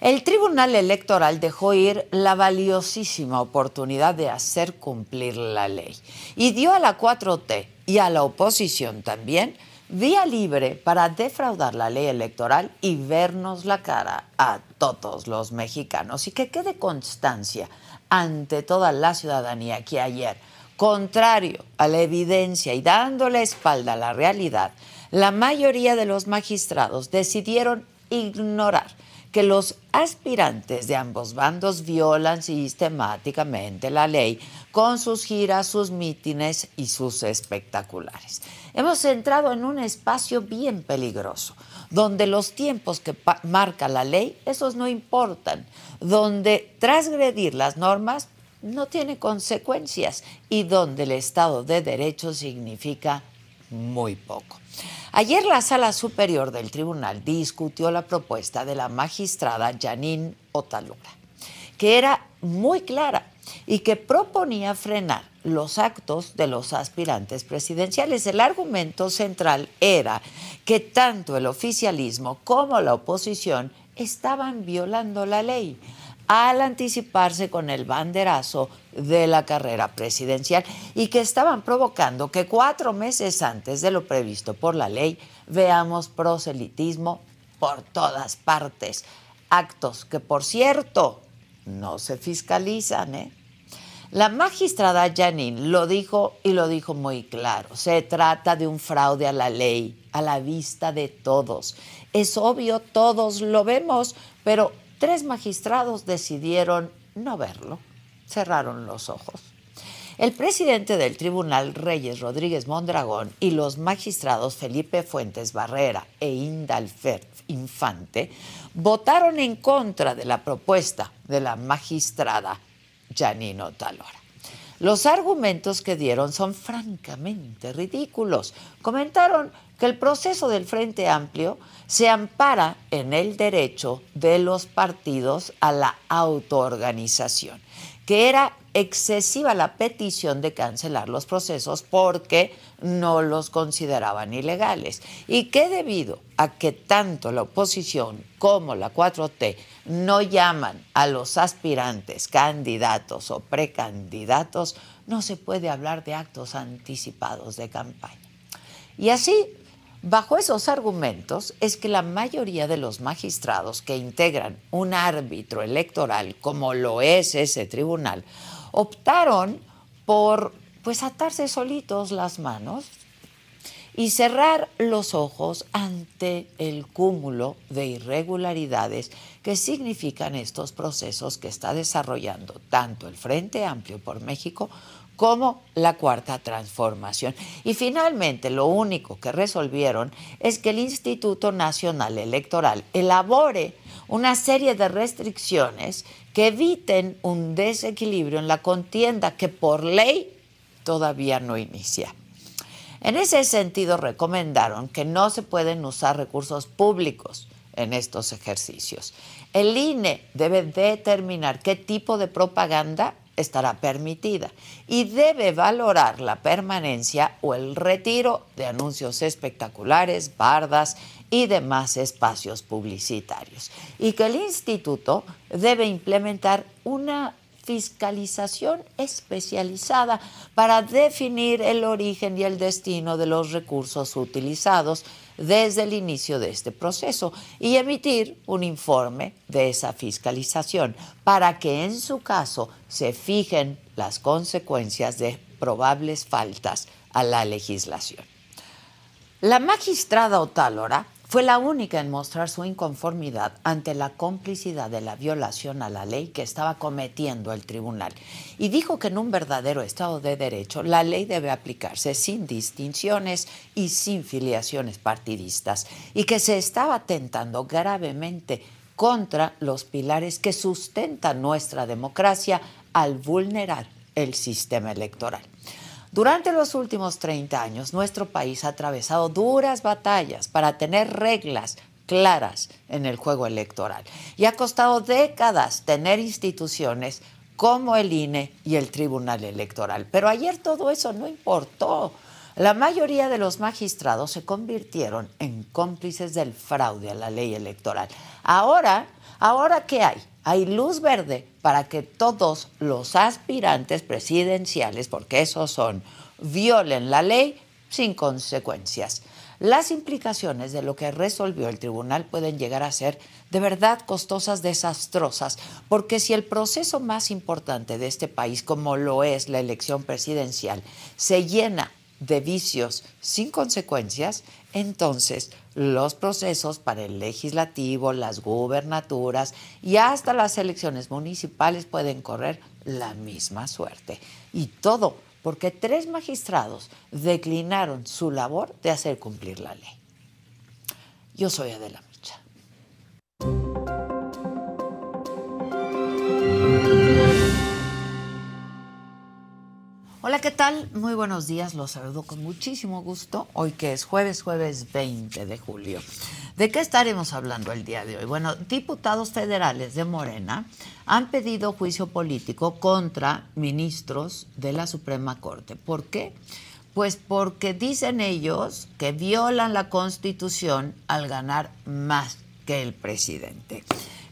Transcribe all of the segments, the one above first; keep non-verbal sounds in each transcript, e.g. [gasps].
El Tribunal Electoral dejó ir la valiosísima oportunidad de hacer cumplir la ley y dio a la 4T y a la oposición también vía libre para defraudar la ley electoral y vernos la cara a todos los mexicanos. Y que quede constancia ante toda la ciudadanía que ayer, contrario a la evidencia y dándole espalda a la realidad, la mayoría de los magistrados decidieron ignorar que los aspirantes de ambos bandos violan sistemáticamente la ley con sus giras, sus mítines y sus espectaculares. Hemos entrado en un espacio bien peligroso, donde los tiempos que marca la ley, esos no importan, donde transgredir las normas no tiene consecuencias y donde el Estado de Derecho significa muy poco. Ayer la Sala Superior del Tribunal discutió la propuesta de la magistrada Janine Otalora, que era muy clara y que proponía frenar los actos de los aspirantes presidenciales. El argumento central era que tanto el oficialismo como la oposición estaban violando la ley al anticiparse con el banderazo de la carrera presidencial y que estaban provocando que cuatro meses antes de lo previsto por la ley veamos proselitismo por todas partes. Actos que, por cierto, no se fiscalizan. ¿eh? La magistrada Janine lo dijo y lo dijo muy claro. Se trata de un fraude a la ley, a la vista de todos. Es obvio, todos lo vemos, pero Tres magistrados decidieron no verlo, cerraron los ojos. El presidente del tribunal, Reyes Rodríguez Mondragón, y los magistrados Felipe Fuentes Barrera e Indalfer Infante votaron en contra de la propuesta de la magistrada Janino Talora. Los argumentos que dieron son francamente ridículos. Comentaron que el proceso del Frente Amplio se ampara en el derecho de los partidos a la autoorganización, que era excesiva la petición de cancelar los procesos porque no los consideraban ilegales y que debido a que tanto la oposición como la 4T no llaman a los aspirantes candidatos o precandidatos, no se puede hablar de actos anticipados de campaña. Y así Bajo esos argumentos es que la mayoría de los magistrados que integran un árbitro electoral, como lo es ese tribunal, optaron por pues atarse solitos las manos y cerrar los ojos ante el cúmulo de irregularidades que significan estos procesos que está desarrollando tanto el Frente Amplio por México como la cuarta transformación. Y finalmente, lo único que resolvieron es que el Instituto Nacional Electoral elabore una serie de restricciones que eviten un desequilibrio en la contienda que por ley todavía no inicia. En ese sentido, recomendaron que no se pueden usar recursos públicos en estos ejercicios. El INE debe determinar qué tipo de propaganda estará permitida y debe valorar la permanencia o el retiro de anuncios espectaculares, bardas y demás espacios publicitarios. Y que el instituto debe implementar una fiscalización especializada para definir el origen y el destino de los recursos utilizados desde el inicio de este proceso y emitir un informe de esa fiscalización para que en su caso se fijen las consecuencias de probables faltas a la legislación. La magistrada Otálora fue la única en mostrar su inconformidad ante la complicidad de la violación a la ley que estaba cometiendo el tribunal y dijo que en un verdadero Estado de Derecho la ley debe aplicarse sin distinciones y sin filiaciones partidistas y que se estaba atentando gravemente contra los pilares que sustentan nuestra democracia al vulnerar el sistema electoral. Durante los últimos 30 años, nuestro país ha atravesado duras batallas para tener reglas claras en el juego electoral y ha costado décadas tener instituciones como el INE y el Tribunal Electoral. Pero ayer todo eso no importó. La mayoría de los magistrados se convirtieron en cómplices del fraude a la ley electoral. Ahora, ¿ahora qué hay? Hay luz verde para que todos los aspirantes presidenciales, porque esos son, violen la ley sin consecuencias. Las implicaciones de lo que resolvió el tribunal pueden llegar a ser de verdad costosas, desastrosas, porque si el proceso más importante de este país, como lo es la elección presidencial, se llena de vicios sin consecuencias, entonces los procesos para el legislativo, las gubernaturas y hasta las elecciones municipales pueden correr la misma suerte. Y todo porque tres magistrados declinaron su labor de hacer cumplir la ley. Yo soy Adela Micha. Hola, ¿qué tal? Muy buenos días, los saludo con muchísimo gusto. Hoy que es jueves, jueves 20 de julio. ¿De qué estaremos hablando el día de hoy? Bueno, diputados federales de Morena han pedido juicio político contra ministros de la Suprema Corte. ¿Por qué? Pues porque dicen ellos que violan la Constitución al ganar más que el presidente.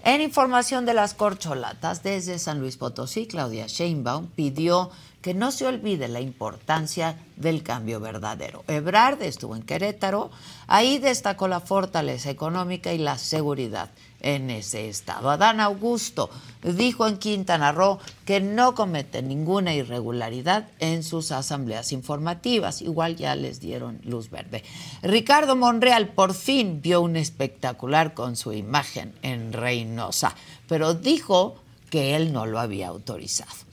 En información de las corcholatas, desde San Luis Potosí, Claudia Sheinbaum pidió que no se olvide la importancia del cambio verdadero. Ebrard estuvo en Querétaro, ahí destacó la fortaleza económica y la seguridad en ese estado. Adán Augusto dijo en Quintana Roo que no comete ninguna irregularidad en sus asambleas informativas. Igual ya les dieron luz verde. Ricardo Monreal por fin vio un espectacular con su imagen en Reynosa, pero dijo que él no lo había autorizado.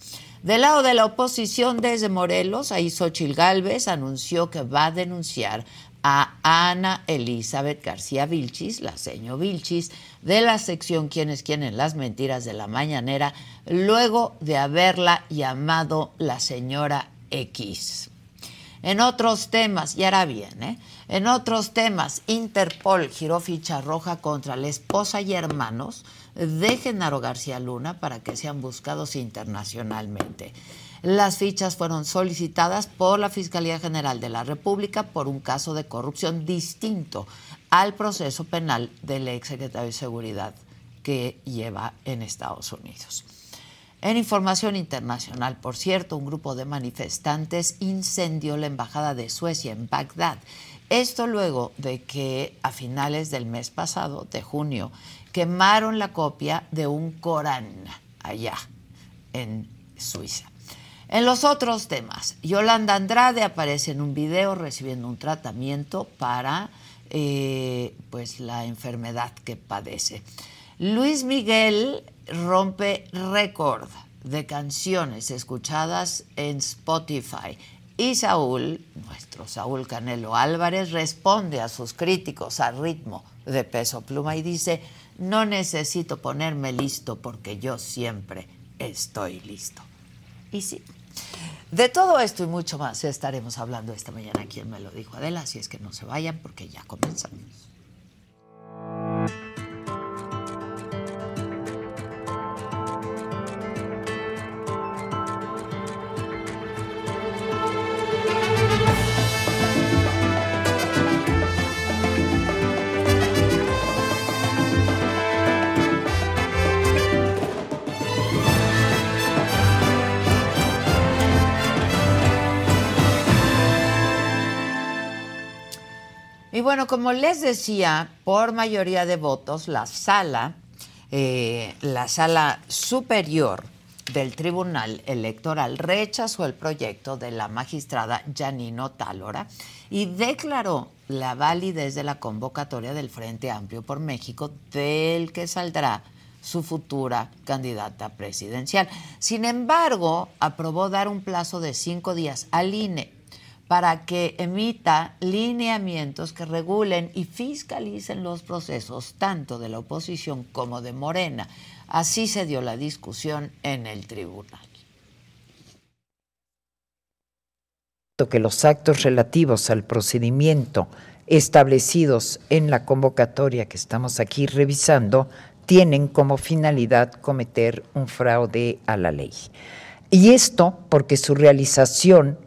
Del lado de la oposición desde Morelos, ahí Xochil Gálvez anunció que va a denunciar a Ana Elizabeth García Vilchis, la señor Vilchis, de la sección Quienes quieren las mentiras de la mañanera, luego de haberla llamado la señora X. En otros temas, y hará bien, ¿eh? En otros temas, Interpol giró ficha roja contra la esposa y hermanos de Genaro García Luna para que sean buscados internacionalmente. Las fichas fueron solicitadas por la Fiscalía General de la República por un caso de corrupción distinto al proceso penal del ex secretario de Seguridad que lleva en Estados Unidos. En información internacional, por cierto, un grupo de manifestantes incendió la embajada de Suecia en Bagdad. Esto luego de que a finales del mes pasado, de junio, quemaron la copia de un Corán allá en Suiza. En los otros temas, Yolanda Andrade aparece en un video recibiendo un tratamiento para eh, pues la enfermedad que padece. Luis Miguel rompe récord de canciones escuchadas en Spotify. Y Saúl, nuestro Saúl Canelo Álvarez, responde a sus críticos a ritmo de peso pluma y dice, no necesito ponerme listo porque yo siempre estoy listo. Y sí, de todo esto y mucho más estaremos hablando esta mañana. Quien me lo dijo Adela, así es que no se vayan porque ya comenzamos. Y bueno, como les decía, por mayoría de votos, la sala, eh, la sala superior del Tribunal Electoral rechazó el proyecto de la magistrada Janino Tálora y declaró la validez de la convocatoria del Frente Amplio por México, del que saldrá su futura candidata presidencial. Sin embargo, aprobó dar un plazo de cinco días al INE para que emita lineamientos que regulen y fiscalicen los procesos tanto de la oposición como de Morena. Así se dio la discusión en el tribunal. que los actos relativos al procedimiento establecidos en la convocatoria que estamos aquí revisando tienen como finalidad cometer un fraude a la ley. Y esto porque su realización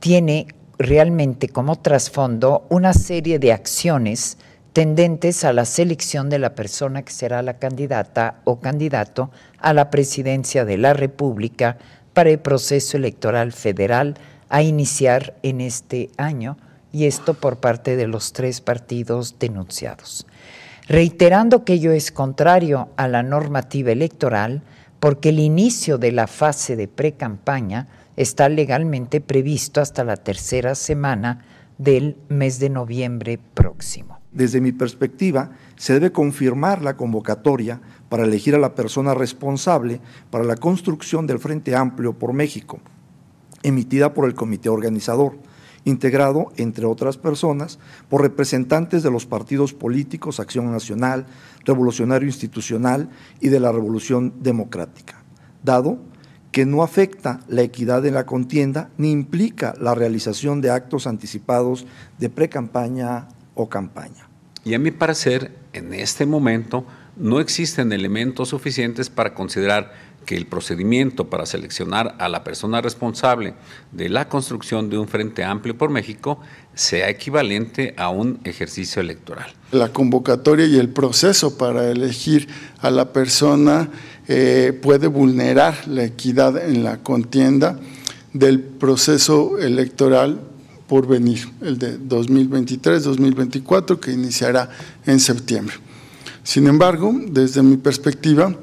tiene realmente como trasfondo una serie de acciones tendentes a la selección de la persona que será la candidata o candidato a la presidencia de la República para el proceso electoral federal a iniciar en este año, y esto por parte de los tres partidos denunciados. Reiterando que ello es contrario a la normativa electoral porque el inicio de la fase de pre-campaña está legalmente previsto hasta la tercera semana del mes de noviembre próximo. Desde mi perspectiva, se debe confirmar la convocatoria para elegir a la persona responsable para la construcción del Frente Amplio por México, emitida por el comité organizador integrado, entre otras personas, por representantes de los partidos políticos Acción Nacional, Revolucionario Institucional y de la Revolución Democrática, dado que no afecta la equidad en la contienda ni implica la realización de actos anticipados de precampaña o campaña. Y a mi parecer, en este momento, no existen elementos suficientes para considerar que el procedimiento para seleccionar a la persona responsable de la construcción de un Frente Amplio por México sea equivalente a un ejercicio electoral. La convocatoria y el proceso para elegir a la persona eh, puede vulnerar la equidad en la contienda del proceso electoral por venir, el de 2023-2024, que iniciará en septiembre. Sin embargo, desde mi perspectiva,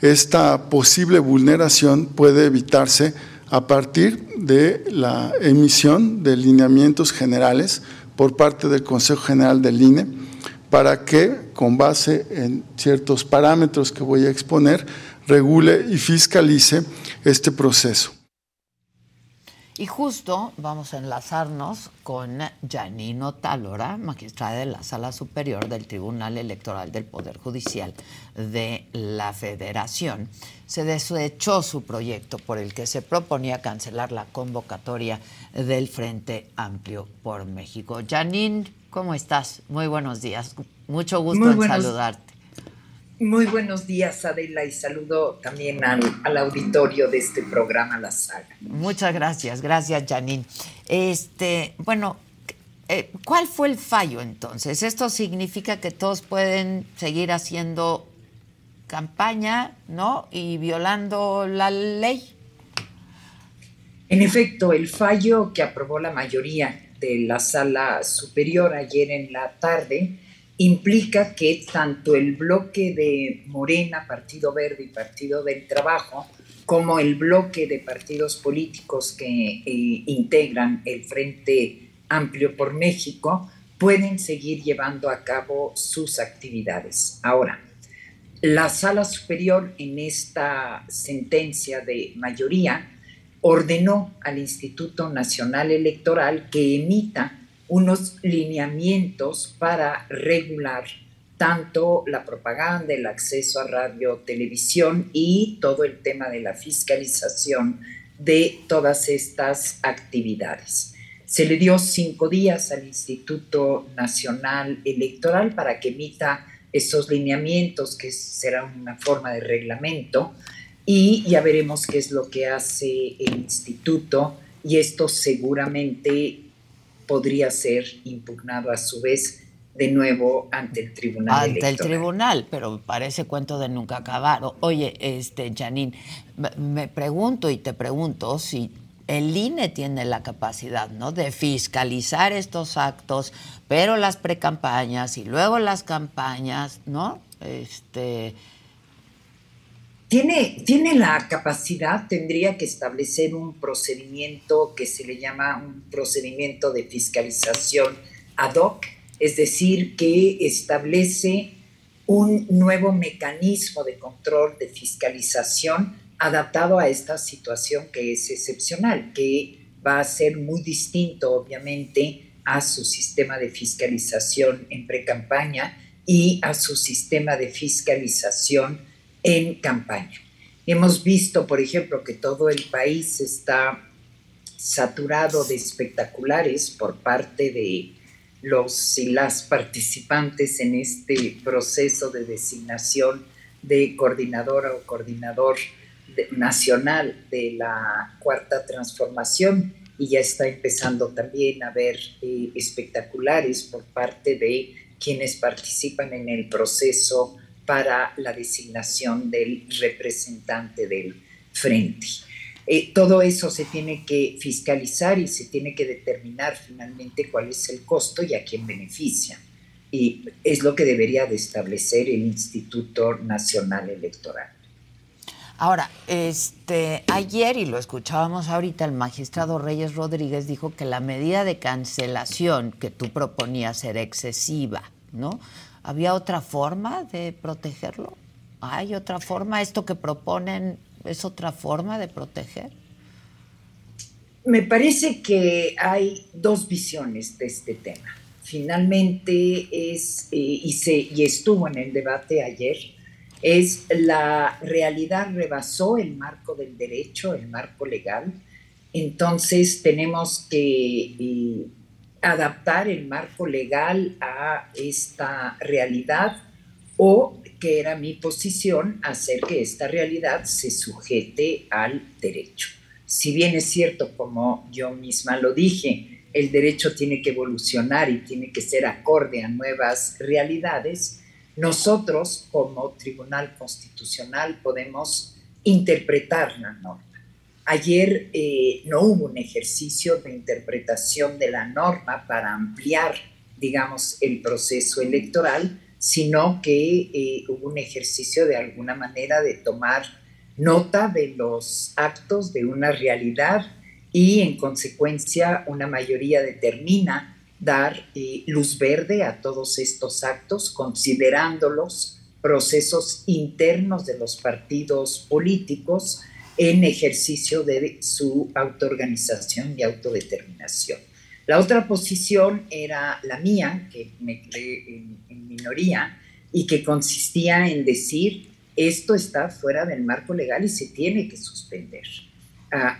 esta posible vulneración puede evitarse a partir de la emisión de lineamientos generales por parte del Consejo General del INE para que, con base en ciertos parámetros que voy a exponer, regule y fiscalice este proceso. Y justo vamos a enlazarnos con Janino Talora, magistrada de la Sala Superior del Tribunal Electoral del Poder Judicial de la Federación. Se desechó su proyecto por el que se proponía cancelar la convocatoria del Frente Amplio por México. Janine, ¿cómo estás? Muy buenos días. Mucho gusto en saludarte. Muy buenos días, Adela, y saludo también al, auditorio de este programa La Saga. Muchas gracias, gracias, Janine. Este, bueno, eh, ¿cuál fue el fallo entonces? ¿Esto significa que todos pueden seguir haciendo campaña, ¿no? Y violando la ley. En efecto, el fallo que aprobó la mayoría de la sala superior ayer en la tarde implica que tanto el bloque de Morena, Partido Verde y Partido del Trabajo, como el bloque de partidos políticos que eh, integran el Frente Amplio por México, pueden seguir llevando a cabo sus actividades. Ahora, la sala superior en esta sentencia de mayoría ordenó al Instituto Nacional Electoral que emita unos lineamientos para regular tanto la propaganda, el acceso a radio, televisión y todo el tema de la fiscalización de todas estas actividades. Se le dio cinco días al Instituto Nacional Electoral para que emita esos lineamientos, que será una forma de reglamento, y ya veremos qué es lo que hace el instituto, y esto seguramente podría ser impugnado a su vez de nuevo ante el tribunal. Ante el tribunal, pero parece cuento de nunca acabar. Oye, este, Janine, me pregunto y te pregunto si el INE tiene la capacidad, ¿no? De fiscalizar estos actos, pero las precampañas y luego las campañas, ¿no? Este. Tiene, tiene la capacidad, tendría que establecer un procedimiento que se le llama un procedimiento de fiscalización ad hoc, es decir, que establece un nuevo mecanismo de control, de fiscalización adaptado a esta situación que es excepcional, que va a ser muy distinto, obviamente, a su sistema de fiscalización en pre-campaña y a su sistema de fiscalización en campaña. Hemos visto, por ejemplo, que todo el país está saturado de espectaculares por parte de los y las participantes en este proceso de designación de coordinadora o coordinador nacional de la cuarta transformación y ya está empezando también a haber eh, espectaculares por parte de quienes participan en el proceso para la designación del representante del frente. Eh, todo eso se tiene que fiscalizar y se tiene que determinar finalmente cuál es el costo y a quién beneficia. Y es lo que debería de establecer el Instituto Nacional Electoral. Ahora, este, ayer, y lo escuchábamos ahorita, el magistrado Reyes Rodríguez dijo que la medida de cancelación que tú proponías era excesiva, ¿no? ¿Había otra forma de protegerlo? ¿Hay otra forma? ¿Esto que proponen es otra forma de proteger? Me parece que hay dos visiones de este tema. Finalmente es, eh, y, se, y estuvo en el debate ayer, es la realidad rebasó el marco del derecho, el marco legal, entonces tenemos que eh, adaptar el marco legal a esta realidad o, que era mi posición, hacer que esta realidad se sujete al derecho. Si bien es cierto, como yo misma lo dije, el derecho tiene que evolucionar y tiene que ser acorde a nuevas realidades, nosotros, como Tribunal Constitucional, podemos interpretar la norma. Ayer eh, no hubo un ejercicio de interpretación de la norma para ampliar, digamos, el proceso electoral, sino que eh, hubo un ejercicio de alguna manera de tomar nota de los actos de una realidad y en consecuencia una mayoría determina dar eh, luz verde a todos estos actos, considerándolos procesos internos de los partidos políticos en ejercicio de su autoorganización y autodeterminación. La otra posición era la mía, que me quedé en minoría, y que consistía en decir, esto está fuera del marco legal y se tiene que suspender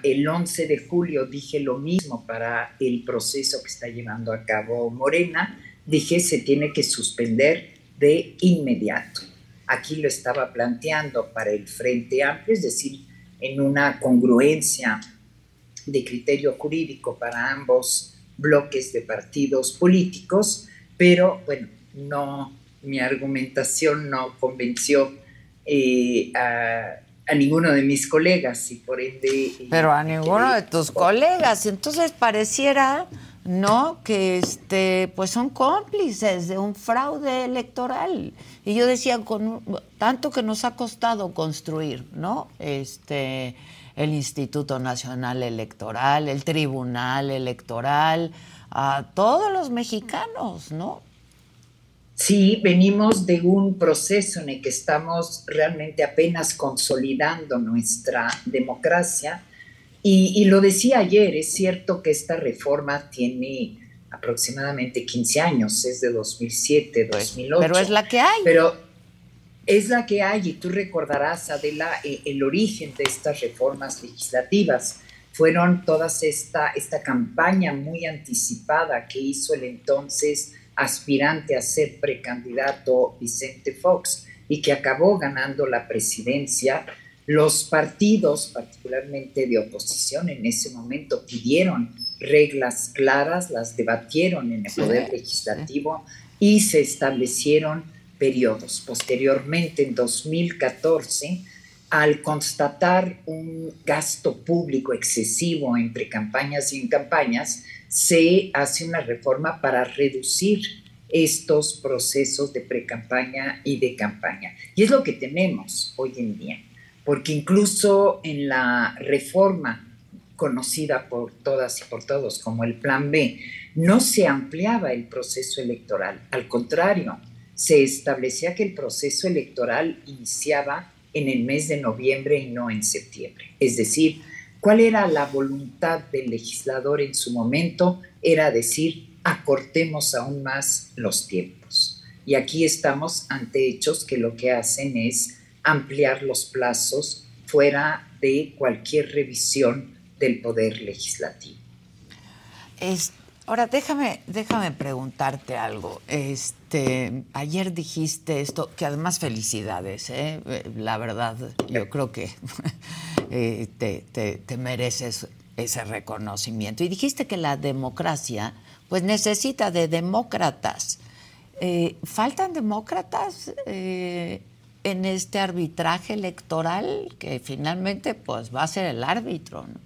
el 11 de julio dije lo mismo para el proceso que está llevando a cabo Morena, dije se tiene que suspender de inmediato. Aquí lo estaba planteando para el Frente Amplio, es decir, en una congruencia de criterio jurídico para ambos bloques de partidos políticos, pero bueno, no, mi argumentación no convenció eh, a a ninguno de mis colegas y por ende... Pero a ninguno de tus colegas. Entonces pareciera, ¿no? Que este, pues son cómplices de un fraude electoral. Y yo decía, con tanto que nos ha costado construir, ¿no? Este, el Instituto Nacional Electoral, el Tribunal Electoral, a todos los mexicanos, ¿no? Sí, venimos de un proceso en el que estamos realmente apenas consolidando nuestra democracia. Y, lo decía ayer, es cierto que esta reforma tiene aproximadamente 15 años, es de 2007, 2008. Pero es la que hay. Pero es la que hay y tú recordarás, Adela, eh, el origen de estas reformas legislativas. Fueron todas esta, esta campaña muy anticipada que hizo el entonces aspirante a ser precandidato Vicente Fox y que acabó ganando la presidencia, los partidos, particularmente de oposición, en ese momento pidieron reglas claras, las debatieron en el Poder Legislativo y se establecieron periodos. Posteriormente, en 2014, al constatar un gasto público excesivo entre campañas y en campañas, se hace una reforma para reducir estos procesos de precampaña y de campaña. Y es lo que tenemos hoy en día, porque incluso en la reforma conocida por todas y por todos como el Plan B, no se ampliaba el proceso electoral, al contrario, se establecía que el proceso electoral iniciaba en el mes de noviembre y no en septiembre. Es decir, ¿cuál era la voluntad del legislador en su momento? Era decir, acortemos aún más los tiempos. Y aquí estamos ante hechos que lo que hacen es ampliar los plazos fuera de cualquier revisión del poder legislativo. ahora déjame, déjame preguntarte algo. Este, ayer dijiste esto, que además felicidades, ¿eh? la verdad, yo creo que [laughs] eh, te, mereces ese reconocimiento. Y dijiste que la democracia, pues necesita de demócratas. Eh, ¿Faltan demócratas? En este arbitraje electoral que finalmente pues va a ser el árbitro. ¿no?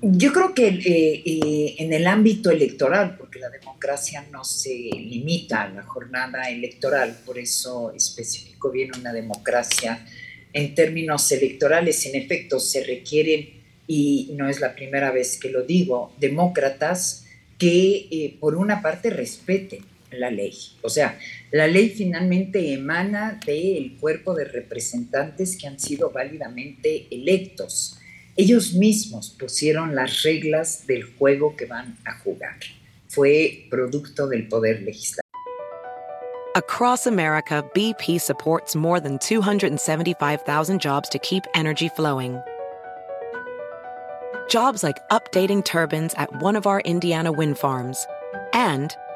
Yo creo que eh, eh, en el ámbito electoral, porque la democracia no se limita a la jornada electoral, por eso especifico bien una democracia en términos electorales, en efecto se requieren, y no es la primera vez que lo digo, demócratas que eh, por una parte respeten la ley. O sea, la ley finalmente emana del cuerpo de representantes que han sido válidamente electos ellos mismos pusieron las reglas del juego que van a jugar. Fue producto del poder legislativo. Across America, BP supports more than 275,000 jobs to keep energy flowing. Jobs like updating turbines at one of our Indiana wind farms and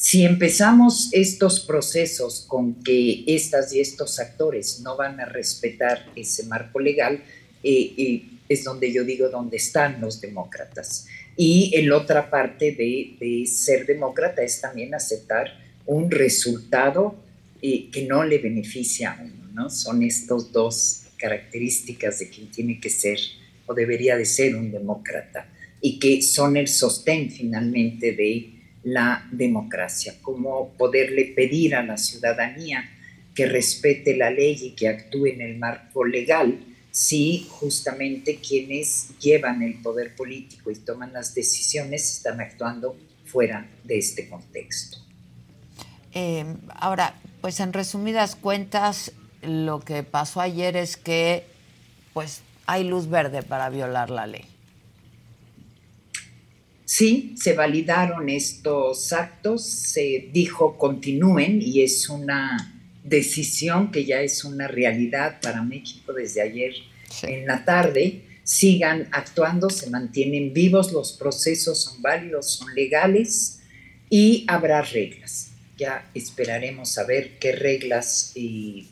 Si empezamos estos procesos con que estas y estos actores no van a respetar ese marco legal, eh, eh, es donde yo digo dónde están los demócratas. Y en otra parte de, ser demócrata es también aceptar un resultado eh, que no le beneficia a uno, ¿no? Son estas dos características de quien tiene que ser o debería de ser un demócrata y que son el sostén finalmente de la democracia, como poderle pedir a la ciudadanía que respete la ley y que actúe en el marco legal si justamente quienes llevan el poder político y toman las decisiones están actuando fuera de este contexto. Eh, ahora, pues en resumidas cuentas, lo que pasó ayer es que pues hay luz verde para violar la ley. Sí, se validaron estos actos, se dijo continúen y es una decisión que ya es una realidad para México desde ayer en la tarde. Sigan actuando, se mantienen vivos, los procesos son válidos, son legales y habrá reglas. Ya esperaremos a ver qué reglas eh,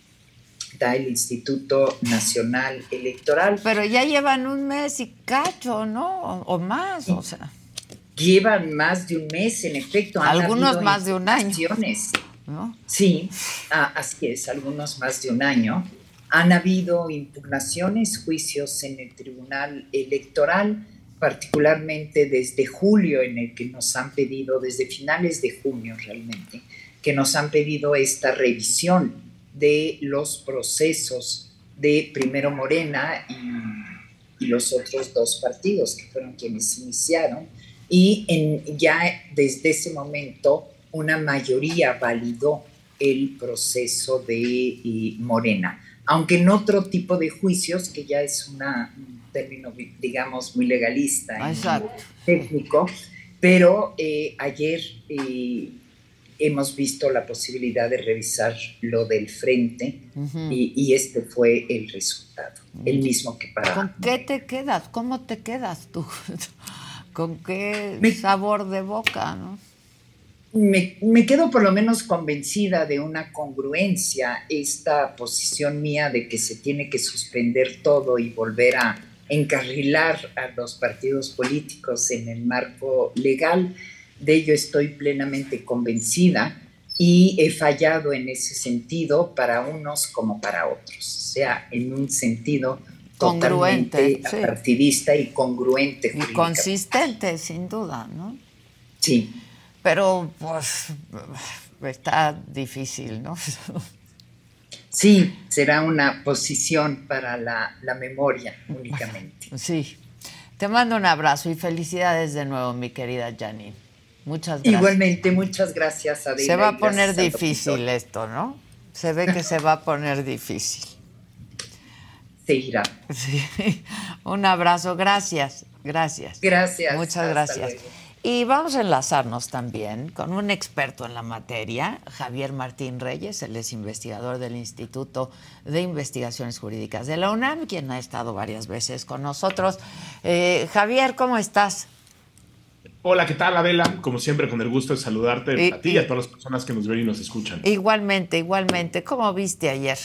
da el Instituto Nacional Electoral. Pero ya llevan un mes y cacho, ¿no? O, más, o sea llevan más de un mes, en efecto. algunos más de un año. Sí, ah, así es, algunos más de un año. Han habido impugnaciones, juicios en el Tribunal Electoral, particularmente desde julio, en el que nos han pedido, desde finales de junio realmente, que nos han pedido esta revisión de los procesos de primero Morena y, y los otros dos partidos que fueron quienes iniciaron y en, ya desde ese momento una mayoría validó el proceso de Morena, aunque en otro tipo de juicios, que ya es una, un término, digamos, muy legalista, técnico, pero eh, ayer eh, hemos visto la posibilidad de revisar lo del frente y, este fue el resultado, el mismo que para... ¿Con qué te quedas? ¿Cómo te quedas tú? [laughs] ¿Con qué sabor de boca? ¿no? Me, me, quedo por lo menos convencida de una congruencia, esta posición mía de que se tiene que suspender todo y volver a encarrilar a los partidos políticos en el marco legal. De ello estoy plenamente convencida y he fallado en ese sentido para unos como para otros, o sea, en un sentido congruente, partidista y congruente. Y consistente, sin duda, ¿no? Sí. Pero pues está difícil, ¿no? [laughs] Sí, será una posición para la, memoria únicamente. [laughs] Sí. Te mando un abrazo y felicidades de nuevo, mi querida Janine. Muchas gracias. Igualmente, muchas gracias, Adela. Se va a poner difícil esto, ¿no? Se ve que se va a poner difícil. Se irá. Sí. [laughs] Un abrazo, gracias, gracias. Gracias. Muchas gracias. Y vamos a enlazarnos también con un experto en la materia, Javier Martín Reyes, él es investigador del Instituto de Investigaciones Jurídicas de la UNAM, quien ha estado varias veces con nosotros. Eh, Javier, ¿cómo estás? Hola, ¿qué tal, Adela? Como siempre, con el gusto de saludarte a ti y a todas las personas que nos ven y nos escuchan. Igualmente, igualmente. ¿Cómo viste ayer?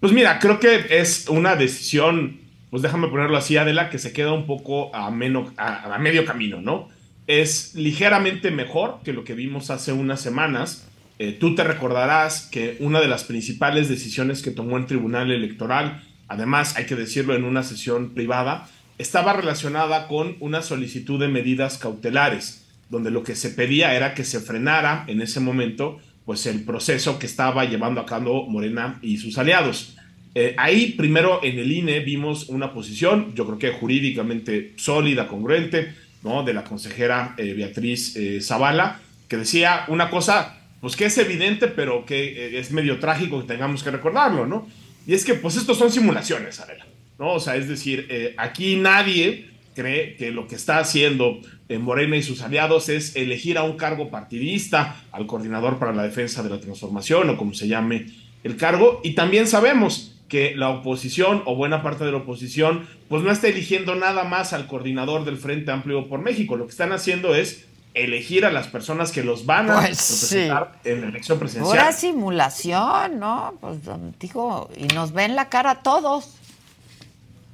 Pues mira, creo que es una decisión pues déjame ponerlo así, Adela, que se queda un poco a, medio camino, ¿no? Es ligeramente mejor que lo que vimos hace unas semanas. Eh, tú te recordarás que una de las principales decisiones que tomó el Tribunal Electoral, además hay que decirlo en una sesión privada, estaba relacionada con una solicitud de medidas cautelares, donde lo que se pedía era que se frenara en ese momento pues el proceso que estaba llevando a cabo Morena y sus aliados. Eh, ahí, primero, en el INE vimos una posición, yo creo que jurídicamente sólida, congruente, ¿no? De la consejera eh, Beatriz eh, Zavala, que decía una cosa, pues que es evidente, pero que es medio trágico que tengamos que recordarlo, ¿no? Y es que, pues, estos son simulaciones, Adela, ¿no? O sea, es decir, aquí nadie cree que lo que está haciendo Morena y sus aliados es elegir a un cargo partidista, al coordinador para la defensa de la transformación, o como se llame el cargo, y también sabemos que la oposición o buena parte de la oposición pues no está eligiendo nada más al coordinador del Frente Amplio por México. Lo que están haciendo es elegir a las personas que los van a pues representar en la elección presidencial. Pura simulación, ¿no? Pues digo, y nos ven la cara a todos.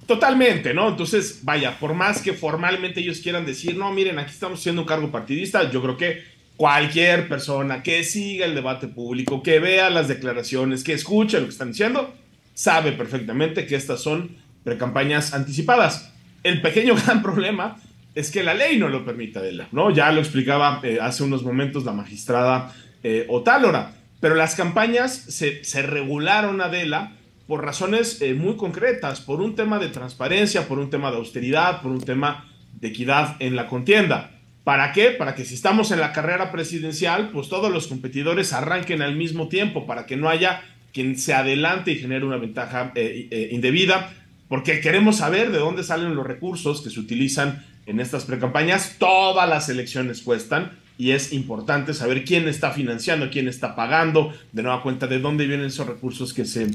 Totalmente, ¿no? Entonces, vaya, por más que formalmente ellos quieran decir, no, miren, aquí estamos haciendo un cargo partidista, yo creo que cualquier persona que siga el debate público, que vea las declaraciones, que escuche lo que están diciendo, sabe perfectamente que estas son precampañas anticipadas. El pequeño [laughs] gran problema es que la ley no lo permite, Adela, ¿no? Ya lo explicaba eh, hace unos momentos la magistrada eh, Otálora, pero las campañas se, se regularon, Adela, por razones eh, muy concretas, por un tema de transparencia, por un tema de austeridad, por un tema de equidad en la contienda. ¿Para qué? Para que si estamos en la carrera presidencial, pues todos los competidores arranquen al mismo tiempo, para que no haya quien se adelante y genere una ventaja eh, eh, indebida, porque queremos saber de dónde salen los recursos que se utilizan en estas precampañas. Todas las elecciones cuestan y es importante saber quién está financiando, quién está pagando, de nueva cuenta de dónde vienen esos recursos que se,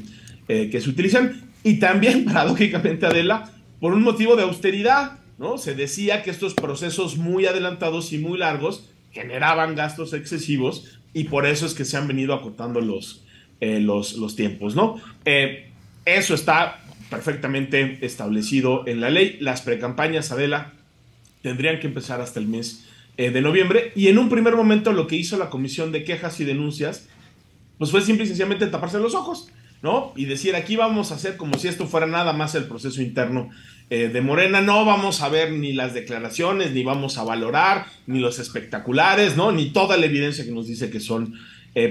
eh, que se utilizan. Y también, [laughs] paradójicamente, Adela, por un motivo de austeridad, ¿no? Se decía que estos procesos muy adelantados y muy largos generaban gastos excesivos y por eso es que se han venido acortando los, eh, los, los, tiempos, ¿no? Eh, eso está perfectamente establecido en la ley. Las precampañas, Adela, tendrían que empezar hasta el mes de noviembre. Y en un primer momento lo que hizo la Comisión de Quejas y Denuncias, pues fue simple y sencillamente taparse los ojos, ¿no? Y decir, aquí vamos a hacer como si esto fuera nada más el proceso interno de Morena, no vamos a ver ni las declaraciones, ni vamos a valorar, ni los espectaculares, ¿no? Ni toda la evidencia que nos dice que son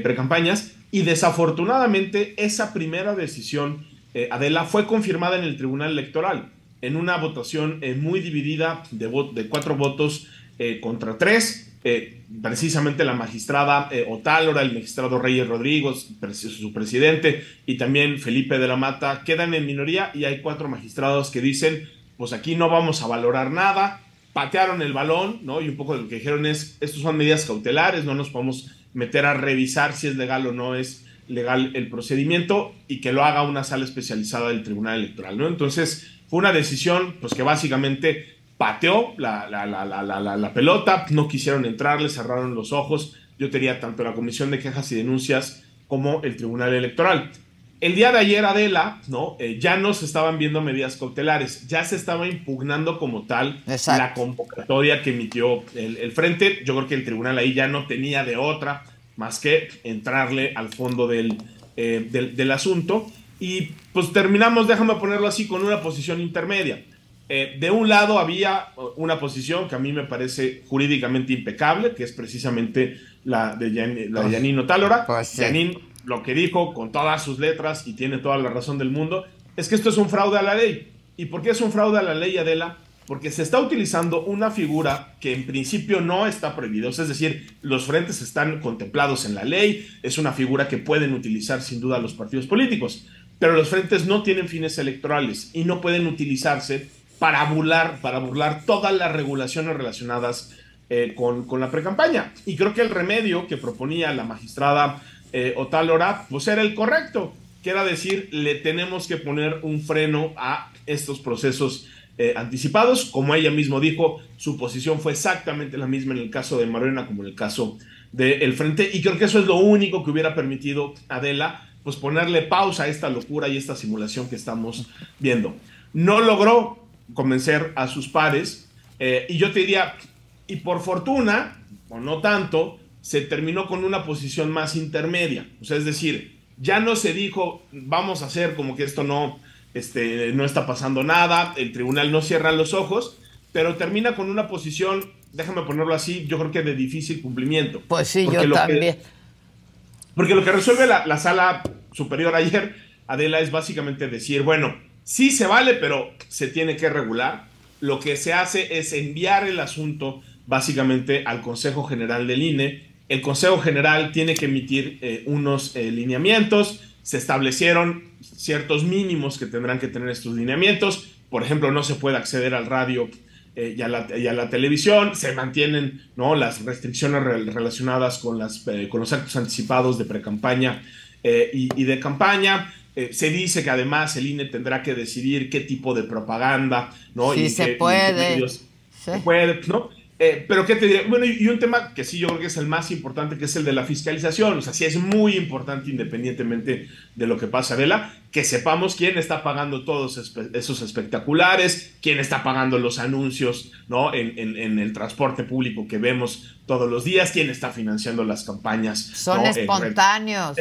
precampañas. Y desafortunadamente esa primera decisión, eh, Adela, fue confirmada en el Tribunal Electoral en una votación eh, muy dividida de, cuatro votos eh, contra tres. Eh, precisamente la magistrada eh, Otálora, el magistrado Reyes Rodríguez, su presidente, y también Felipe de la Mata, quedan en minoría y hay cuatro magistrados que dicen, pues aquí no vamos a valorar nada, patearon el balón, ¿no? Y un poco de lo que dijeron es, estos son medidas cautelares, no nos podemos meter a revisar si es legal o no es legal el procedimiento y que lo haga una sala especializada del Tribunal Electoral, ¿no? Entonces, fue una decisión, pues que básicamente pateó la, la, pelota, no quisieron entrar, le cerraron los ojos. Yo tenía tanto la Comisión de Quejas y Denuncias como el Tribunal Electoral. El día de ayer, Adela, ¿no? Eh, ya no se estaban viendo medidas cautelares, ya se estaba impugnando como tal la convocatoria que emitió el, Frente. Yo creo que el tribunal ahí ya no tenía de otra más que entrarle al fondo del, eh, del, del asunto. Y pues terminamos, déjame ponerlo así, con una posición intermedia. Eh, de un lado había una posición que a mí me parece jurídicamente impecable, que es precisamente la de, Janine Otálora. Pues Janine lo que dijo con todas sus letras y tiene toda la razón del mundo, es que esto es un fraude a la ley. ¿Y por qué es un fraude a la ley, Adela? Porque se está utilizando una figura que en principio no está prohibida. Es decir, los frentes están contemplados en la ley, es una figura que pueden utilizar sin duda los partidos políticos, pero los frentes no tienen fines electorales y no pueden utilizarse para burlar, para burlar todas las regulaciones relacionadas eh, con, con, la precampaña. Y creo que el remedio que proponía la magistrada eh, Otálora, pues era el correcto, que era decir, le tenemos que poner un freno a estos procesos eh, anticipados. Como ella mismo dijo, su posición fue exactamente la misma en el caso de Morena como en el caso del Frente. Y creo que eso es lo único que hubiera permitido Adela, pues ponerle pausa a esta locura y esta simulación que estamos viendo. No logró, convencer a sus pares. Eh, y yo te diría, y por fortuna, o no tanto, se terminó con una posición más intermedia. O sea, es decir, ya no se dijo, vamos a hacer como que esto no, este, no está pasando nada, el tribunal no cierra los ojos, pero termina con una posición, déjame ponerlo así, yo creo que de difícil cumplimiento. Pues sí, yo también. porque lo que resuelve la, la sala superior ayer, Adela, es básicamente decir, bueno, Sí se vale, pero se tiene que regular. Lo que se hace es enviar el asunto básicamente al Consejo General del INE. El Consejo General tiene que emitir eh, unos eh, lineamientos. Se establecieron ciertos mínimos que tendrán que tener estos lineamientos. Por ejemplo, no se puede acceder al radio eh, y, a la, televisión. Se mantienen ¿no? las restricciones relacionadas con, los actos anticipados de precampaña y de campaña eh, se dice que además el INE tendrá que decidir qué tipo de propaganda, ¿no? Sí, se puede. Se puede, ¿no? Eh, pero qué te diré, bueno, y, un tema que sí yo creo que es el más importante, que es el de la fiscalización. O sea, sí es muy importante, independientemente de lo que pasa, Vela, que sepamos quién está pagando todos esos espectaculares, quién está pagando los anuncios, ¿no? En, en, el transporte público que vemos todos los días, quién está financiando las campañas. Son espontáneos.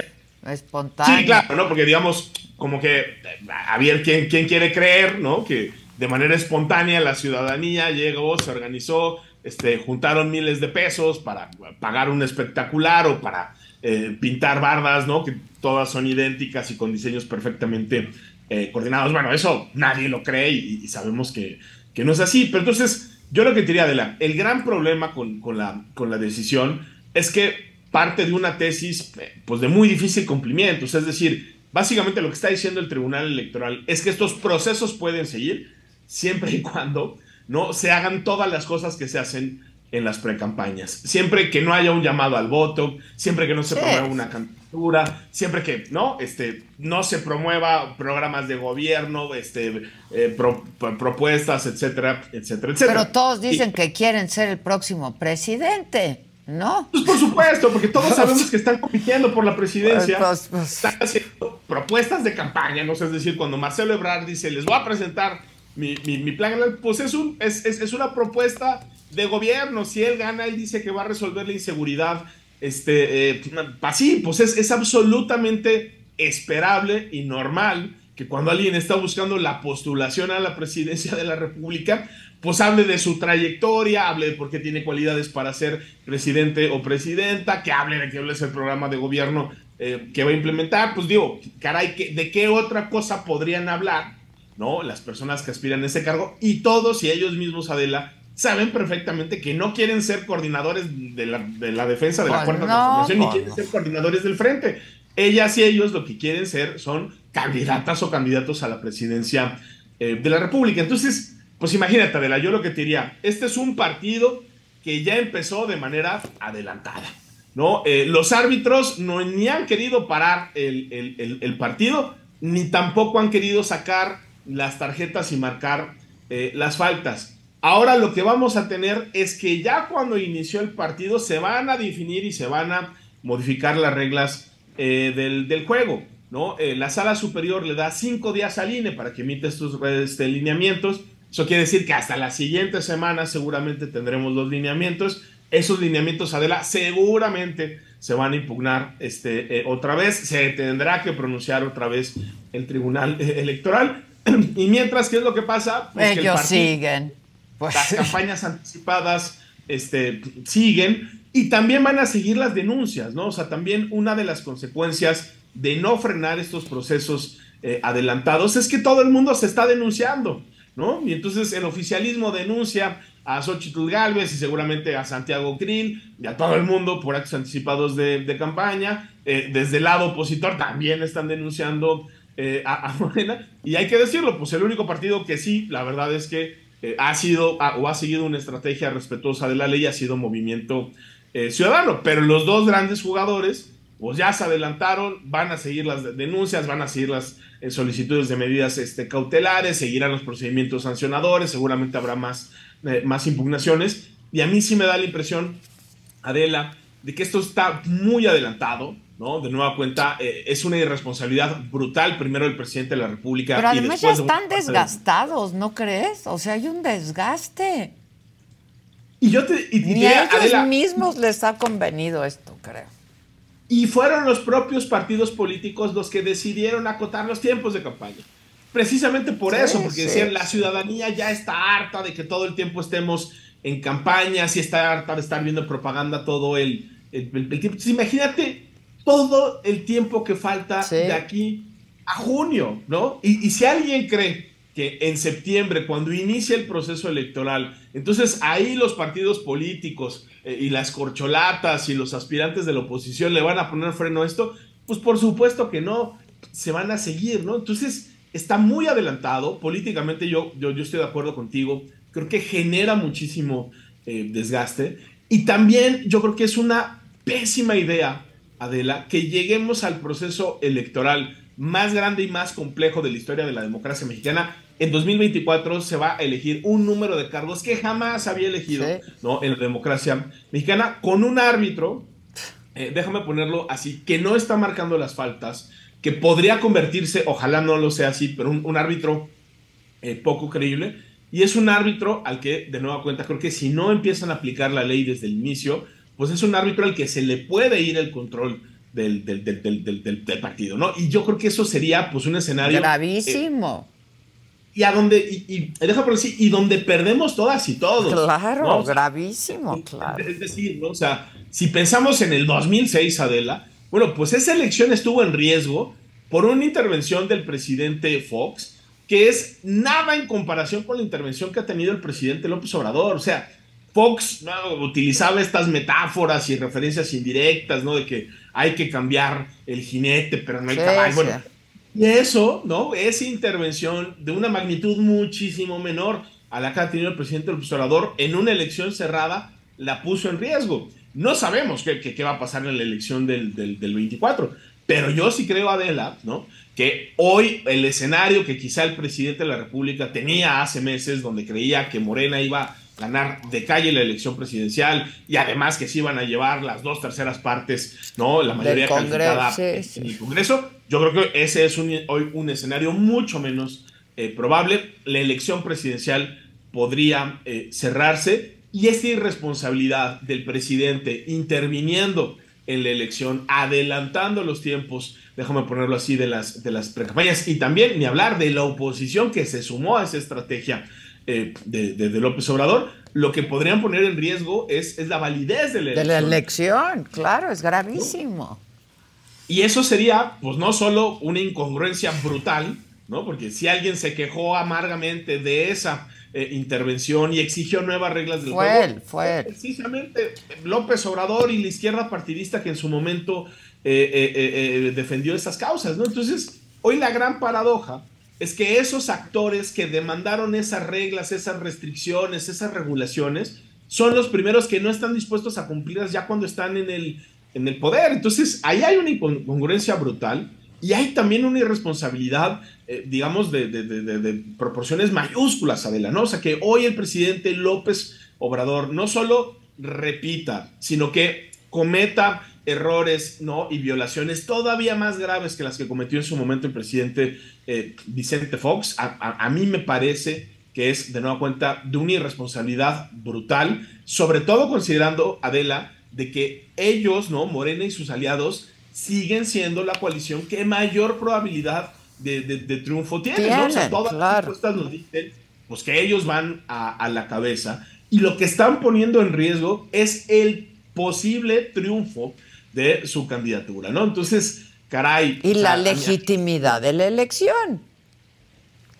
Espontáneo. Sí, claro, ¿no? Porque digamos, como que a ver quién, quién quiere creer, ¿no? Que de manera espontánea la ciudadanía llegó, se organizó, este, juntaron miles de pesos para pagar un espectacular o para eh, pintar bardas, ¿no? Que todas son idénticas y con diseños perfectamente eh, coordinados. Bueno, eso nadie lo cree y, sabemos que, que, no es así. Pero entonces, yo lo que diría, Adela, el gran problema con, con, la, con la decisión es que parte de una tesis pues de muy difícil cumplimiento. es decir, básicamente lo que está diciendo el Tribunal Electoral es que estos procesos pueden seguir siempre y cuando no se hagan todas las cosas que se hacen en las precampañas. Siempre que no haya un llamado al voto, siempre que no se promueva una candidatura, siempre que no, este, no se promueva programas de gobierno, este, eh, propuestas, etcétera, etcétera, etcétera. Pero todos dicen que quieren ser el próximo presidente. ¿No? Pues por supuesto, porque todos [laughs] sabemos que están compitiendo por la presidencia. Pues, pues. Están haciendo propuestas de campaña, ¿no? es decir, cuando Marcelo Ebrard dice, les voy a presentar mi, plan, pues es, un, es, es, una propuesta de gobierno. Si él gana, él dice que va a resolver la inseguridad. Este, eh, así, pues es, es absolutamente esperable y normal que cuando alguien está buscando la postulación a la presidencia de la República, pues hable de su trayectoria, hable de por qué tiene cualidades para ser presidente o presidenta, que hable de qué es el programa de gobierno eh, que va a implementar. Pues digo, caray, ¿de qué otra cosa podrían hablar, no? Las personas que aspiran a ese cargo y todos y ellos mismos, Adela, saben perfectamente que no quieren ser coordinadores de la, defensa de la pues cuarta transformación, ni pues quieren ser coordinadores del frente. Ellas y ellos lo que quieren ser son candidatas o candidatos a la presidencia eh, de la República. Entonces, pues imagínate, Adela, yo lo que te diría, este es un partido que ya empezó de manera adelantada. ¿no? Eh, los árbitros no, ni han querido parar el, partido, ni tampoco han querido sacar las tarjetas y marcar eh, las faltas. Ahora lo que vamos a tener es que ya cuando inició el partido se van a definir y se van a modificar las reglas eh, del, juego. ¿no? la sala superior le da cinco días al INE para que emita estos este, lineamientos. Eso quiere decir que hasta la siguiente semana seguramente tendremos los lineamientos. Esos lineamientos, Adela, seguramente se van a impugnar este, eh, otra vez. Se tendrá que pronunciar otra vez el Tribunal eh, Electoral. [clears throat] y mientras, ¿qué es lo que pasa? Pues Ellos siguen. Pues las [laughs] campañas anticipadas este, siguen y también van a seguir las denuncias, ¿no? O sea, también una de las consecuencias de no frenar estos procesos eh, adelantados es que todo el mundo se está denunciando, ¿no? Y entonces el oficialismo denuncia a Xochitl Galvez y seguramente a Santiago Krill y a todo el mundo por actos anticipados de, campaña. Eh, desde el lado opositor también están denunciando eh, a, Morena. Y hay que decirlo, pues el único partido que sí, la verdad es que eh, ha sido o ha seguido una estrategia respetuosa de la ley, ha sido Movimiento Ciudadano. Pero los dos grandes jugadores, pues ya se adelantaron, van a seguir las denuncias, van a seguir las eh, solicitudes de medidas este, cautelares, seguirán los procedimientos sancionadores, seguramente habrá más, más impugnaciones. Y a mí sí me da la impresión, Adela, de que esto está muy adelantado, ¿no? De nueva cuenta, eh, es una irresponsabilidad brutal, primero el presidente de la República. Pero además ya están desgastados, ¿no crees? O sea, hay un desgaste. Y yo te, y, Ni a ellos mismos les ha convenido esto, creo. Y fueron los propios partidos políticos los que decidieron acotar los tiempos de campaña. Precisamente por eso, porque decían, la ciudadanía ya está harta de que todo el tiempo estemos en campañas y está harta de estar viendo propaganda todo el, el, tiempo. Entonces, imagínate todo el tiempo que falta de aquí a junio, ¿no? Y, si alguien cree que en septiembre, cuando inicia el proceso electoral, entonces ahí los partidos políticos y las corcholatas y los aspirantes de la oposición le van a poner freno a esto, pues por supuesto que no, se van a seguir, ¿no? Entonces está muy adelantado, políticamente yo, yo, yo estoy de acuerdo contigo, creo que genera muchísimo eh, desgaste y también yo creo que es una pésima idea Adela, que lleguemos al proceso electoral más grande y más complejo de la historia de la democracia mexicana. En 2024 se va a elegir un número de cargos que jamás había elegido ¿no? en la democracia mexicana con un árbitro, eh, déjame ponerlo así, que no está marcando las faltas, que podría convertirse, ojalá no lo sea así, pero un, árbitro eh, poco creíble. Y es un árbitro al que, de nueva cuenta, creo que si no empiezan a aplicar la ley desde el inicio, pues es un árbitro al que se le puede ir el control del, del, partido, ¿no? Y yo creo que eso sería pues un escenario... Gravísimo. Eh, y a donde, y, deja por decir, y donde perdemos todas y todos. Claro, gravísimo, claro. Es decir, ¿no? O sea, si pensamos en el 2006, Adela, bueno, pues esa elección estuvo en riesgo por una intervención del presidente Fox, que es nada en comparación con la intervención que ha tenido el presidente López Obrador. O sea, Fox utilizaba estas metáforas y referencias indirectas, ¿no? De que hay que cambiar el jinete, pero no hay caballo. Bueno, y eso, ¿no? Esa intervención de una magnitud muchísimo menor a la que ha tenido el presidente del observador en una elección cerrada, la puso en riesgo. No sabemos qué, qué, va a pasar en la elección del, del, del 24, pero yo sí creo, Adela, ¿no? Que hoy el escenario que quizá el presidente de la República tenía hace meses, donde creía que Morena iba ganar de calle la elección presidencial y además que se iban a llevar las dos terceras partes, ¿no? La mayoría calificada en el Congreso. Yo creo que ese es un, hoy un escenario mucho menos eh, probable. La elección presidencial podría eh, cerrarse y esta irresponsabilidad del presidente interviniendo en la elección, adelantando los tiempos, déjame ponerlo así, de las, de las precampañas y también ni hablar de la oposición que se sumó a esa estrategia eh, de, López Obrador, lo que podrían poner en riesgo es, es la validez de la elección. De la elección, claro, es gravísimo. Y eso sería, pues no solo una incongruencia brutal, ¿no? Porque si alguien se quejó amargamente de esa eh, intervención y exigió nuevas reglas del fue juego. Él, fue él. Precisamente López Obrador y la izquierda partidista que en su momento eh, eh, defendió esas causas, ¿no? Entonces, hoy la gran paradoja es que esos actores que demandaron esas reglas, esas restricciones, esas regulaciones, son los primeros que no están dispuestos a cumplirlas ya cuando están en el, en el poder. Entonces, ahí hay una incongruencia brutal y hay también una irresponsabilidad, eh, digamos, de, de, de, de, proporciones mayúsculas, Adela, ¿no? O sea, que hoy el presidente López Obrador no solo repita, sino que cometa errores ¿no? y violaciones todavía más graves que las que cometió en su momento el presidente eh, Vicente Fox. A, a, a, mí me parece que es, de nueva cuenta, de una irresponsabilidad brutal, sobre todo considerando, Adela, de que ellos, ¿no? Morena y sus aliados, siguen siendo la coalición que mayor probabilidad de, de, de triunfo tiene. Tienen, ¿no? O sea, todas claro. las encuestas nos dicen pues, que ellos van a, a la cabeza y lo que están poniendo en riesgo es el posible triunfo de su candidatura, ¿no? Entonces, caray. Y la legitimidad de la elección.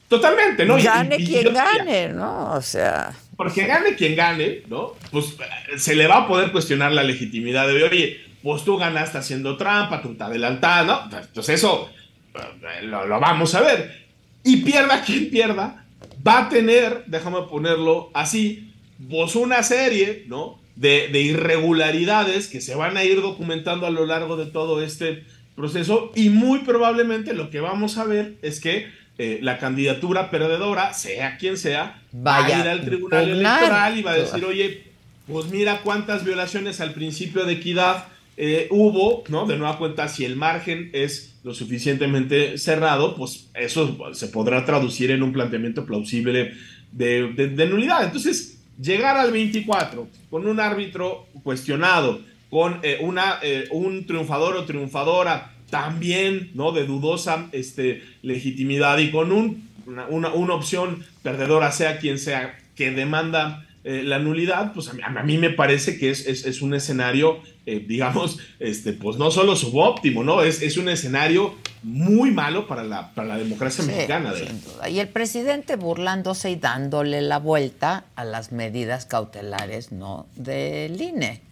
Totalmente, ¿no? Gane y- y quien gane, ¿no? O sea, Porque gane quien gane, ¿no? Pues eh, se le va a poder cuestionar la legitimidad de, oye, pues tú ganaste haciendo trampa, tú te adelantaste, ¿no? Pues eso eh, lo, lo vamos a ver. Y pierda quien pierda, va a tener, déjame ponerlo así, pues una serie, ¿no? De, de irregularidades que se van a ir documentando a lo largo de todo este proceso y muy probablemente lo que vamos a ver es que eh, la candidatura perdedora, sea quien sea, va Vaya a ir al tribunal electoral y va a decir, oye, pues mira cuántas violaciones al principio de equidad eh, hubo, ¿no? De nueva cuenta, si el margen es lo suficientemente cerrado, pues eso se podrá traducir en un planteamiento plausible de, de- de nulidad. Entonces, llegar al 24 con un árbitro cuestionado, con eh, una, eh, un triunfador o triunfadora también, ¿no? De dudosa este, legitimidad y con un, una, una- una opción perdedora, sea quien sea, que demanda eh, la nulidad, pues a mí, a mí me parece que es, es, es un escenario, eh, digamos, este, pues no solo subóptimo, ¿no? Es, es un escenario muy malo para la, para la democracia sí, mexicana. de- sin duda. Y el presidente burlándose y dándole la vuelta a las medidas cautelares, ¿no? Del INE.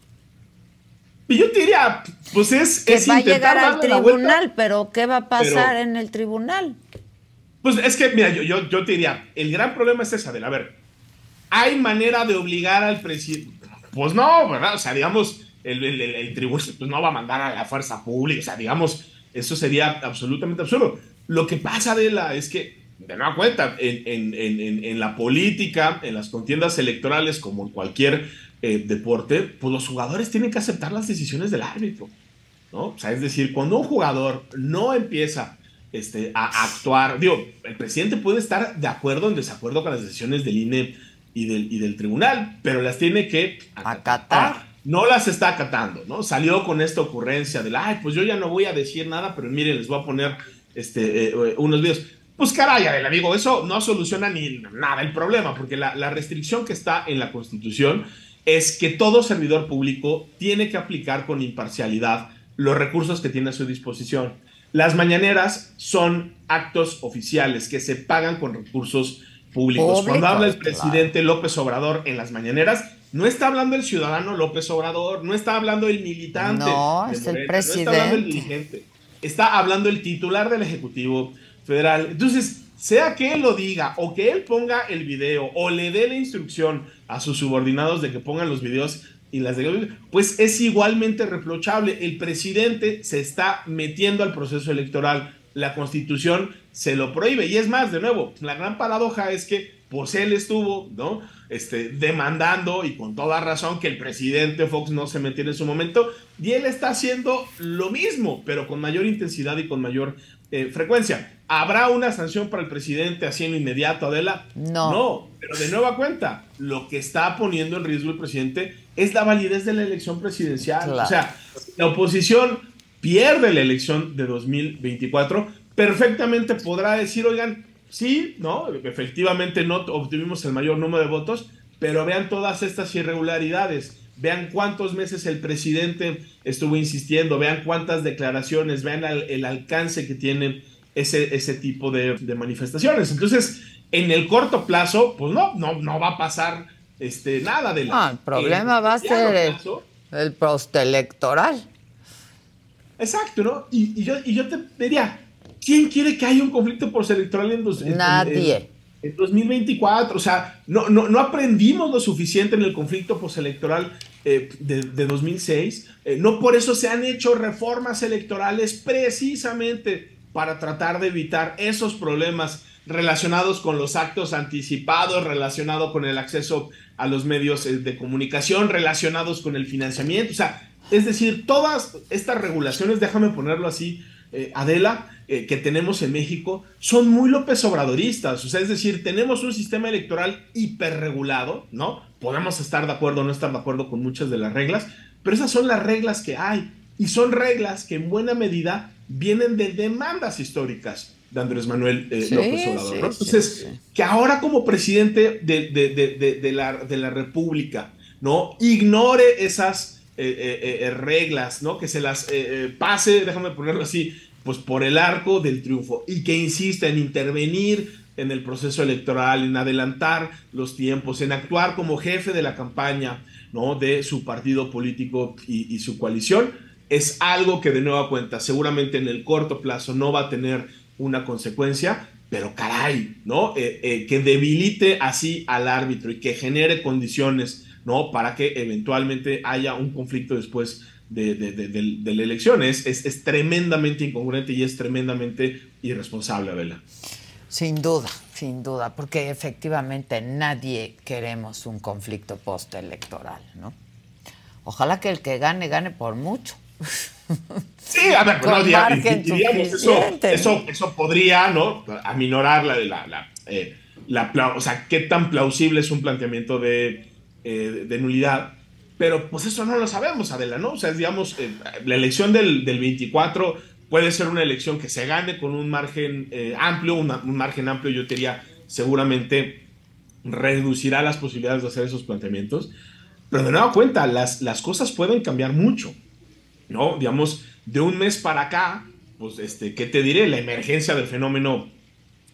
Y yo te diría, pues es, Que es va a llegar al tribunal, pero ¿qué va a pasar Pero- en el tribunal? Pues es que, mira, yo, yo, yo te diría, el gran problema es esa, a ver, ¿hay manera de obligar al presidente? Pues no, ¿verdad? O sea, digamos, el, el, el- el tribunal pues no va a mandar a la fuerza pública, o sea, digamos, eso sería absolutamente absurdo. Lo que pasa, Adela, es que, de nueva cuenta, en, en, en, en- en la política, en las contiendas electorales, como en cualquier eh, deporte, pues los jugadores tienen que aceptar las decisiones del árbitro. ¿no? O sea, es decir, cuando un jugador no empieza este, a actuar, digo, el presidente puede estar de acuerdo o en desacuerdo con las decisiones del INE y del, y del tribunal, pero las tiene que Acatar. No las está acatando, ¿no? Salió con esta ocurrencia de, ay, pues yo ya no voy a decir nada, pero miren, les voy a poner este, eh, unos videos. Pues caray, Adela, amigo, eso no soluciona ni nada el problema, porque la, la restricción que está en la Constitución es que todo servidor público tiene que aplicar con imparcialidad los recursos que tiene a su disposición. Las mañaneras son actos oficiales que se pagan con recursos públicos. Cuando habla el claro. presidente López Obrador en las mañaneras, no está hablando el ciudadano López Obrador, no está hablando el militante. No, es el Morena, No está hablando el presidente. dirigente. Está hablando el titular del Ejecutivo Federal. Entonces, sea que él lo diga o que él ponga el video o le dé la instrucción a sus subordinados de que pongan los videos y las de pues es igualmente reprochable. El presidente se está metiendo al proceso electoral. La constitución se lo prohíbe. Y es más, de nuevo, la gran paradoja es que pues él estuvo, ¿no? Este, demandando y con toda razón que el presidente Fox no se metiera en su momento y él está haciendo lo mismo, pero con mayor intensidad y con mayor eh, frecuencia. ¿Habrá una sanción para el presidente así en lo inmediato, Adela? No. No, pero de nueva cuenta, lo que está poniendo en riesgo el presidente es la validez de la elección presidencial. Claro. O sea, la oposición pierde la elección de 2024, perfectamente podrá decir, oigan, sí, ¿no? Efectivamente no obtuvimos el mayor número de votos, pero vean todas estas irregularidades, vean cuántos meses el presidente estuvo insistiendo, vean cuántas declaraciones, vean el alcance que tienen ese, ese tipo de, de manifestaciones. Entonces, En el corto plazo, pues no, no, no va a pasar este, nada de la... Ah, el problema va a ser el, el postelectoral. Exacto, ¿no? Y, yo, y yo te diría, ¿quién quiere que haya un conflicto postelectoral en, dos, Nadie. En, 2024? O sea, no, no, no aprendimos lo suficiente en el conflicto postelectoral eh, de, de, 2006. Eh, no por eso se han hecho reformas electorales precisamente para tratar de evitar esos problemas relacionados con los actos anticipados, relacionados con el acceso a los medios eh, de comunicación, relacionados con el financiamiento. O sea, es decir, todas estas regulaciones, déjame ponerlo así, Adela, eh, que tenemos en México, son muy López Obradoristas. O sea, es decir, tenemos un sistema electoral hiperregulado, ¿no? Podemos estar de acuerdo o no estar de acuerdo con muchas de las reglas, pero esas son las reglas que hay. Y son reglas que en buena medida vienen de demandas históricas de Andrés Manuel eh, López Obrador. Entonces, que ahora como presidente de, de, la, de, la, República, ¿no? Ignore esas eh, reglas, ¿no? Que se las pase, déjame ponerlo así, pues por el arco del triunfo y que insista en intervenir en el proceso electoral, en adelantar los tiempos, en actuar como jefe de la campaña, ¿no? De su partido político y, su coalición, es algo que de nueva cuenta seguramente en el corto plazo no va a tener una consecuencia, pero caray, ¿no? Eh, eh, que debilite así al árbitro y que genere condiciones, ¿no? Para que eventualmente haya un conflicto después de, la elección. Es, es, tremendamente incongruente y es tremendamente irresponsable, Abela. Sin duda, sin duda, porque efectivamente nadie queremos un conflicto postelectoral, ¿no? Ojalá que el que gane, gane por mucho. [laughs] Sí, a ver, no, digamos, eso, eso, podría, ¿no? Aminorar la, la, la, eh, la, o sea, qué tan plausible es un planteamiento de, eh, de, nulidad. Pero pues eso no lo sabemos, Adela, ¿no? O sea, digamos, eh, la elección del, del, 24 puede ser una elección que se gane con un margen amplio, un margen amplio, yo diría, seguramente reducirá las posibilidades de hacer esos planteamientos. Pero de nueva cuenta, las, las cosas pueden cambiar mucho. ¿no? Digamos, de un mes para acá, pues, este, ¿qué te diré? La emergencia del fenómeno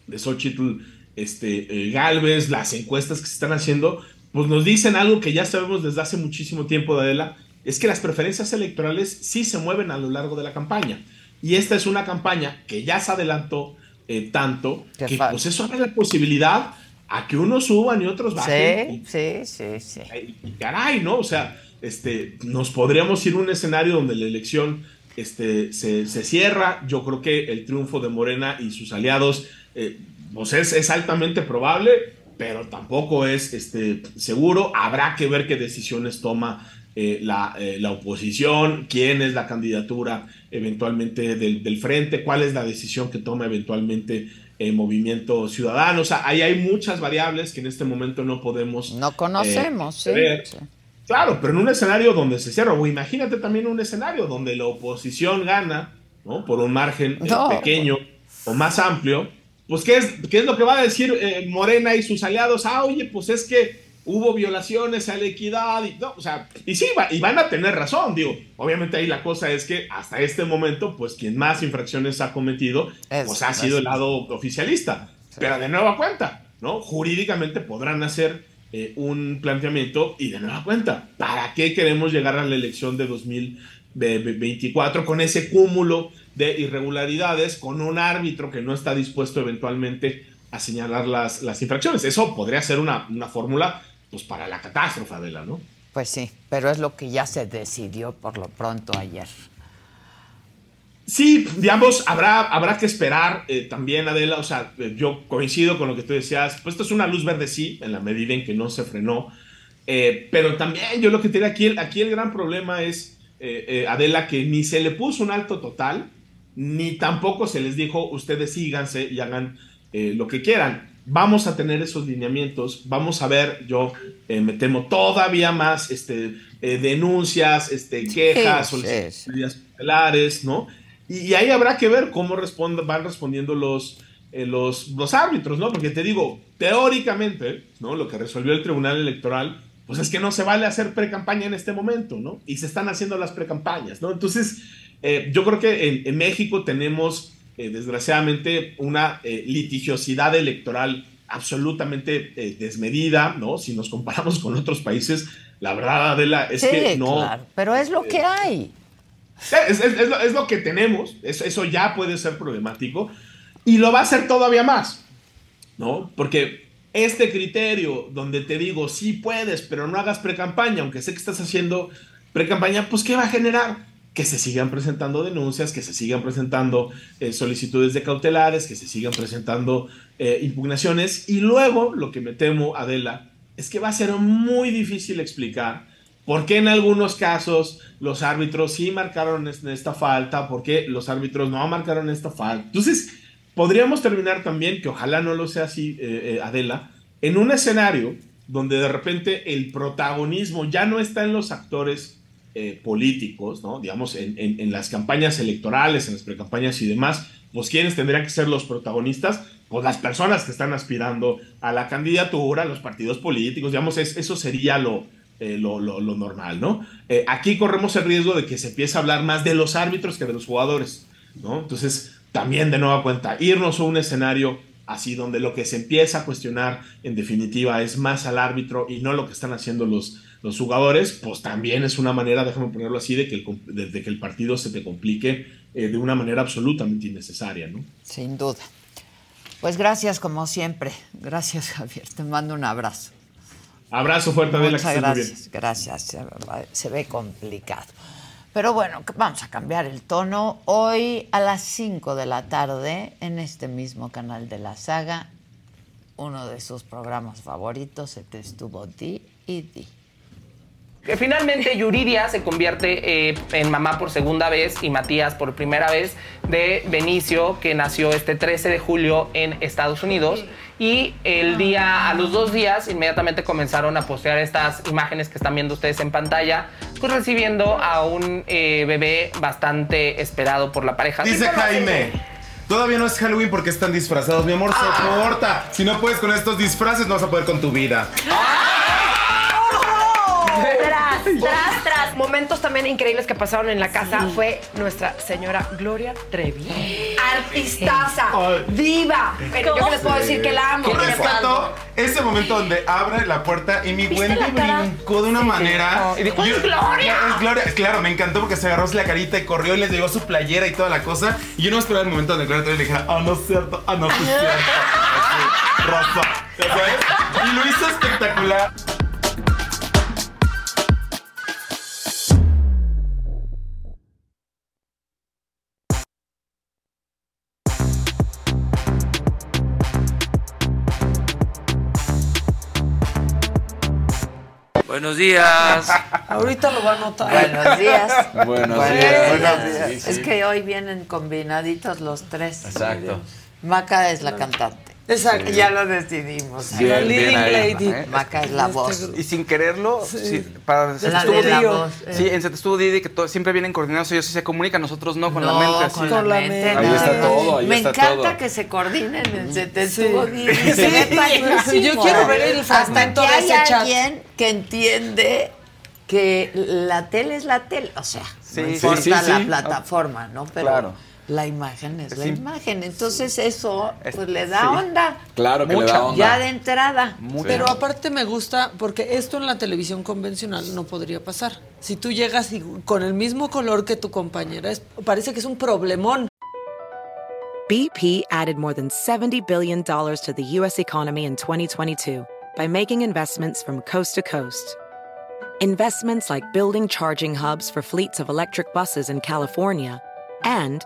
de Xochitl este, eh, Galvez, las encuestas que se están haciendo, pues nos dicen algo que ya sabemos desde hace muchísimo tiempo, Adela, es que las preferencias electorales sí se mueven a lo largo de la campaña. Y esta es una campaña que ya se adelantó eh, tanto que pues eso abre la posibilidad a que unos suban y otros bajen. Sí, sí, sí, sí. Y caray, ¿no? O sea, este, nos podríamos ir a un escenario donde la elección este, se, cierra. Yo creo que el triunfo de Morena y sus aliados eh, pues es, altamente probable, pero tampoco es este, seguro. Habrá que ver qué decisiones toma eh, eh, la, oposición, quién es la candidatura eventualmente del, frente, cuál es la decisión que toma eventualmente el Movimiento Ciudadano. O sea, ahí hay muchas variables que en este momento no podemos. No conocemos, ver. Claro, pero en un escenario donde se cierra, o imagínate también un escenario donde la oposición gana, ¿no? Por un margen eh, pequeño o más amplio, pues ¿qué es, qué es lo que va a decir eh, Morena y sus aliados? Ah, oye, pues es que hubo violaciones a la equidad, y, no, o sea, y sí, y van a tener razón, digo, obviamente ahí la cosa es que hasta este momento, pues quien más infracciones ha cometido, pues ha sido el lado oficialista, pero de nueva cuenta, ¿no? Jurídicamente podrán hacer eh, un planteamiento y de nueva cuenta, ¿para qué queremos llegar a la elección de 2024 con ese cúmulo de irregularidades, con un árbitro que no está dispuesto eventualmente a señalar las, las infracciones? Eso podría ser una, una fórmula pues para la catástrofe, Adela, ¿no? Pues sí, pero es lo que ya se decidió por lo pronto ayer. Sí, digamos, habrá, habrá que esperar eh, también, Adela, o sea, eh, yo coincido con lo que tú decías, pues esto es una luz verde, sí, en la medida en que no se frenó, eh, pero también yo lo que tiene aquí, aquí el gran problema es, Adela, que ni se le puso un alto total, ni tampoco se les dijo, ustedes síganse y hagan lo que quieran. Vamos a tener esos lineamientos, vamos a ver, yo me temo todavía más este, denuncias, este, quejas, solicitudes ¿no? Y, ahí habrá que ver cómo van respondiendo los, eh, los, los árbitros, ¿no? Porque te digo, teóricamente, ¿no? Lo que resolvió el Tribunal Electoral, pues es que no se vale hacer pre-campaña en este momento, ¿no? Y se están haciendo las pre-campañas, ¿no? Entonces, eh, yo creo que en, México tenemos, eh, desgraciadamente, una litigiosidad electoral absolutamente eh, desmedida, ¿no? Si nos comparamos con otros países, la verdad, Adela, es que no. Claro, pero es lo que hay. Es, es, lo, que tenemos, eso ya puede ser problemático y lo va a ser todavía más, ¿no? Porque este criterio donde te digo, sí puedes, pero no hagas pre-campaña, aunque sé que estás haciendo pre-campaña, pues ¿qué va a generar? Que se sigan presentando denuncias, que se sigan presentando eh, solicitudes de cautelares, que se sigan presentando eh, impugnaciones y luego lo que me temo, Adela, es que va a ser muy difícil explicar por qué en algunos casos los árbitros sí marcaron esta falta, por qué los árbitros no marcaron esta falta. Entonces, podríamos terminar también, que ojalá no lo sea así, eh, Adela, en un escenario donde de repente el protagonismo ya no está en los actores eh, políticos, ¿no? Digamos, en, las campañas electorales, en las precampañas y demás, pues quienes tendrían que ser los protagonistas, pues las personas que están aspirando a la candidatura, los partidos políticos, digamos, eso sería lo, lo, lo, lo, normal, ¿no? aquí corremos el riesgo de que se empiece a hablar más de los árbitros que de los jugadores, ¿no? Entonces, también de nueva cuenta, irnos a un escenario así donde lo que se empieza a cuestionar en definitiva es más al árbitro y no lo que están haciendo los, los jugadores, pues también es una manera, déjame ponerlo así, de que el, que el partido se te complique eh, de una manera absolutamente innecesaria, ¿no? Sin duda. Pues gracias como siempre. Gracias [laughs] Javier, te mando un abrazo. Abrazo fuerte, Adela. Muchas gracias, gracias. Se ve complicado. Pero bueno, vamos a cambiar el tono. Hoy a las 5 de la tarde, en este mismo canal de la saga, uno de sus programas favoritos, se te estuvo Di y Di. Que finalmente Yuridia se convierte eh, en mamá por segunda vez y Matías por primera vez de Benicio, que nació este 13 de julio en Estados Unidos. Y el día, a los dos días, inmediatamente comenzaron a postear estas imágenes que están viendo ustedes en pantalla, pues recibiendo a un eh, bebé bastante esperado por la pareja. Dice Jaime. Todavía no es Halloween porque están disfrazados, mi amor, soporta. Si no puedes con estos disfraces, no vas a poder con tu vida. Tras, tras. Momentos también increíbles que pasaron en la casa fue nuestra señora Gloria Trevi. Artistaza, diva. Pero yo les puedo decir que la amo. Yo rescato ese momento donde abre la puerta y mi Wendy brincó de una manera. Y dijo, ¡Es Gloria! Es Gloria. Claro, me encantó porque se agarró la carita y corrió y les llegó su playera y toda la cosa. Y yo no esperaba el momento donde Gloria Trevi le dijera, ah, no es cierto, ah, no es cierto. [laughs] Rosa. Y lo hizo espectacular. Buenos días. Ahorita lo va a notar. Buenos días. Buenos, días. Es que hoy vienen combinaditos los tres. Exacto. Maca es la cantante. Exacto. Ya lo decidimos. la leading lady. ¿eh? Maca es la voz. Y sin quererlo, sí. para se la de la voz, eh. Sí, en Se estuvo Didi, que siempre vienen coordinados, ellos sí se comunican, nosotros no, con la mente. Con, con la, mente. Ahí está todo, ahí Me está encanta que se coordinen en Se te estuvo Didi. Yo quiero ver el fragmento Hasta que de hay chat. alguien que entiende que la tele es la tele, o sea, Sí, no sí, importa sí, la sí. plataforma, ¿no? Pero Claro. La imagen es la Sí. imagen, entonces eso Es- pues le da sí. onda. Claro que le Mucha. da onda. Ya de entrada. Pero aparte me gusta porque esto en la televisión convencional no podría pasar. Si tú llegas y con el mismo color que tu compañera, es- parece que es un problemón. BP added more than $70 billion to the U.S. economy in 2022 by making investments from coast to coast. Investments like building charging hubs for fleets of electric buses in California and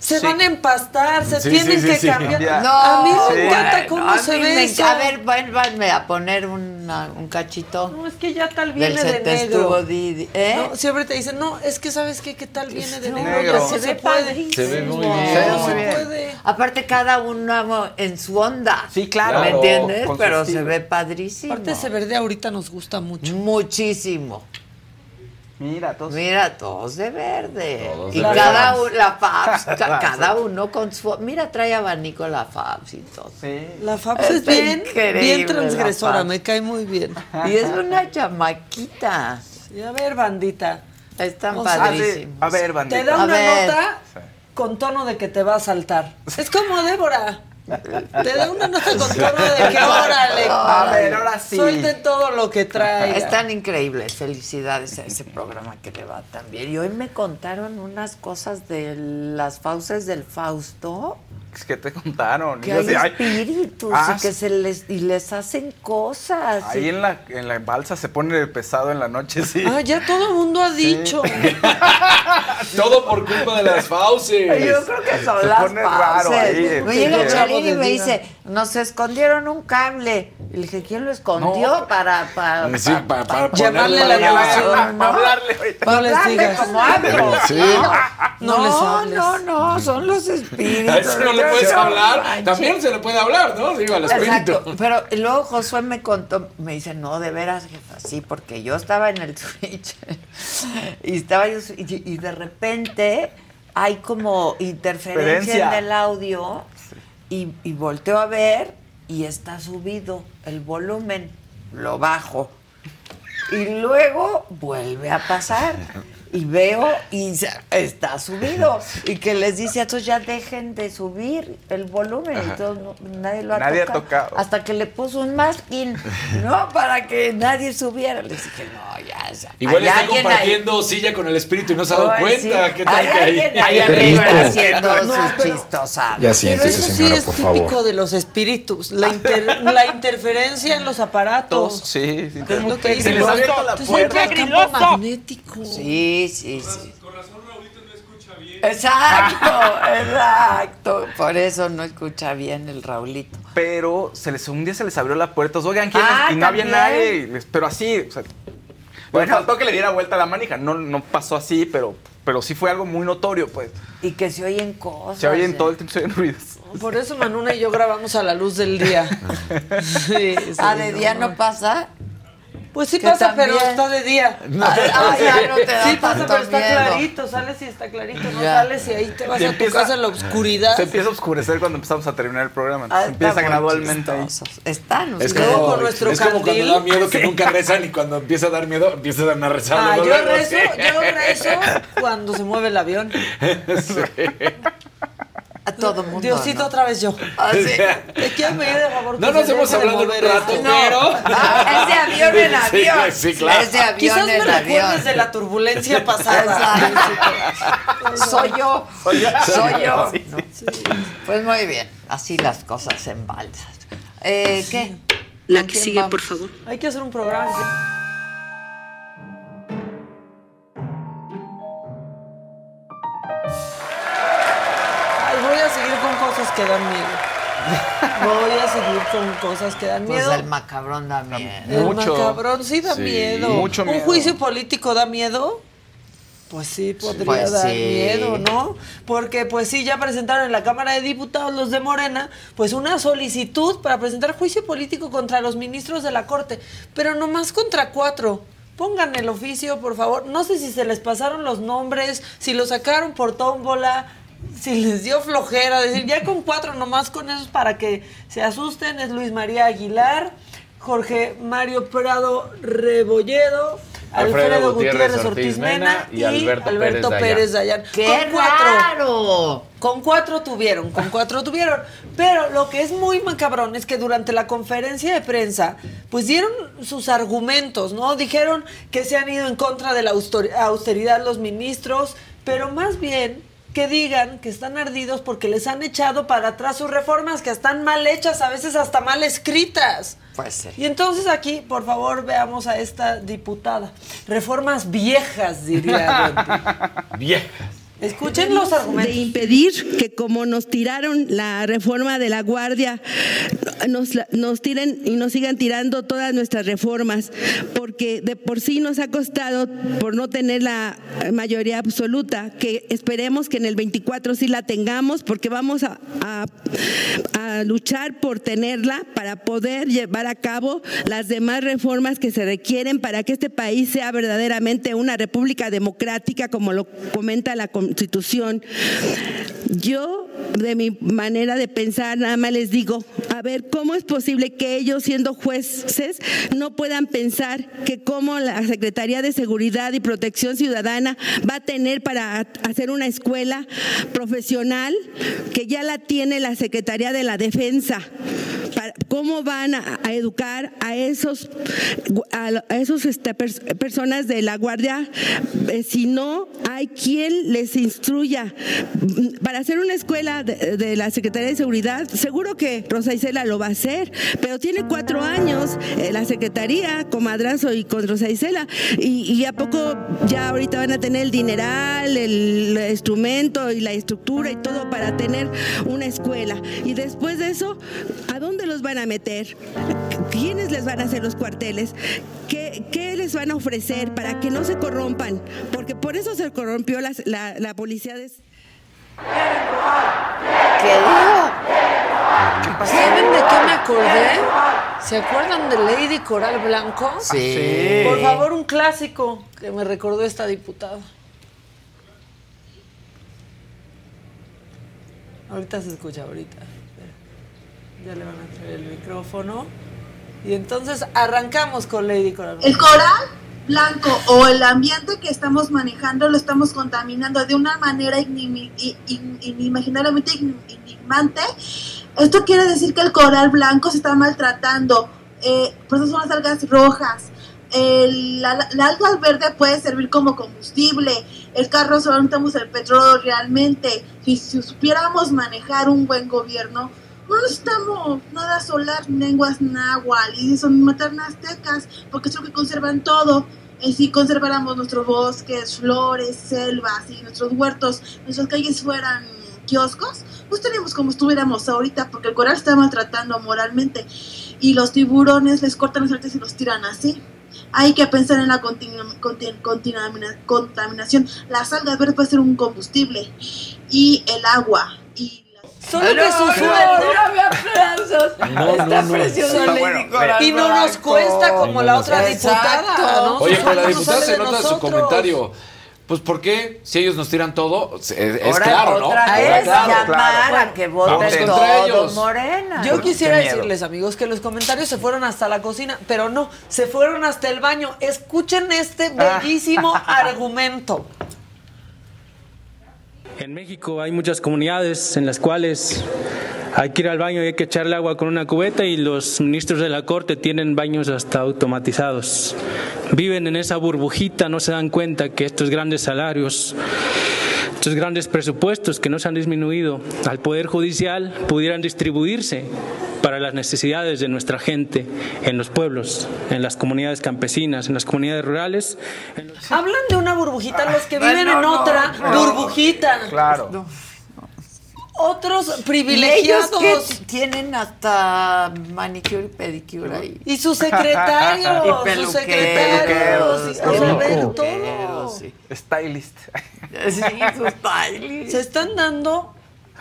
Se Sí. van a empastar, se Sí, tienen sí, sí, que sí. cambiar. No, a mí me encanta cómo a se ve me eso. A ver, vuélvanme a poner una- un cachito. No, es que ya tal Del viene de se te negro. estuvo Didi. ¿Eh? No, siempre te dicen, no, es que sabes qué, qué tal viene de No, negro, negro. ya se se, ve puede. padrísimo. Se ve muy Se bien. ve No se bien. puede. Aparte, cada uno en su onda. Sí, claro. ¿Me entiendes? Pero se ve padrísimo. Aparte ese verde ahorita nos gusta mucho. Muchísimo. Mira, todos. Mira, todos de verde. Todos y de cada uno, la Fabs, [laughs] ca- cada uno con su. Mira, trae abanico la Fabs y todo. Sí. La Fabs es bien, bien transgresora, me cae muy bien. Y es una chamaquita. A ver, bandita, Están O sea, padrísimos. A ver, bandita. te da una nota con tono de que te va a saltar. Es como Débora. Te da una nota con tono de que órale. A ver, ahora sí. Suelten todo lo que trae. Están increíbles. Felicidades a ese programa que le va tan bien. Y hoy me contaron unas cosas de las fauces del Fausto. Que te contaron. Que Y yo hay así, ay, espíritus ah, y que se les y les hacen cosas. Ahí y- en la, en la balsa se pone pesado en la noche, sí. Ah, ya todo el mundo ha dicho. [laughs] Todo por culpa de las fauces. Yo creo que son Se las pone raro fauces. ahí, Me sí, llega sí. Chalín y me dice, nos escondieron un cable. Y le dije, ¿quién lo escondió? No. Para, para, Sí, para, para Llamarle ponerle la atención. ¿no? hablarle ahorita. Para No les hablarle digas. como hablo. Sí. No No, no, no, son los espíritus. [laughs] A ese no le puedes hablar. También se le puede hablar, ¿no? Digo, al espíritu. Exacto, pero luego Josué me contó, me dice, no, de veras, jefa, sí, porque yo estaba en el [laughs] Switch y estaba yo, y, y de repente hay como interferencia en el audio y, y volteo a ver y está subido el volumen, lo bajo y luego vuelve a pasar. Y veo y está subido. Y que les dice a todos ya dejen de subir el volumen. Y todos, no- nadie lo ha Nadie ha tocado. tocado. Hasta que le puso un masking, ¿no? Para que nadie subiera. Les dije, no, ya. ya. Igual Hay está compartiendo silla con el espíritu y no se ha dado ahí. cuenta. Sí. ¿Qué tal Hay que ahí? alguien ahí arriba haciendo No, sus pero- chistosadas. Ya Pero eso sí es por típico favor. de los espíritus, la, inter- la interferencia en los aparatos. Sí, sí. Es lo que Se les ha abierto la Entonces, puerta. entra el campo magnético. Sí, sí, sí. Exacto, [laughs] exacto. Por eso no escucha bien el Raulito. Pero se les, un día se les abrió la puerta. Oigan, ¿quién Ah, es? Y no había nadie. Pero así, o sea, bueno, faltó que le diera vuelta a la manija. No, no pasó así, pero, pero sí fue algo muy notorio, pues. Y que se oyen cosas. Se oyen ¿eh? todo el tiempo, se oyen ruidos. Por eso Manuna y yo grabamos a la luz del día. [laughs] Sí, sí, Ah, de día no pasa. Pues sí pasa, pero está de día. Ah, ah, ya no te da Sí pasa, pero está miedo. clarito. Sales y está clarito, no Ya. sales y ahí te vas a tu casa en la oscuridad. Se empieza a oscurecer cuando empezamos a terminar el programa. Ah, empieza gradualmente. chistosos. Están Es como, con nuestro es como cuando candil. da miedo que nunca rezan y cuando empieza a dar miedo empiezan a rezar. Ah, yo rezo, sí. yo rezo cuando se mueve el avión. [laughs] [laughs] A todo mundo. Diosito, ¿no? otra vez yo. Ah, sí. Te quiero pedir de favor No nos hemos hablado un rato, pero... Ah, es de avión en [laughs] avión. sí, claro. Es de avión Quizás me en avión. recuerdes de la turbulencia [laughs] pasada. Soy yo. Soy yo. Soy yo. Sí. ¿no? Pues muy bien. Así las cosas en balsas. Eh, ¿Qué? La ¿Con que sigue, vamos? por favor. Hay que hacer un programa. Que dan miedo. Voy a seguir con cosas que dan Pues miedo. el macabrón da miedo. El Mucho. macabrón sí da Sí, miedo. mucho ¿Un juicio político da miedo? Pues sí, podría Pues dar sí. miedo, ¿no? Porque pues sí, ya presentaron en la Cámara de Diputados los de Morena, pues una solicitud para presentar juicio político contra los ministros de la Corte, pero nomás contra cuatro. Pongan el oficio, por favor. No sé si se les pasaron los nombres, si lo sacaron por tómbola, si les dio flojera. Decir, ya con cuatro, nomás con esos para que se asusten. Es Luis María Aguilar, Jorge Mario Prado Rebolledo, Alfredo Alfredo, Gutiérrez Gutiérrez Ortiz Ortiz Mena y y Alberto, Alberto Pérez Dayan. ¡Qué Con cuatro. raro! Con cuatro tuvieron, con cuatro tuvieron. Pero lo que es muy macabrón es que durante la conferencia de prensa, pues dieron sus argumentos, ¿no? Dijeron que se han ido en contra de la austeridad los ministros, pero más bien que digan que están ardidos porque les han echado para atrás sus reformas, que están mal hechas, a veces hasta mal escritas. Pues sí. Y entonces aquí, por favor, veamos a esta diputada. Reformas viejas, diría. [laughs] Viejas. Escuchen los argumentos. De impedir que como nos tiraron la reforma de la Guardia, nos, nos tiren y nos sigan tirando todas nuestras reformas, porque de por sí nos ha costado por no tener la mayoría absoluta, que esperemos que en el 24 sí la tengamos, porque vamos a, a- a luchar por tenerla para poder llevar a cabo las demás reformas que se requieren para que este país sea verdaderamente una república democrática, como lo comenta la Constitución. Yo, de mi manera de pensar, nada más les digo, a ver, ¿cómo es posible que ellos, siendo jueces, no puedan pensar que cómo la Secretaría de Seguridad y Protección Ciudadana va a tener para hacer una escuela profesional que ya la tiene la Secretaría de la Defensa? ¿Cómo van a, educar a esos, a, esos este, pers- personas de la Guardia eh, si no hay quien les instruya? Mm, Para hacer una escuela de, la Secretaría de Seguridad, seguro que Rosa Isela lo va a hacer, pero tiene cuatro años eh, la Secretaría con Madrazo y con Rosa Isela, y, a poco ya ahorita van a tener el dineral, el instrumento y la estructura y todo para tener una escuela. Y después de eso, ¿a dónde los van a meter? ¿Quiénes les van a hacer los cuarteles? ¿Qué, qué les van a ofrecer para que no se corrompan? Porque por eso se corrompió las- la, la policía de... ¿Qué digo? ¿Saben de qué me acordé? ¿Se acuerdan de Lady Coral Blanco? Sí. Por favor, un clásico que me recordó esta diputada. Ahorita se escucha, ahorita. Ya le van a traer el micrófono. Y entonces arrancamos con Lady Coral Blanco. El coral blanco o el ambiente que estamos manejando lo estamos contaminando de una manera inimaginablemente enigmante. Esto quiere decir que el coral blanco se está maltratando. Eh, por eso son las algas rojas. El- la, la alga verde puede servir como combustible. El carro solo necesitamos el petróleo realmente. Si supiéramos manejar un buen gobierno, no necesitamos nada solar, lenguas náhuatl y son maternas aztecas, porque es lo que conservan todo. Y si conserváramos nuestros bosques, flores, selvas y nuestros huertos, nuestras calles fueran kioscos, no estaríamos como estuviéramos ahorita, porque el coral está maltratando moralmente y los tiburones les cortan los artes y los tiran así. Hay que pensar en la contaminación. Las algas verdes pueden ser un combustible y el agua Solo que su sueldo. No, Está no, no. preciosa Está Lady bueno. Coral Y no nos cuesta como la otra diputada, ¿no? Oye, pero la diputada se nota su comentario. Pues, ¿por qué? Si ellos nos tiran todo, es, es Ahora claro, ¿no? otra vez claro, llamar claro. a que voten todos ellos. Morena. Yo quisiera decirles, amigos, que los comentarios se fueron hasta la cocina, pero no, se fueron hasta el baño. Escuchen este Ah. bellísimo [laughs] argumento. En México hay muchas comunidades en las cuales hay que ir al baño y hay que echarle agua con una cubeta y los ministros de la Corte tienen baños hasta automatizados. Viven en esa burbujita, no se dan cuenta que estos grandes salarios, estos grandes presupuestos que no se han disminuido al Poder Judicial pudieran distribuirse para las necesidades de nuestra gente en los pueblos, en las comunidades campesinas, en las comunidades rurales. Hablan de una burbujita, los que viven no, en no, otra no. burbujita. Claro. Otros Y ellos privilegiados. que tienen hasta manicure y pedicure ahí. Y sus secretarios, [laughs] Y sus secretarios. y- o sea, todo. Stylist. Sí, su stylist. Se están dando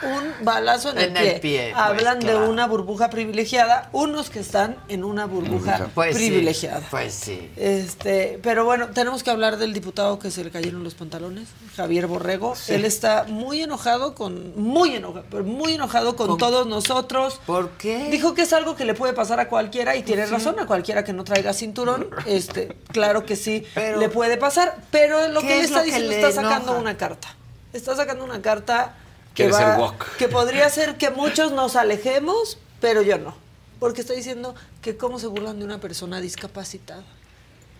un balazo en, En el, pie. el pie, pues, Hablan claro. de una burbuja privilegiada, unos que están en una burbuja Pues sí, privilegiada. pues sí. Este, pero bueno, tenemos que hablar del diputado que se le cayeron los pantalones, Javier Borrego. Sí. Él está muy enojado con, muy enojado, muy enojado con, ¿Con- todos nosotros. ¿Por qué? Dijo que es algo que le puede pasar a cualquiera y tiene Sí. razón, a cualquiera que no traiga cinturón, [laughs] este, claro que sí, Pero- le puede pasar. Pero lo ¿Qué que él es está diciendo le está sacando una carta. Está sacando una carta que Quiere ser va, woke. que podría ser que muchos nos alejemos, pero yo no. Porque está diciendo que cómo se burlan de una persona discapacitada.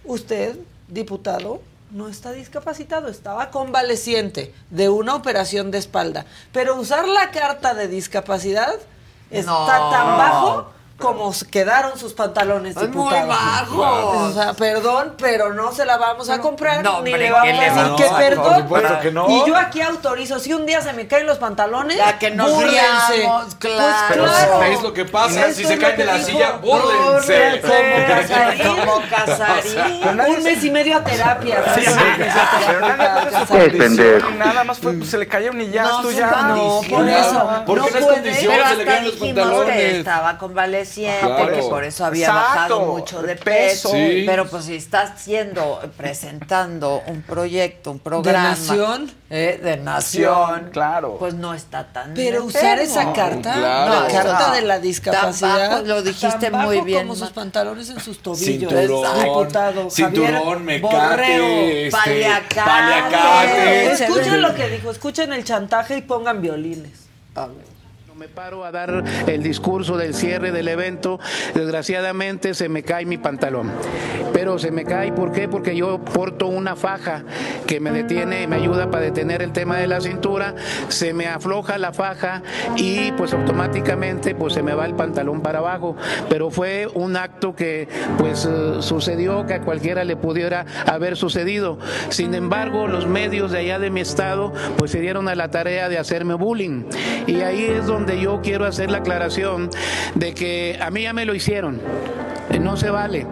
Usted, diputado, no está discapacitado, estaba convaleciente de una operación de espalda. Pero usar la carta de discapacidad está No. tan bajo como quedaron sus pantalones, Es muy bajos. O sea, perdón, pero no se la vamos a comprar, No, ni hombre, le vamos ¿qué a decir que perdón. Por que no. Y yo aquí autorizo, si un día se me caen los pantalones, Ya que nos búrlense. riamos, claro. Pues Pero claro. ¿sabéis lo que pasa? Si es se caen de la dijo silla, búrlense. Como Casarín. Un mes y medio a terapia. Sí, Sí, pero ni nada más fue, pues, se le cayeron y ya, No, tú ya. condición. por eso. Porque no es condición, Pero se le caen los pantalones. estaba convaleciente, Claro. que por eso había Exacto, bajado mucho de de peso. Sí. Pero pues si estás haciendo, presentando un proyecto, un programa. nación? eh, de nación. Claro. Pues no está tan Pero usar esa enfermo. carta, Claro. la carta de la Tan discapacidad, bajo, lo dijiste tan bajo muy bien, como sus pantalones en sus tobillos. Cinturón, diputado cinturón, mecate, este, paliacate. paliacate. Escuchen lo que dijo, escuchen el chantaje y pongan violines. Me paro a dar el discurso del cierre del evento, desgraciadamente se me cae mi pantalón. Pero se me cae, ¿por qué? Porque yo porto una faja que me detiene y me ayuda para detener el tema de la cintura, se me afloja la faja y pues automáticamente pues se me va el pantalón para abajo. Pero fue un acto que pues eh, sucedió que a cualquiera le pudiera haber sucedido. Sin embargo, los medios de allá de mi estado pues se dieron a la tarea de hacerme bullying. Y ahí es donde yo quiero hacer la aclaración de que a mí ya me lo hicieron. Eh, No se vale.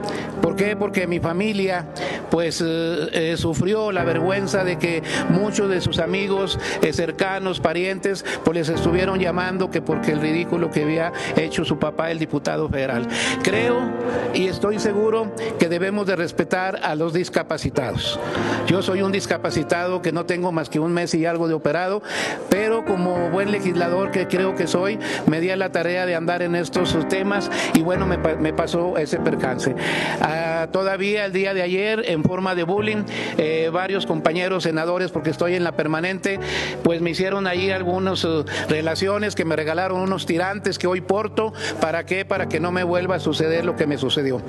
¿Por qué? Porque mi familia pues eh, eh, sufrió la vergüenza de que muchos de sus amigos eh, cercanos, parientes, pues les estuvieron llamando que porque el ridículo que había hecho su papá, el diputado federal. Creo y estoy seguro que debemos de respetar a los discapacitados. Yo soy un discapacitado que no tengo más que un mes y algo de operado, pero como buen legislador que creo que soy, me di a la tarea de andar en estos temas y bueno, me, pa- me pasó ese percance. Todavía el día de ayer, en forma de bullying, eh, varios compañeros senadores, porque estoy en la permanente, pues me hicieron ahí algunas eh, relaciones que me regalaron unos tirantes que hoy porto. ¿Para qué? Para que no me vuelva a suceder lo que me sucedió.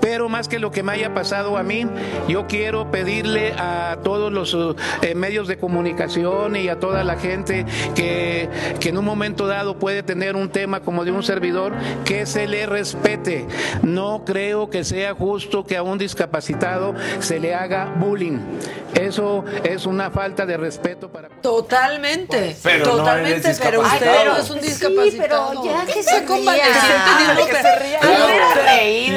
Pero más que lo que me haya pasado a mí, yo quiero pedirle a todos los eh, medios de comunicación y a toda la gente que, que en un momento dado puede tener un tema como de un servidor, que se le respete. No creo que sea justo que a un discapacitado se le haga bullying. Eso es una falta de respeto para... Totalmente, Pero no totalmente, eres pero usted no es un Sí, discapacitado. pero ya que se pero- ría. Ah, no,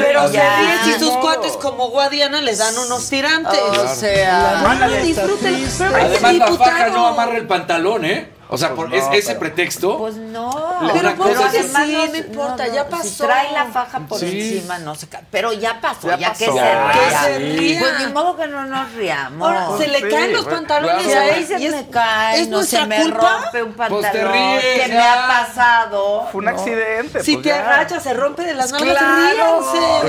pero- se ríe si sus No. cuates como Guadiana le dan unos tirantes. O sea, disfrútenlo. Pero Además, la diputado. faja no amarra el pantalón, ¿eh? O sea, por Pues no, es- ese pero- pretexto. Pues no. Pero cosa póngase es- sí, no, no importa, ya pasó. Si trae la faja por Sí. encima, no se cae. Pero ya pasó, Ya ya, pasó. que se ría. que se ría. Pues ni modo que no nos riamos. Ahora, se le Sí, caen los pantalones a él, se y es- me cae, ¿es no se nuestra me culpa? rompe un Pues te pantalón. ríes, que me ha pasado. Fue un ¿no? accidente. Si pues te ya. agachas, se rompe de las nalgas, Claro.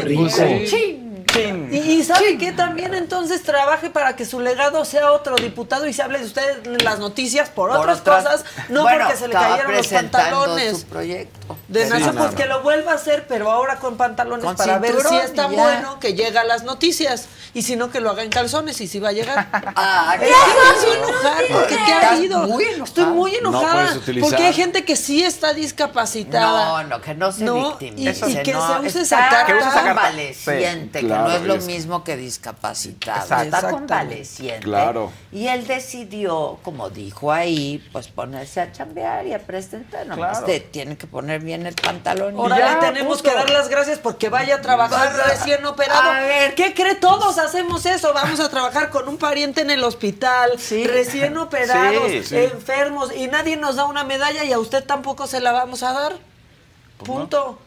ríanse. Sí. Chin. Y, y sabe que también entonces trabaje para que su legado sea otro diputado y se hable de usted en las noticias por, Por otras otras- cosas, no Bueno, porque se le cayeron los pantalones. su proyecto. De Sí, pues que lo vuelva a hacer, pero ahora con pantalones Con para ver si es tan bueno que llega a las noticias. Y si no, que lo haga en calzones y si va a llegar. [laughs] Ah, me hizo enojar porque ¿qué ha Estás habido? muy enojada. Estoy muy enojada. porque hay gente que sí está discapacitada. No, no, que no se No, victimice. y- y que no, se use esa carta. Que use esa carta. convaleciente, Sí, que no es lo es- mismo que discapacitado. Exacto. Está convaleciente. Claro. Y él decidió, como dijo ahí, pues ponerse a chambear y a presentar. Nomás Claro. te tiene que poner bien el pantalón. Ahora ya, le tenemos que dar las gracias porque vaya a trabajar Vas recién operado. A ver. ¿Qué cree? Todos hacemos eso. Vamos a trabajar con un pariente en el hospital, Sí. recién operados, Sí, sí. enfermos, y nadie nos da una medalla y a usted tampoco se la vamos a dar. Pues Punto.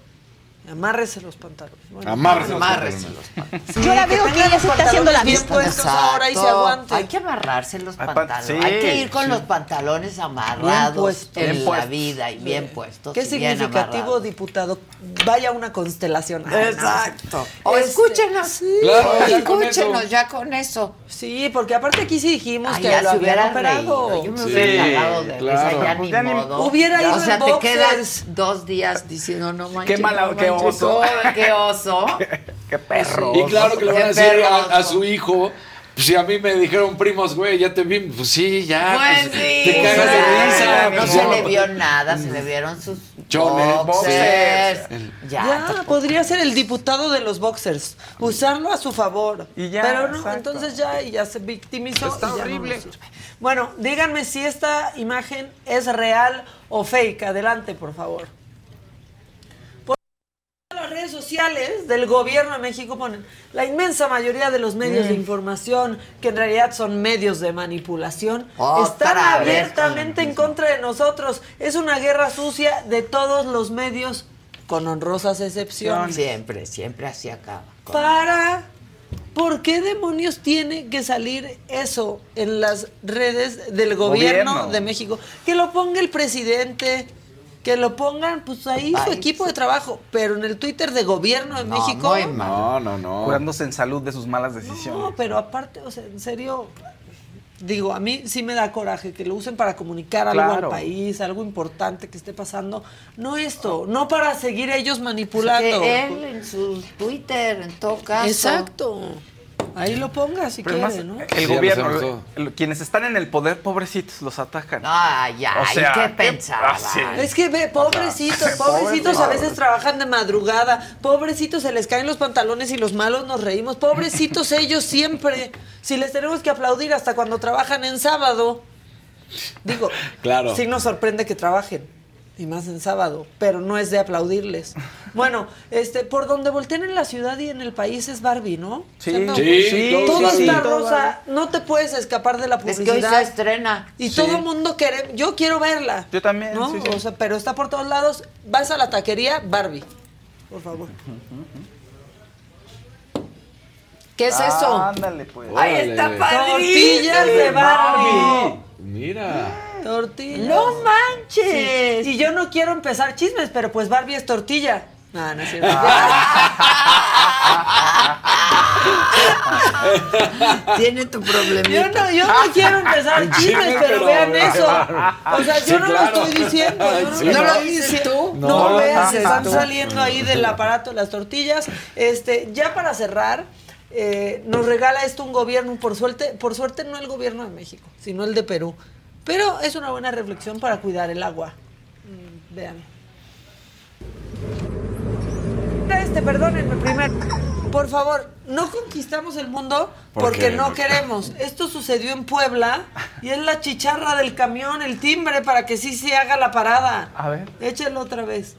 Amárrese los pantalones. Bueno, Amárrese los Amárrese pantalones. los pantalones. sí, Yo la veo que ella se está haciendo la bien vista. puestos ahora y se aguante. Hay que amarrarse los Ay, pantalones. sí, hay que ir con sí. los pantalones amarrados puestos. en Bien la puestos. vida y bien puestos. Qué significativo, diputado. Vaya una constelación. Exacto. O Este, escúchenos. sí. Claro, ya con escúchenos ya con eso. Sí, porque aparte aquí sí dijimos Ay, que ya lo hubieran operado. Yo me Sí, hubiera cagado de claro. risa, ya Pues ni ya ni- modo. Hubiera ido O sea, te quedas dos días diciendo, no manches. Qué mala- no qué manches, oso. qué oso. [laughs] Qué perro. Y claro que le van a decir a, a su hijo, Pues si a mí me dijeron primos, güey, ya te vi, pues sí, ya. Pues pues, sí, te cagas de risa. No pues, se no. le vio nada, se le vieron sus Chones, boxers. sí. Ya, Ya, podría ser el diputado de los boxers. Usarlo a su favor. Y ya, Pero no, exacto. entonces ya, y ya se victimizó. Está y ya no horrible. sirve. bueno, díganme si esta imagen es real o fake. Adelante, por favor. Sociales del gobierno de México ponen la inmensa mayoría de los medios de Mm. información, que en realidad son medios de manipulación, Otra están abiertamente en contra de nosotros. Es una guerra sucia de todos los medios, con honrosas excepciones. Siempre, siempre así acaba. Para. ¿Por qué demonios tiene que salir eso en las redes del gobierno, Gobierno. de México? Que lo ponga el presidente, que lo pongan, pues ahí su equipo de trabajo, pero en el Twitter de gobierno de No, México. muy mal. No, no, no. Curándose en salud de sus malas decisiones. No, pero aparte, o sea, en serio, digo, a mí sí me da coraje que lo usen para comunicar algo al país, algo importante que esté pasando. No esto, no para seguir ellos manipulando. Que él en su Twitter, en todo caso. Exacto. Ahí lo ponga si quiere, además, ¿no? el Sí, gobierno, el- quienes están en el poder, pobrecitos, los atacan. Ah, ya, O ¿y sea, qué ¿qué- pensaba? ah, sí. Es que ve, pobrecitos, [laughs] pobrecitos a veces trabajan de madrugada, pobrecitos se les caen los pantalones y los malos nos reímos, pobrecitos [laughs] ellos siempre, si les tenemos que aplaudir hasta cuando trabajan en sábado. Digo, Claro. sí nos sorprende que trabajen, y más en sábado, pero no es de aplaudirles. [laughs] Bueno, este, por donde volteen en la ciudad y en el país es Barbie, ¿no? Sí, Sí, sí, todo sí, está todo rosa, no te puedes escapar de la Es publicidad. que hoy se estrena. Y Sí. todo el mundo quiere, yo quiero verla. Yo también, ¿no? sí, sí. O sea, pero está por todos lados. Vas a la taquería, Barbie. Por favor. ¿Qué es eso? Ándale, pues. Ay, está padrísimo. Tortillas de Barbie. Mira. Tortillas. No manches. Y yo no quiero empezar chismes, pero pues Barbie es tortilla. No, no es cierto. [laughs] Tiene tu problemita. Yo no, yo no quiero empezar chismes, Sí, pero vean eso. O sea, yo Sí, no claro. lo estoy diciendo. Yo no, Sí. lo ¿No lo dices tú? No, No, se no, están tú. saliendo ahí del aparato las tortillas. Este, ya para cerrar, eh, nos regala esto un gobierno, por suerte, por suerte no el gobierno de México, sino el de Perú. Pero es una buena reflexión para cuidar el agua. Mm, Vean. Este, perdónenme primero. Por favor, no conquistamos el mundo ¿Por porque qué? no queremos. Esto sucedió en Puebla y es la chicharra del camión, el timbre para que sí se haga la parada. A ver. Échalo otra vez.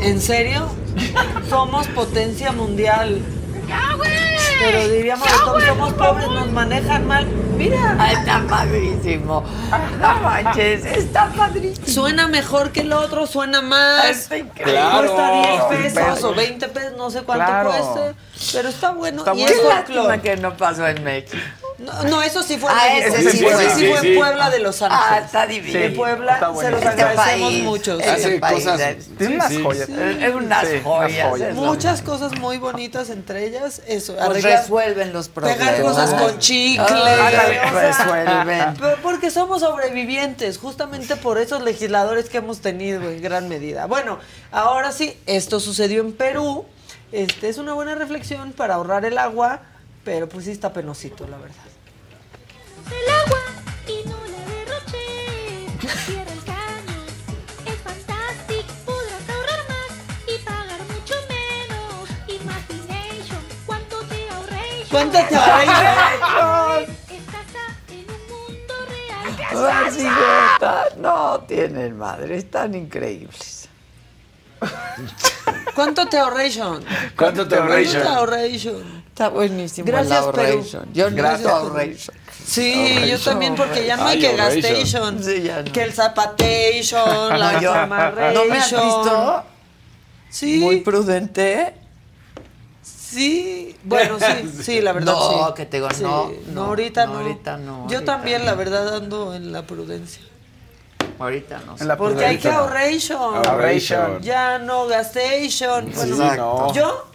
¿En serio? [laughs] Somos potencia mundial. Pero diríamos, de todos somos pobres, nos manejan mal. Mira. Ay, está padrísimo. No manches, está padrísimo. Suena mejor que el otro, suena más. Está increíble. Claro. Cuesta 10 pesos o 20 pesos, no sé cuánto Claro. cueste. Pero está bueno. Está y bueno. es Qué lástima que no pasó en México. No, no, eso sí fue en Ah, ese sí, sí fue, fue, sí sí, fue sí. en Puebla de Los Ángeles. Ah, está divino. En Puebla está se los Este agradecemos mucho. este Hace país cosas. es- unas sí. joyas. Es unas Sí, joyas. unas joyas. es lo- Muchas cosas muy bonitas, entre ellas eso. Pues arreglar- resuelven los problemas. Pegar cosas con chicle. O sea, resuelven. [laughs] pero Porque somos sobrevivientes, justamente por esos legisladores que hemos tenido en gran medida. Bueno, ahora sí, esto sucedió en Perú. Este es una buena reflexión para ahorrar el agua, pero pues sí está penosito, la verdad. El agua y no la derroché. Cierra el caño, es fantástico, podrás ahorrar más y pagar mucho menos. Imagination, ¿cuánto te ahorré? ¿Cuánto te ahorré? Estás en un mundo real. Ay, sí, está- No tienen madre, están increíbles. ¿Cuánto te ahorration? ¿Cuánto te ahorration? ¿Cuánto te? Está buenísimo Gracias, el. Perú. Yo Gracias, necesito Ahorration. Sí, yo también, porque ya no hay Ay, que gastation. Sí, ya no. Que el zapatation, la [laughs] No, yo-. ¿No me has visto? Sí. Muy prudente. Sí, bueno, [laughs] sí, sí, la verdad No, sí. que te digo, Sí, no, no, no, ahorita no, no. ahorita no, Yo ahorita también, no. la verdad, ando en la prudencia. Ahorita no sé. En la Porque hay que ahorration. Ahorration. Ya no gastation. Bueno, Exacto. yo,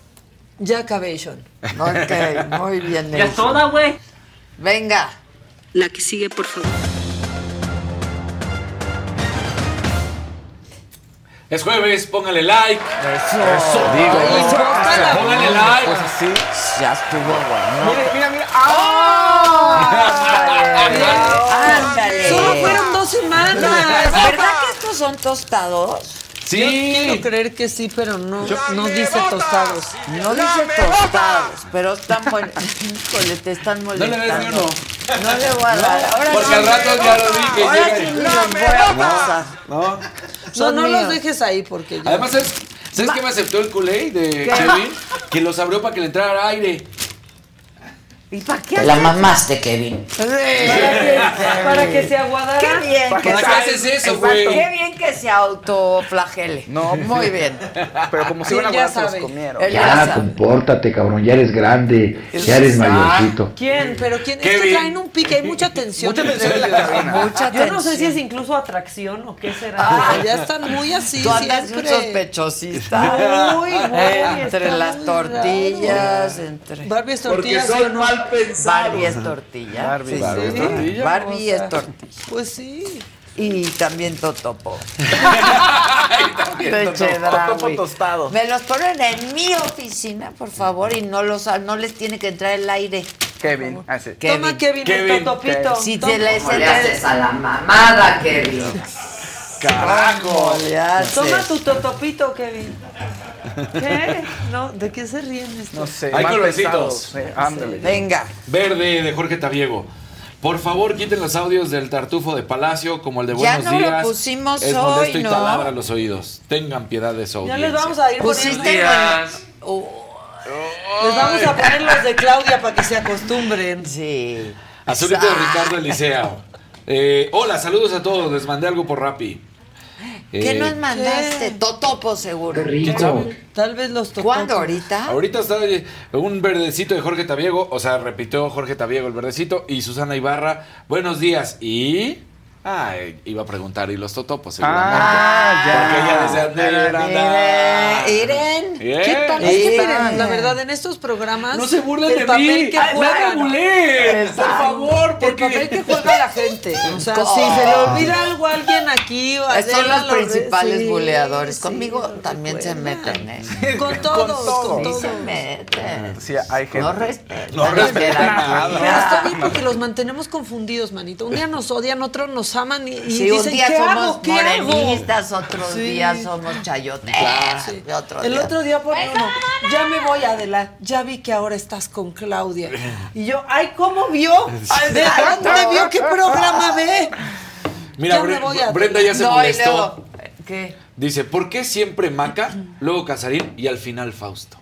ya acabation. Ok, muy bien. Ya toda, güey. Venga. La que sigue, por favor. Es jueves, póngale like. Eso. Digo, Ay, eso. bótala. Póngale like. Pues así. Ya estuvo bueno. Mira, mira, [laughs] mira. Ándale. Solo fueron dos semanas. ¿Verdad que estos son tostados? Sí. Yo quiero creer que sí, pero no, no dice tostados. No dice tostados, pero están buenos. [laughs] Híjole, te están No le molestando. des ni uno. No le voy a dar. Ahora Porque sí al rato ya lo dije. Ahora llega sí y- me los voy a pasar. No. No, Son no míos. los dejes ahí porque ya. Además, ¿sabes, ¿sabes qué me aceptó el culé de. Kevin? Que los abrió para que le entrara aire. ¿Y para qué la mamaste, Kevin. Para que, para que se aguadara. Qué bien ¿Para que qué haces eso, güey? Qué bien que se autoflagele. No, muy bien. Pero como si Sí, iban a ya guardar, se los comieron. Él ya Ya, compórtate, cabrón. Ya eres grande. Ya eres mayorcito. ¿Quién? ¿Pero quién? Es que Kevin. traen un pique, hay mucha tensión. Mucha tensión en la cabina. Mucha Yo no sé si es incluso atracción o qué será. Ah. ya están muy así Tú andas de un siempre. sospechosista. Muy, muy, entre las tortillas, entre. Barbie es tortilla, ¿sí Barbie es tortilla. Barbie, Sí, Barbie sí. es tortilla. Barbie O sea, es tortilla. Pues sí. Y también totopo. Totopo Leche Dragui. tostado. Me los ponen en mi oficina, por favor, y no los no les tiene que entrar el aire. Kevin. Sí. Kevin. Toma, Kevin, Kevin, el totopito. Si Toma. te le, ¿Cómo se le te- haces a la mamada, Kevin? [laughs] ¿Cómo le haces? Toma tu totopito, Kevin. ¿Qué? No, ¿de qué se ríen estos? No sé. Hay colorcitos. Sí, ándale. Venga. Verde de Jorge Tabiego. Por favor, quiten los audios del tartufo de Palacio como el de Ya Buenos no lo Días. pusimos es hoy, molesto y ¿no? taladra los oídos. Tengan piedad de su Ya les vamos a ir poniendo. días. Oh, Les vamos a poner los de Claudia para que se acostumbren. sí. Azulito de Ricardo Eliseo. Eh, hola, saludos a todos. Les mandé algo por Rappi. ¿Qué Eh, nos mandaste? Totopo, seguro. ¿Quién sabe? Tal vez los totopos. ¿Cuándo? ¿Ahorita? Ahorita está eh, un verdecito de Jorge Tabiego, o sea, repitió Jorge Tabiego el verdecito, y Susana Ibarra, buenos días, y... Ah, eh, iba a preguntar, ¿y los totopos? Seguramente. Ah, ya. Porque ella decía... Iren. Bien. ¿Qué tal? Es que miren, la verdad, en estos programas. No se burlen el de papel mí. que Ay, no juegan. me burlen, por favor, El porque... papel que juega la gente. O sea, Oh. si se le olvida algo a alguien aquí. o a Son los lo- principales sí, buleadores. Conmigo no también se meten, ¿eh? [laughs] Con todos, con todos. se meten. Sí, hay gente. No respetan. No respetan nada. Pero está bien porque los mantenemos confundidos, manito. Un día nos odian, otro nos aman y, y Sí, un día ¿qué somos hago? ¿Qué hago? morenistas, otros Sí. días somos chayoteros. Sí. y otro El día- otro día por uno, ya me voy Adela, ya vi que ahora estás con Claudia. Y yo, ay, ¿cómo vio? [laughs] ¿De dónde vio? ¿Qué programa ve? Mira, Ya me Bre- voy a- Brenda ya se No, molestó. luego, ¿Qué? Dice, ¿por qué siempre Maca, luego Casarín y al final Fausto?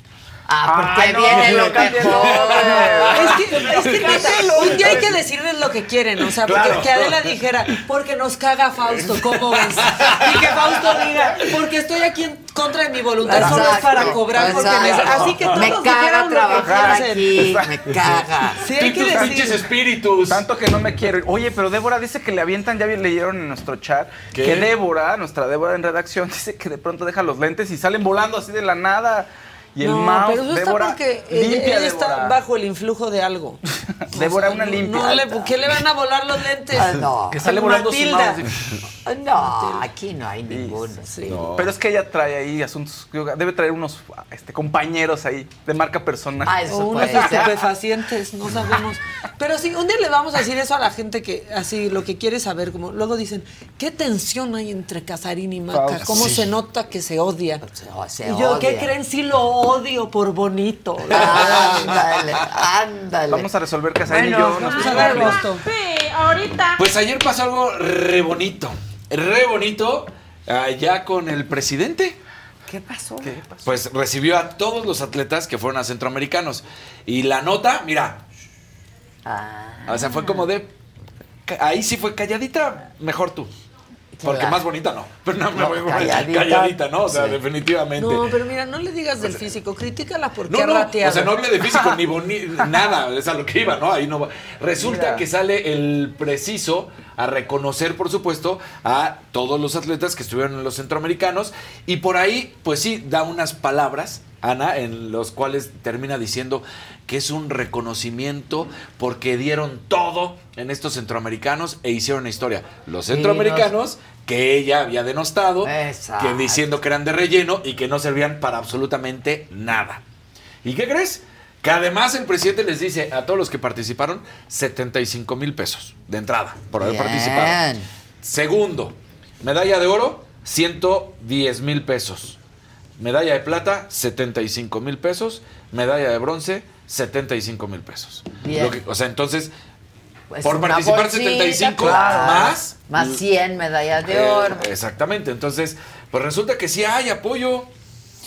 Ah, porque Ay, no, viene no, lo no, mejor. Es que, es que neta, un día hay que decirles lo que quieren, o sea, porque Claro. que Adela dijera, porque nos caga Fausto, ¿cómo ves? Y que Fausto diga, porque estoy aquí en contra de mi voluntad, solo es Exacto, para cobrar, porque me... Así que todos Me caga dijeron lo que trabajar aquí, me caga. Sí, hay que pinches decir. espíritus. Tanto que no me quiero. Oye, pero Débora dice que le avientan, ya leyeron en nuestro chat, ¿Qué? que Débora, nuestra Débora en redacción, [laughs] dice que de pronto deja los lentes y salen volando así de la nada. Y el no, mouse, pero eso Débora, está porque ella, limpia, ella está Débora. bajo el influjo de algo. [laughs] Débora, una no- limpia. No le, ¿Qué le van a volar los lentes? Ah, no. Que sale volando su mouse. No, aquí no hay ninguno. Sí. Pero es que ella trae ahí asuntos, debe traer unos este, compañeros ahí de marca personal. Ah, O eso unos estupefacientes, no sabemos. Pero sí, un día le vamos a decir eso a la gente que así lo que quiere saber, como luego dicen, ¿qué tensión hay entre Casarín y Maca? ¿Cómo Sí. se nota que se odian? Se, se y yo, ¿qué creen? Sí lo odio por bonito. [laughs] Ándale, ándale. Vamos a resolver Casarín Bueno, y yo. Vamos a. Sí, ahorita. Pues ayer pasó algo re bonito. Re bonito allá con el presidente. ¿Qué pasó? Pues recibió a todos los atletas que fueron a centroamericanos. Y la nota, mira, Ah, o sea, fue como de. Ahí sí fue calladita, mejor tú. Porque Claro. más bonita no. [laughs] Pero no, No, me- calladita. calladita, ¿no? O sea, Sí. definitivamente. No, pero mira, no le digas del físico, critícala porque No, ha no, rateado. o sea, no hablé de físico [laughs] ni boni nada, es a lo que iba, ¿no? Ahí no va. Resulta Mira. que sale el preciso a reconocer, por supuesto, a todos los atletas que estuvieron en los centroamericanos. Y por ahí, pues sí, da unas palabras, Ana, en los cuales termina diciendo que es un reconocimiento porque dieron todo en estos centroamericanos e hicieron historia. Los centroamericanos que ella había denostado, Exacto. que diciendo que eran de relleno y que no servían para absolutamente nada. ¿Y qué crees? Que además el presidente les dice a todos los que participaron 75 mil pesos de entrada por haber Bien. participado. Segundo, medalla de oro, 110 mil pesos. Medalla de plata, 75 mil pesos. Medalla de bronce, 75 mil pesos. Bien. Lo que- o sea, entonces, Pues por participar bolsita, 75 claro. más. Más 100 medallas de eh, oro. exactamente. Entonces, pues resulta que sí hay apoyo.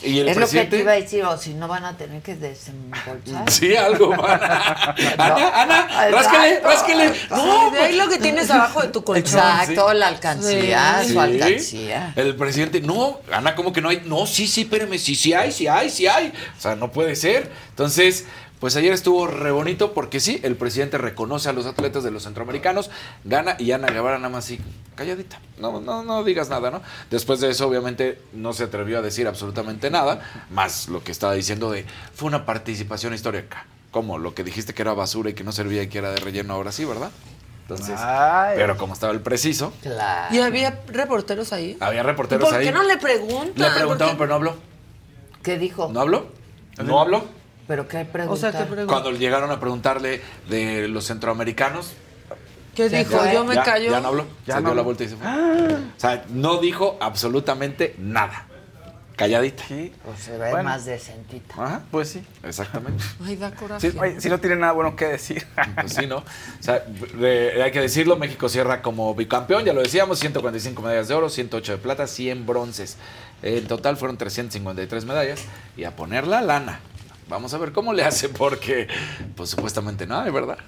Y el es lo que te iba a decir, o si no van a tener que desembolsar. [laughs] Sí, algo van a- [laughs] Ana, Ana, rásquele, Exacto. rásquele. No, de ahí lo que tienes abajo de tu colchón. Exacto, la alcancía, Sí. su alcancía. El presidente, no, Ana, ¿cómo que no hay? No, sí, sí, espérame, sí, sí hay, sí hay, sí hay. O sea, no puede ser. Entonces, pues ayer estuvo re bonito porque sí, el presidente reconoce a los atletas de los centroamericanos, gana y Ana Guevara nada más así, calladita. No, no, no digas nada, ¿no? Después de eso, obviamente, no se atrevió a decir absolutamente nada, más lo que estaba diciendo de, fue una participación histórica. Como lo que dijiste que era basura y que no servía y que era de relleno, ahora sí, ¿verdad? Entonces, pero como estaba el preciso, Claro. ¿Y había reporteros ahí? había ¿Y reporteros ¿Por ahí. qué no le preguntan? Le preguntaron, ¿Por pero no habló. ¿Qué dijo? ¿No habló? ¿No habló? ¿Pero qué pregunta? O sea, ¿qué pregunta? Cuando llegaron a preguntarle de los centroamericanos. ¿Qué dijo? Yo me Ya- callo. Ya no habló. Ya se no dio la vuelta y se fue. O sea, no dijo absolutamente nada. Calladita. Pues se ve más decentita. Ajá, pues sí, exactamente. Ay, da coraje. Sí, oye, si no tiene nada bueno que decir. [laughs] Pues sí, ¿no? O sea, hay que decirlo, México cierra como bicampeón, ya lo decíamos, 145 medallas de oro, 108 de plata, 100 bronces. En total fueron 353 medallas y a poner la lana. Vamos a ver cómo le hace porque, pues supuestamente no hay, ¿verdad?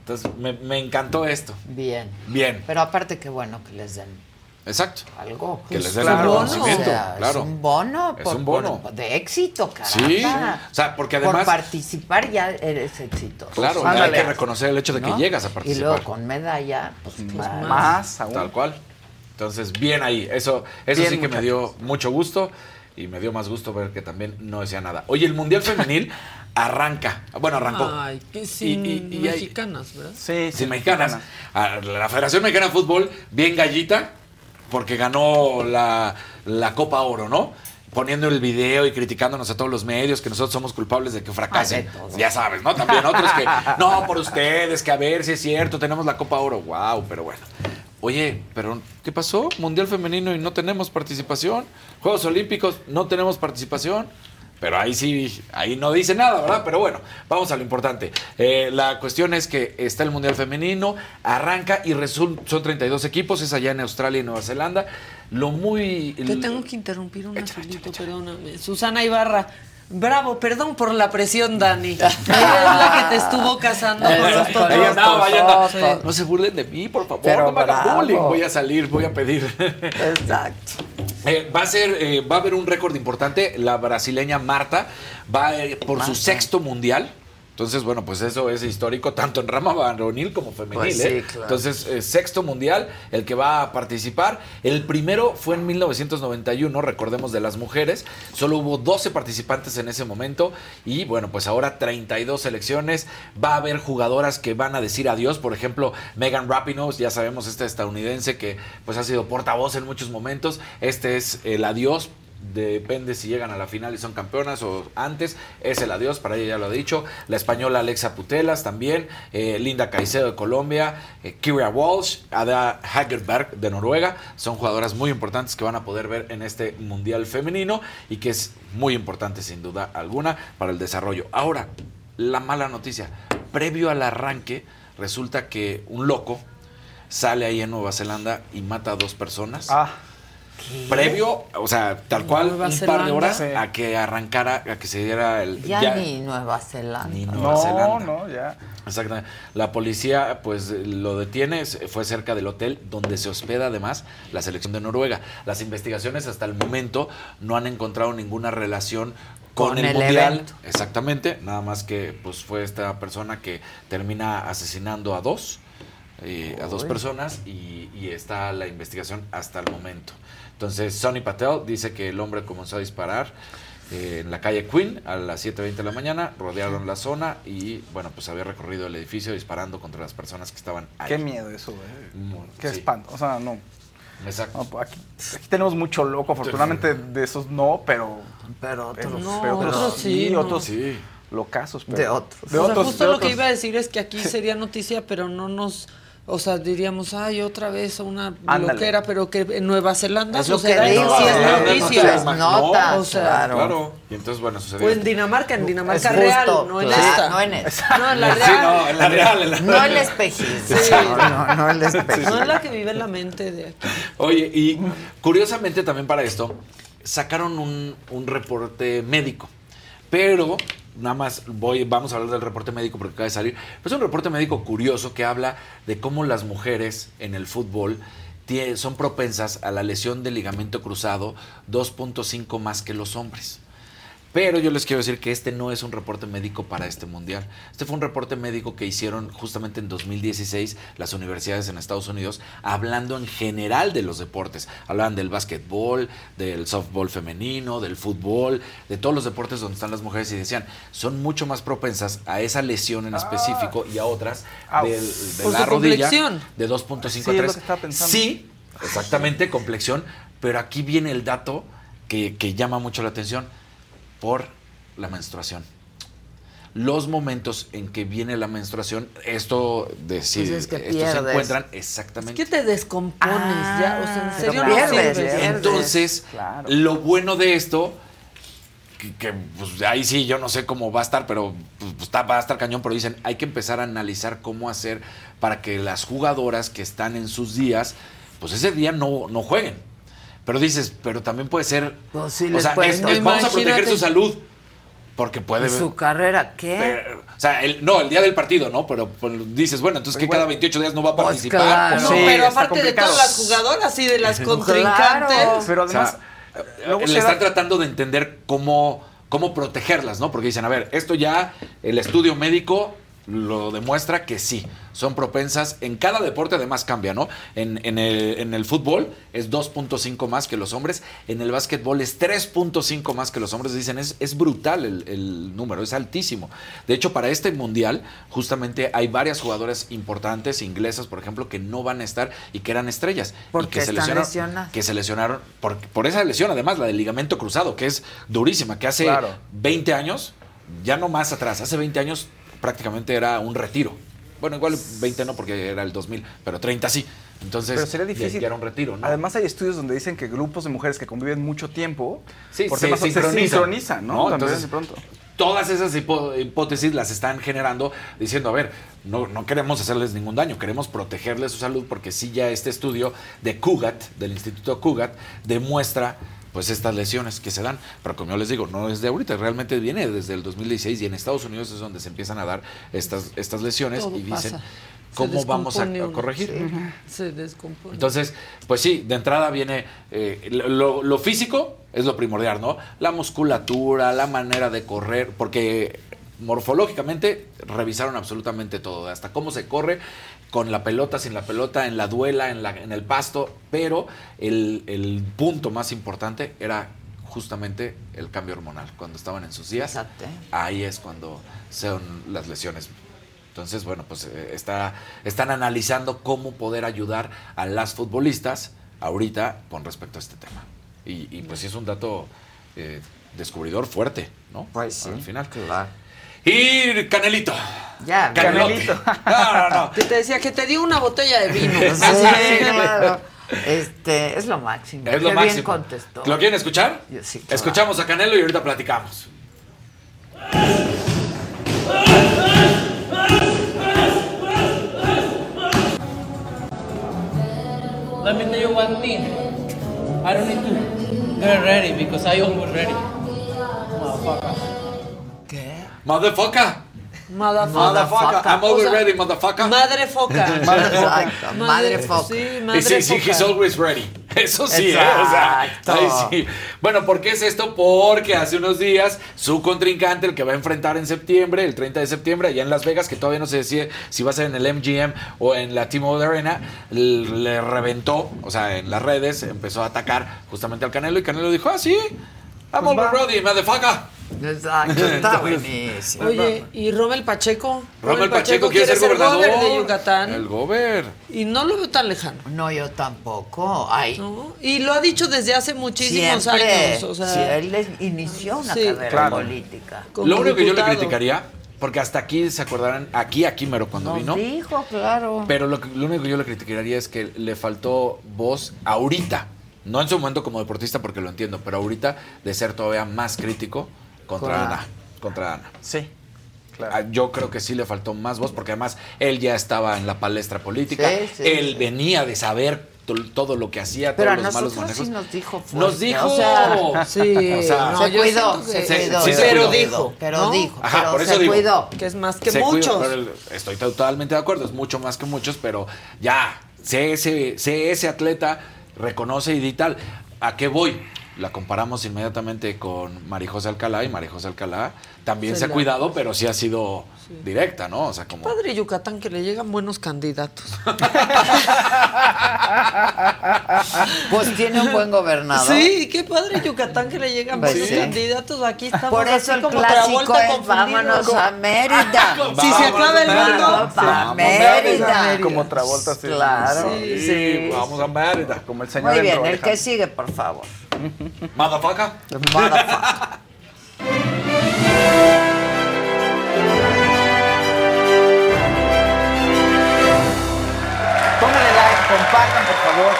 Entonces, me, me encantó esto. Bien. Bien, Pero aparte, qué bueno que les den exacto. algo. Que les Pues, den un el reconocimiento, o sea, claro. Es un bono. Es por- un bono. por- de éxito, caramba. Sí, o sea, porque Por además- participar ya eres exitoso. Claro, hay que reconocer el hecho de que ¿No? llegas a Y participar. luego con medalla, pues, más. Más aún. Tal cual. Entonces, bien ahí. Eso, eso Bien, sí que me dio mucho gusto y me dio más gusto ver que también no decía nada. Oye, el Mundial Femenil [laughs] arranca. Bueno, arrancó. Ay, que sin Y- y- y hay- mexicanas, ¿verdad? Sí, Sin mexicanas. A La Federación Mexicana de Fútbol, bien gallita, porque ganó la, la Copa Oro, ¿no? Poniendo el video y criticándonos a todos los medios que nosotros somos culpables de que fracasen. Ay, todo. ya sabes, ¿no? También otros que, [laughs] no, por ustedes, que a ver si es cierto, tenemos la Copa Oro. Wow, pero bueno. Oye, pero ¿qué pasó? Mundial femenino y no tenemos participación. Juegos Olímpicos, no tenemos participación. Pero ahí sí, ahí no dice nada, ¿verdad? Pero bueno, vamos a lo importante. Eh, la cuestión es que está el Mundial Femenino, arranca y son 32 equipos, es allá en Australia y Nueva Zelanda. Lo muy... Te tengo que interrumpir un segundito, perdóname. Susana Ibarra. Bravo, perdón por la presión, Dani. [laughs] Ella es la que te estuvo casando con los ahí andaba. Sí. No se burlen de mí, por favor, Pero no me hagan bravo. bullying. Voy a salir, voy a pedir. Exacto. [laughs] Eh, va a ser, eh, va a haber un récord importante. La brasileña Marta va eh, por su sexto mundial. Entonces, bueno, pues eso es histórico tanto en rama varonil como femenil. Pues sí, ¿eh? claro. Entonces, eh, sexto mundial, el que va a participar. El primero fue en 1991, recordemos de las mujeres. Solo hubo 12 participantes en ese momento. Y bueno, pues ahora 32 selecciones. Va a haber jugadoras que van a decir adiós. Por ejemplo, Megan Rapinoe, ya sabemos, esta estadounidense que pues ha sido portavoz en muchos momentos. Este es el adiós Depende si llegan a la final y son campeonas o antes. Es el adiós, para ella ya lo ha dicho. La española Alexa Putelas también. eh, Linda Caicedo de Colombia. eh, Kira Walsh. Ada Hagerberg de Noruega. Son jugadoras muy importantes que van a poder ver en este Mundial Femenino y que es muy importante sin duda alguna para el desarrollo. Ahora, la mala noticia. Previo al arranque, resulta que un loco sale ahí en Nueva Zelanda y mata a dos personas. Ah. Previo, o sea, tal cual, Nueva un par de horas Sí. a que arrancara, a que se diera el. Ya, ni Nueva Zelanda. ni Nueva No, Zelanda. no, ya. Exactamente. La policía, pues, lo detiene, se- fue cerca del hotel donde se hospeda además la selección de Noruega. Las investigaciones hasta el momento no han encontrado ninguna relación con, Con el, el mundial. evento. Exactamente. Nada más que, pues, fue esta persona que termina asesinando a dos. eh, a dos personas y, y está la investigación hasta el momento. Entonces, Sonny Patel dice que el hombre comenzó a disparar eh, en la calle Queen a las 7.20 de la mañana, rodearon la zona y, bueno, pues había recorrido el edificio disparando contra las personas que estaban ahí. Qué miedo eso, güey. Mm, Qué sí. espanto. O sea, no. Exacto. No, pues aquí, aquí tenemos mucho loco, afortunadamente de esos no, pero. Pero otros- no, No, otros sí, no. otros locazos. Pero, De otros. De O sea, otros. justo de lo que iba a decir es que aquí [laughs] sería noticia, pero no nos. O sea, diríamos, ay, otra vez una Ándale. loquera, pero que en Nueva Zelanda Es lo que digo, sí es noticia. Es nota, o sea, claro. Claro. Y entonces, bueno, sucedió. O en. Dinamarca, en Dinamarca Es real, no en claro, esta. no en esta. [laughs] No, en la Sí, real. no, en la real. en la No real. el espejismo. Sí. No, no, no el espejismo. No es la que vive en la mente de aquí. Oye, y curiosamente también para esto, sacaron un, un reporte médico. Pero, nada más, voy, vamos a hablar del reporte médico porque acaba de salir. Es un reporte médico curioso que habla de cómo las mujeres en el fútbol son propensas a la lesión del ligamento cruzado 2.5 más que los hombres. Pero yo les quiero decir que este no es un reporte médico para este mundial. Este fue un reporte médico que hicieron justamente en 2016 las universidades en Estados Unidos, hablando en general de los deportes. Hablaban del básquetbol, del softball femenino, del fútbol, de todos los deportes donde están las mujeres y decían, son mucho más propensas a esa lesión en específico y a otras Au. del- de la rodilla complexión. de 2.5 Sí, a es lo 3. que estaba pensando. Sí, exactamente, complexión, pero aquí viene el dato que, que llama mucho la atención por la menstruación. Los momentos en que viene la menstruación, esto de si Pues es que estos se encuentran Es exactamente. que te descompones ya, o sea, en pero serio no pierdes, sirves. pierdes. Entonces, Claro. lo bueno de esto, que, que, pues, ahí sí yo no sé cómo va a estar, pero pues, pues, está- va a estar cañón, pero dicen, hay que empezar a analizar cómo hacer para que las jugadoras que están en sus días, pues ese día no, no jueguen. Pero dices, pero también puede ser, Pues sí, o sea, puede- es- no, es- vamos a proteger su salud, porque puede... ¿Y su carrera qué? pero, o sea, el- no, el día del partido, ¿no? Pero pues, dices, bueno, entonces que Igual. cada 28 días no va a Pues participar. claro. No, Sí, pero aparte de todas las jugadoras y de las contrincantes. Claro. Pero O sea, además, luego le están da- tratando de entender cómo, cómo protegerlas, ¿no? Porque dicen, a ver, esto ya, el estudio médico lo demuestra que sí, son propensas. En cada deporte además cambia, ¿no? En, en el, en el fútbol es 2.5 más que los hombres, en el básquetbol es 3.5 más que los hombres. Dicen, es, es brutal el, el número, es altísimo. De hecho, para este mundial, justamente hay varias jugadoras importantes, inglesas, por ejemplo, que no van a estar y que eran estrellas. Porque que se lesionaron, que se lesionaron por, por esa lesión, además, la del ligamento cruzado, que es durísima, que hace Claro. 20 años, ya no más atrás, hace 20 años prácticamente era un retiro. Bueno, igual 20 no porque era el 2000, pero 30 sí. Entonces, Pero sería difícil. ya era un retiro, ¿no? Además hay estudios donde dicen que grupos de mujeres que conviven mucho tiempo, Sí, por se sincronizan, sincronizan, ¿no? Entonces, de pronto. Todas esas hipótesis las están generando diciendo, a ver, no, no queremos hacerles ningún daño, queremos protegerles su salud porque sí ya este estudio de Cugat, del Instituto Cugat, demuestra pues estas lesiones que se dan. Pero como yo les digo, no es de ahorita, realmente viene desde el 2016 y en Estados Unidos es donde se empiezan a dar estas, estas lesiones Todo y dicen, pasa. ¿cómo vamos a, corregir? Sí. Se descompone. Entonces, pues sí, de entrada viene eh, lo, lo físico es lo primordial, ¿no? La musculatura, la manera de correr, porque morfológicamente revisaron absolutamente todo, hasta cómo se corre con la pelota, sin la pelota, en la duela, en, la, en el pasto, pero el, el punto más importante era justamente el cambio hormonal. Cuando estaban en sus días, Exacto. ahí es cuando son las lesiones. Entonces, bueno, pues eh, está, están analizando cómo poder ayudar a las futbolistas ahorita con respecto a este tema. Y, y, pues sí es un dato eh, descubridor fuerte, ¿no? Pues sí, Al final. claro. Y Canelito. Ya, Canelote. No, no, no. [laughs] Que te decía que te dio una botella de vino. [laughs] Sí, [laughs] claro. Este, es lo máximo. Es lo Qué máximo. bien contestó. ¿Lo quieren escuchar? Yo sí, claro. Escuchamos a Canelo y ahorita platicamos. Let me tell you one thing. I don't need to get ready because I always ready. Motherfucker. Motherfucker. Motherfucker. I'm always ready, motherfucker. Madre foca. [laughs] Exacto, madre foca. Sí, Y madre sí, sí, foca. he's always ready. [laughs] Eso sí, ¿eh? O sea, Exacto. ahí sí. Bueno, ¿por qué es esto? Porque hace unos días su contrincante, el que va a enfrentar en septiembre, el 30 de septiembre, allá en Las Vegas, que todavía no se decide si va a ser en el MGM o en la T-Mobile Arena, le reventó, o sea, en las redes, empezó a atacar justamente al Canelo y Canelo dijo, ah, sí, I'm Pues always ready, motherfucker. Exacto, [laughs] está buenísimo. Oye, ¿y Rommel Pacheco? Rommel Pacheco quiere ser gobernador. gober de Yucatán. El gober. Y no lo veo tan lejano. No, yo tampoco. Ay. ¿no? Y lo ha dicho desde hace muchísimos Siempre. años. O sea, Sí, él inició una Sí. carrera Claro. política. como Lo único que yo le criticaría, porque hasta aquí se acordarán, aquí, aquí mero cuando Nos vino. dijo, claro. Pero lo, que- lo único que yo le criticaría es que le faltó voz ahorita. No en su momento como deportista, porque lo entiendo, pero ahorita de ser todavía más crítico contra Con- Ana. Contra Ana. Sí. Ah, Yo creo que sí le faltó más voz, porque además él ya estaba en la palestra política. Sí, sí, él sí. venía de saber to- todo lo que hacía, Pero a todos los malos nosotros sí manejos. nos dijo fuerte. Nos dijo. O sea, Sí, O sea, no, se cuidó, se cuidó. se pero cuidó. dijo. Pero ¿no? dijo, Ajá, pero por eso se digo. cuidó. Que es más que muchos. estoy totalmente de acuerdo, es mucho más que muchos, pero ya, sé ese, sé ese atleta, reconoce y di tal. ¿A qué voy? La comparamos inmediatamente con Marijose Alcalá y Marijose Alcalá también Se se ha la- cuidado, pero sí ha sido directa, ¿no? O sea, como... Padre Yucatán que le llegan buenos candidatos. [laughs] Pues tiene un buen gobernador. Sí, qué padre Yucatán que le llegan Pues buenos sí. candidatos. Aquí estamos Por eso el como clásico es vámonos a Mérida. Si se acaba el mundo, Vamos a Vamos a Mérida. Como Travolta, sí. Claro, Sí, sí. vamos a Mérida. Como el señor Muy bien, el que sigue, por favor. Motherfucker. Motherfucker. [laughs]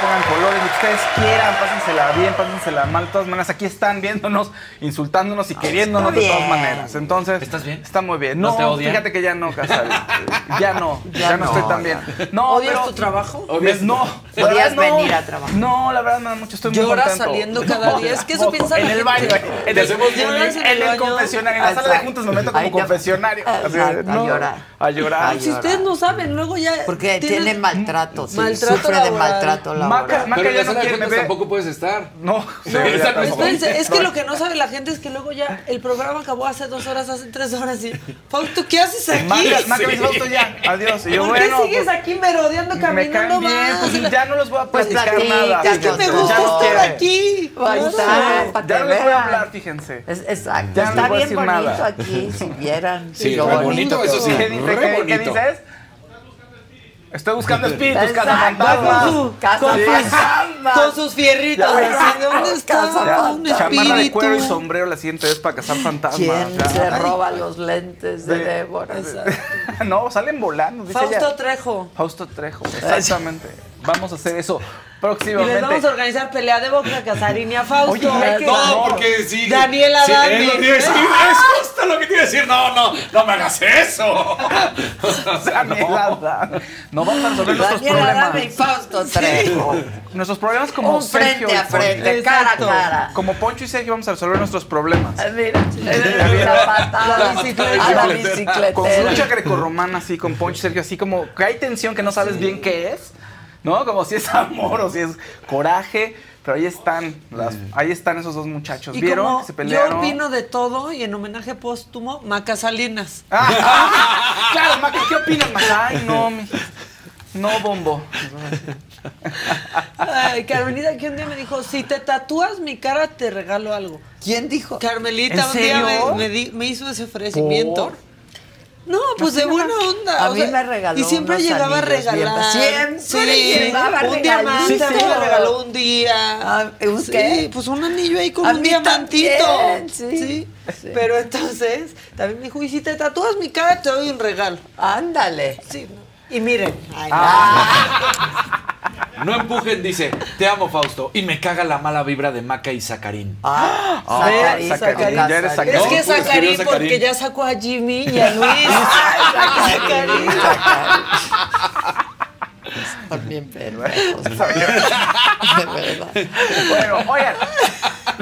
pongan colores, lo que ustedes quieran, pásensela bien, pásensela mal. De todas maneras, aquí están viéndonos, [laughs] insultándonos y queriéndonos de todas maneras. Entonces, ¿Estás bien? Está muy bien. ¿No No, te odian? fíjate que ya no, [laughs] Casal. Ya no, ya, no, no, estoy tan bien. No, ¿Odias pero- tu trabajo? Odias- No. no. venir a trabajar. No, la verdad, no, mucho. Estoy muy Lloras contento. saliendo cada día. Es que eso piensa En el baño, en el, en el- confesionario. En la sala de juntas me meto como confesionario. A llorar. A llorar. Ay, si ustedes no saben, luego ya. Porque tienen- tiene maltrato, sí, Maltrato sufre de maltrato laboral. Maca Pero en ya no quiere, me ve. tampoco puedes estar. No, No, sí, esa ya no es- tampoco. Espérense, es que lo que no sabe la gente es que luego ya el programa acabó hace dos horas, hace tres horas y Fausto, ¿qué haces aquí? Maca, Maca me dice, "Fausto, ya, adiós. Y yo, ¿Por qué bueno, sigues pues, aquí merodeando, me caminando caen bien, más? pues ya no los voy a platicar platica, nada. Es Es que me Ya gusta no estar quiere. aquí. Ahí está, Claro. para Ya que no les voy a hablar, fíjense. Es- exacto, Ya no está bien bonito nada. aquí, si vieran. Sí, lo re bonito, eso sí. ¿Qué, dice, re ¿Qué- qué bonito. dices? Estoy buscando espíritus, cazafantasmas. con su- cazafantasmas. Con sus fierritos. así, ¿Dónde está un Chamarra de cuero y espíritu? sombrero la siguiente vez para cazar fantasmas. ¿Quién Ya. se Ay. roba los lentes de Sí. Débora? [laughs] No, salen volando. Fausto. Trejo. Fausto Trejo, exactamente. Vamos a hacer eso Y próximamente. les vamos a organizar pelea de boca, Casarín y a Fausto. Oye, hay que- No, porque sí. Daniela sí, que decir, [laughs] Es justo lo que tiene que decir. No, no, no me hagas eso. [laughs] Daniela Dami. No vamos a resolver nuestros Daniela problemas. Dami y Fausto Trejo. [laughs] Nuestros problemas como Un Sergio frente y a frente, Poncho. cara a cara. Como Poncho y Sergio vamos a resolver nuestros problemas. Mira, la patada. La bicicleta. A la Con bicicletera. lucha grecorromana así, con Poncho y Sergio, así como que hay tensión que no sabes bien qué es, ¿no? Como si es amor o si es coraje, pero ahí están, las- ahí están esos dos muchachos. Y ¿Vieron? como que se yo pelearon. opino de todo y en homenaje póstumo, Maca Salinas. [laughs] Ah, claro, Maca, ¿qué opinas, Maca? Ay, no, mi- no, bombo. Ay, Carmelita que un día me dijo, si te tatúas mi cara te regalo algo. ¿Quién dijo? Carmelita ¿En un día me, me di- me hizo ese ofrecimiento. ¿Por? No, pues de buena onda. A o mí sea, me regaló Y siempre llegaba a regalar. Siempre Sí, llevaba un diamante. A mí me regaló un día. Ah, ¿un Sí, qué? pues un anillo ahí con A un diamantito. sí. Sí. Pero entonces, también me dijo, y si te tatúas mi cara, te doy un regalo. Ándale. Sí, no. Y miren. Ay, [laughs] No empujen, dice. Te amo, Fausto. Y me caga la mala vibra de Maca y Zacarín. Ah, Ah, Zacarín, Zacarín, Zacarín. ya eres Es Zacarín. que No, pues, Zacarín, escribió porque ya sacó a Jimmy y a Luis. [laughs] Zacarín. También pendejos. [laughs] De verdad. Bueno, oigan,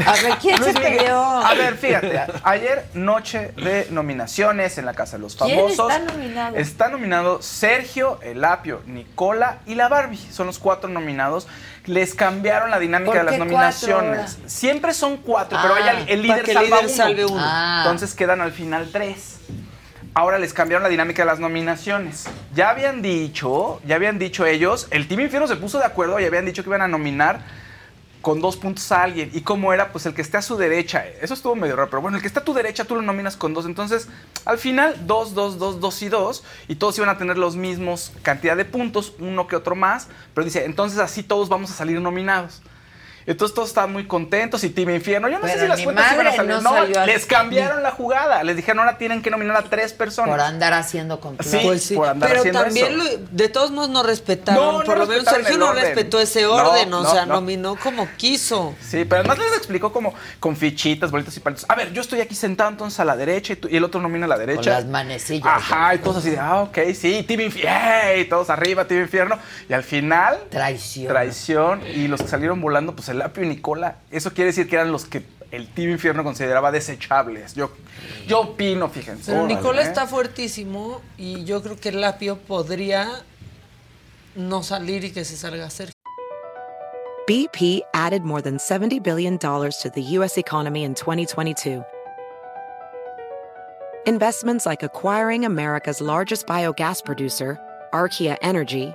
A ver, ¿quién se Luis Miguel. peleó? A ver, fíjate, ayer noche de nominaciones en la Casa de los ¿Quién Famosos. está nominado? Está nominado Sergio, El Apio, Nicola y la Barbie. Son los cuatro nominados. Les cambiaron la dinámica ¿Por de las cuatro nominaciones. Siempre son cuatro, Ah, pero hay al- el para líder que el salva líder uno. salve uno. Ah. Entonces quedan al final tres. Ahora les cambiaron la dinámica de las nominaciones. Ya habían dicho, ya habían dicho ellos, el Team Infierno se puso de acuerdo y habían dicho que iban a nominar con dos puntos a alguien. Y cómo era, pues el que esté a su derecha. Eso estuvo medio raro, pero bueno, el que está a tu derecha tú lo nominas con dos. Entonces, al final, dos, dos, dos, dos y dos. Y todos iban a tener los mismos cantidad de puntos, uno que otro más. Pero dice, entonces así todos vamos a salir nominados. Entonces todos estaban muy contentos y Team Infierno. Yo no sé si las cuentas iban a salir. no No, salió así. les cambiaron la jugada. Les dijeron, ahora tienen que nominar a tres personas. Por andar haciendo complot. Sí, Pues sí, por andar pero haciendo también eso. lo- de todos modos no respetaron, No, no por lo menos Sergio no respetó ese No, orden, o sea, no. nominó como quiso. Sí, pero además les explicó como con fichitas, bolitas y palitos. A ver, yo estoy aquí sentado entonces a la derecha y, tú- y el otro nomina a la derecha. Con las manecillas. Ajá, y todos así de, ah, ok, sí, Team Infierno, y todos arriba, Team Infierno. Y al final, Traición. traición. Y los que salieron volando, pues el Apio y Nicola. Eso quiere decir que eran los que el Team Infierno consideraba desechables. Yo, yo opino, fíjense. Pero Nicola ¿eh? está fuertísimo y yo creo que Lapio podría no salir y que se salga Sergio. BP added more than $70 billion to the U.S. economy in 2022. Investments like acquiring America's largest biogas producer, Archaea Energy,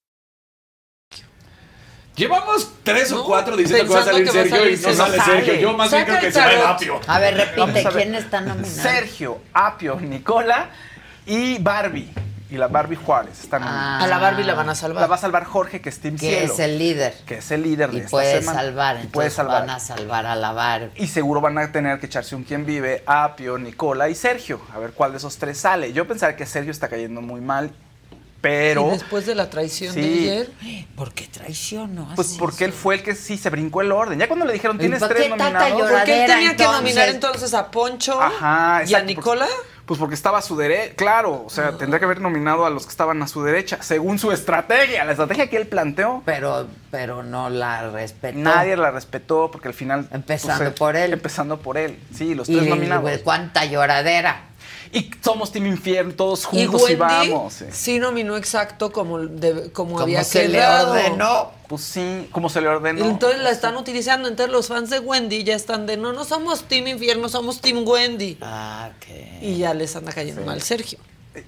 Llevamos tres o No, cuatro diciendo que va a salir que a Sergio y no sale Sergio. Sergio. Yo más bien creo que se va el apio. A ver, repite, Vamos a ver. ¿quién está nominado? Sergio, Apio, Nicola y Barbie. Y la Barbie Juárez. Están Ah. A la Barbie la van a salvar. La va a salvar Jorge, que es Team Que Cielo. es el líder. Que es el líder de Y esta puede semana. salvar, Y entonces puede salvar. van a salvar a la Barbie. Y seguro van a tener que echarse un quien vive, Apio, Nicola y Sergio. A ver cuál de esos tres sale. Yo pensaría que Sergio está cayendo muy mal, pero... Y después de la traición de ayer, [gasps] ¿Por qué traicionó? Pues porque él fue el que sí se brincó el orden. Ya cuando le dijeron ¿Y tienes tres nominados. porque él tenía que nominar entonces a Poncho Ajá, y a Nicola. Pues porque estaba a su derecha, claro, o sea, tendría que haber nominado a los que estaban a su derecha, según su estrategia, la estrategia que él planteó. Pero, pero no la respetó. Nadie la respetó porque al final... Empezando pues, por él. Empezando por él, sí, los Y tres nominados. pues, cuánta lloradera. Y somos Team Infierno, todos juntos y, Wendy vamos. sí. sí nominó exacto como, de- como, Como había se le quedado. ordenó. Pues sí, como se le ordenó. Entonces la están utilizando. Entonces los fans de Wendy ya están de no, no somos Team Infierno, somos Team Wendy. Ah, ok. Y ya les anda cayendo mal Sergio.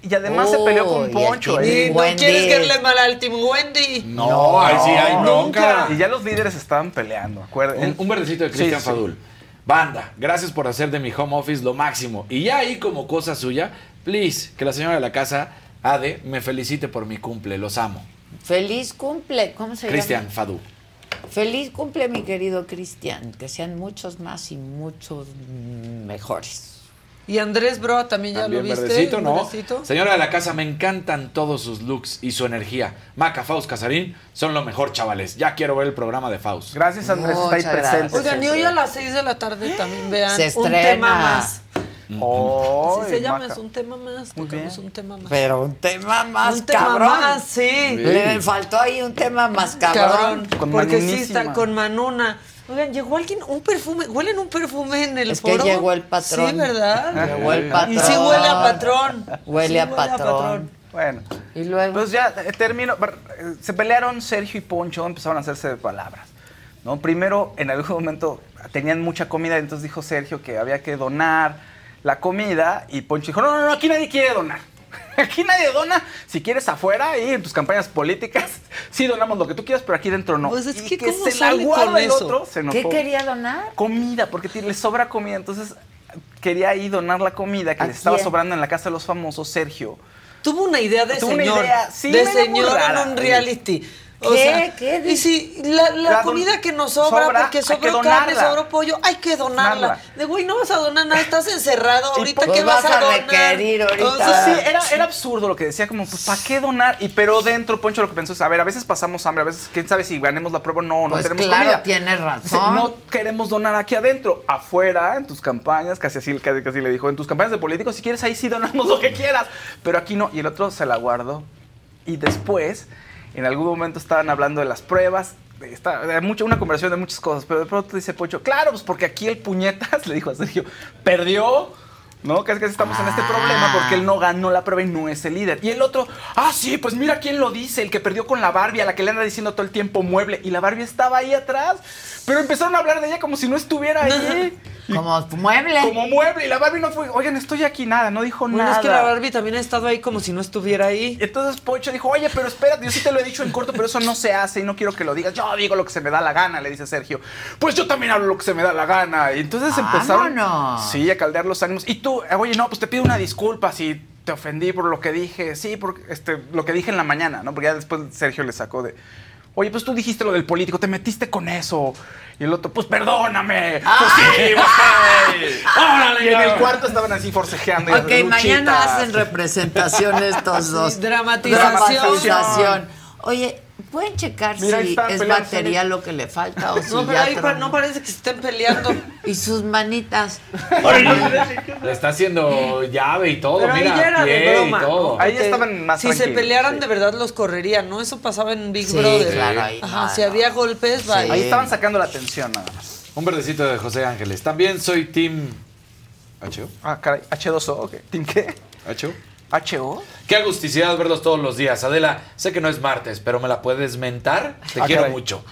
Y además se peleó Oh, con el Poncho. ¿eh? Y no Wendy. quieres caerle mal al Team Wendy. No, ahí sí hay bronca. Y ya los líderes estaban peleando, acuérdense. Un, un verdecito de Cristian sí. Fadul. Banda, gracias por hacer de mi home office lo máximo. Y ya ahí como cosa suya, please, que la señora de la casa, Ade, me felicite por mi cumple. Los amo. Feliz cumple. ¿Cómo se Cristian llama? Fadul. Feliz cumple, mi querido Cristian. Que sean muchos más y muchos mejores. Y Andrés Bro también ya También lo viste. verdecito, ¿no? ¿Verdecito? Señora de la casa, me encantan todos sus looks y su energía. Maca, Faust, Casarín, son lo mejor, chavales. Ya quiero ver el programa de Faust. Gracias, Andrés, está ahí Muchas presente. Oigan, y hoy a las 6 de la tarde también vean Se un tema más. Oh, Así se llama, es un tema más. Tocamos un tema más. Pero un tema más un tema cabrón. más, sí. Le faltó ahí un tema más cabrón. Cabrón. Con porque sí está con Manuna. Oigan, llegó alguien, un perfume, huelen un perfume en el Es que foro. llegó el patrón. Sí, ¿verdad? Llegó el patrón. Y sí huele a patrón. Huele Sí a patrón. Bueno, Y luego. pues ya eh, termino. Eh, Se pelearon Sergio y Poncho, empezaron a hacerse de palabras. ¿no? Primero, en algún momento tenían mucha comida, entonces dijo Sergio que había que donar la comida y Poncho dijo, no, no, no, aquí nadie quiere donar. [laughs] Aquí nadie dona. Si quieres afuera y en tus campañas políticas, [laughs] sí donamos lo que tú quieras, pero aquí dentro no. Pues es Y que ¿cómo se la sale guarda con el eso? otro, se. ¿Qué quería donar? Comida, porque le sobra comida. Entonces quería ahí donar la comida que ¿A le estaba sobrando en la casa de los famosos, Sergio. Tuvo una idea de Tuvo una señor. idea, sí, de señor en un reality. O ¿Qué? sea, ¿Qué Y si la, la La don- comida que nos sobra, sobra, porque sobró carne, sobró pollo, hay que donarla. De güey, no vas a donar nada, estás encerrado ahorita, pues ¿qué vas, vas a a donar? requerir ahorita. Entonces, sí, era, era absurdo lo que decía, como, pues, ¿para qué donar? Y pero dentro, Poncho lo que pensó es, a ver, a veces pasamos hambre, a veces, quién sabe si ganemos la prueba o no, no Pues tenemos claro, comida. tienes razón. No queremos donar aquí adentro, afuera, en tus campañas, casi así, casi, casi le dijo, en tus campañas de políticos, si quieres ahí sí donamos lo que quieras, pero aquí no. Y el otro se la guardó. Y después, en algún momento estaban hablando de las pruebas, de mucho, una conversación de muchas cosas, pero de pronto dice Poncho, claro, pues porque aquí el puñetas, [laughs] le dijo a Sergio, perdió. ¿No? Que es que estamos en este problema porque él no ganó la prueba y no es el líder. Y el otro, ah, sí, pues mira quién lo dice, el que perdió con la Barbie, a la que le anda diciendo todo el tiempo mueble. Y la Barbie estaba ahí atrás. Pero empezaron a hablar de ella como si no estuviera ahí. [laughs] Como mueble. Como mueble. Y la Barbie no fue, oigan, estoy aquí, nada, no dijo Bueno, nada. es que la Barbie también ha estado ahí como si no estuviera ahí. Entonces Pocho dijo, oye, pero espérate, yo sí te lo he dicho en corto, pero eso no se hace y no quiero que lo digas. Yo digo lo que se me da la gana, le dice Sergio. Pues yo también hablo lo que se me da la gana. Y entonces empezaron Vámonos. sí, a caldear los ánimos. Y tú, eh, oye, no, pues te pido una disculpa si te ofendí por lo que dije. Sí, por este, lo que dije en la mañana, ¿no? Porque ya después Sergio le sacó de... Oye, pues tú dijiste lo del político, te metiste con eso. Y el otro, pues perdóname. Pues sí, güey. [laughs] Órale, Y en el cuarto estaban así forcejeando. y Ok, luchitas. mañana hacen representación estos dos. dramatización. Dramatización. Oye, ¿pueden checar Mira, si es batería lo que le falta o [laughs] si No, pero ya ahí pa- no parece que se estén peleando. [laughs] Y sus manitas. [laughs] Le está haciendo llave y todo, Pero ahí mira, ya era de pie broma. y todo. ¿no? Porque Si se pelearan de verdad los correrían, ¿no? Eso pasaba en Big Sí, Brother. claro, ahí Ajá, no, si había golpes, vale. Ahí estaban sacando la atención nada más. Un verdecito de José Ángeles. También soy Team HO. Ah, caray, H2O, ok. ¿Team qué? HO. ¿HO? Qué agusticidad verlos todos los días. Adela, sé que no es martes, pero ¿me la puedes mentar? Te Ah, quiero caray. mucho.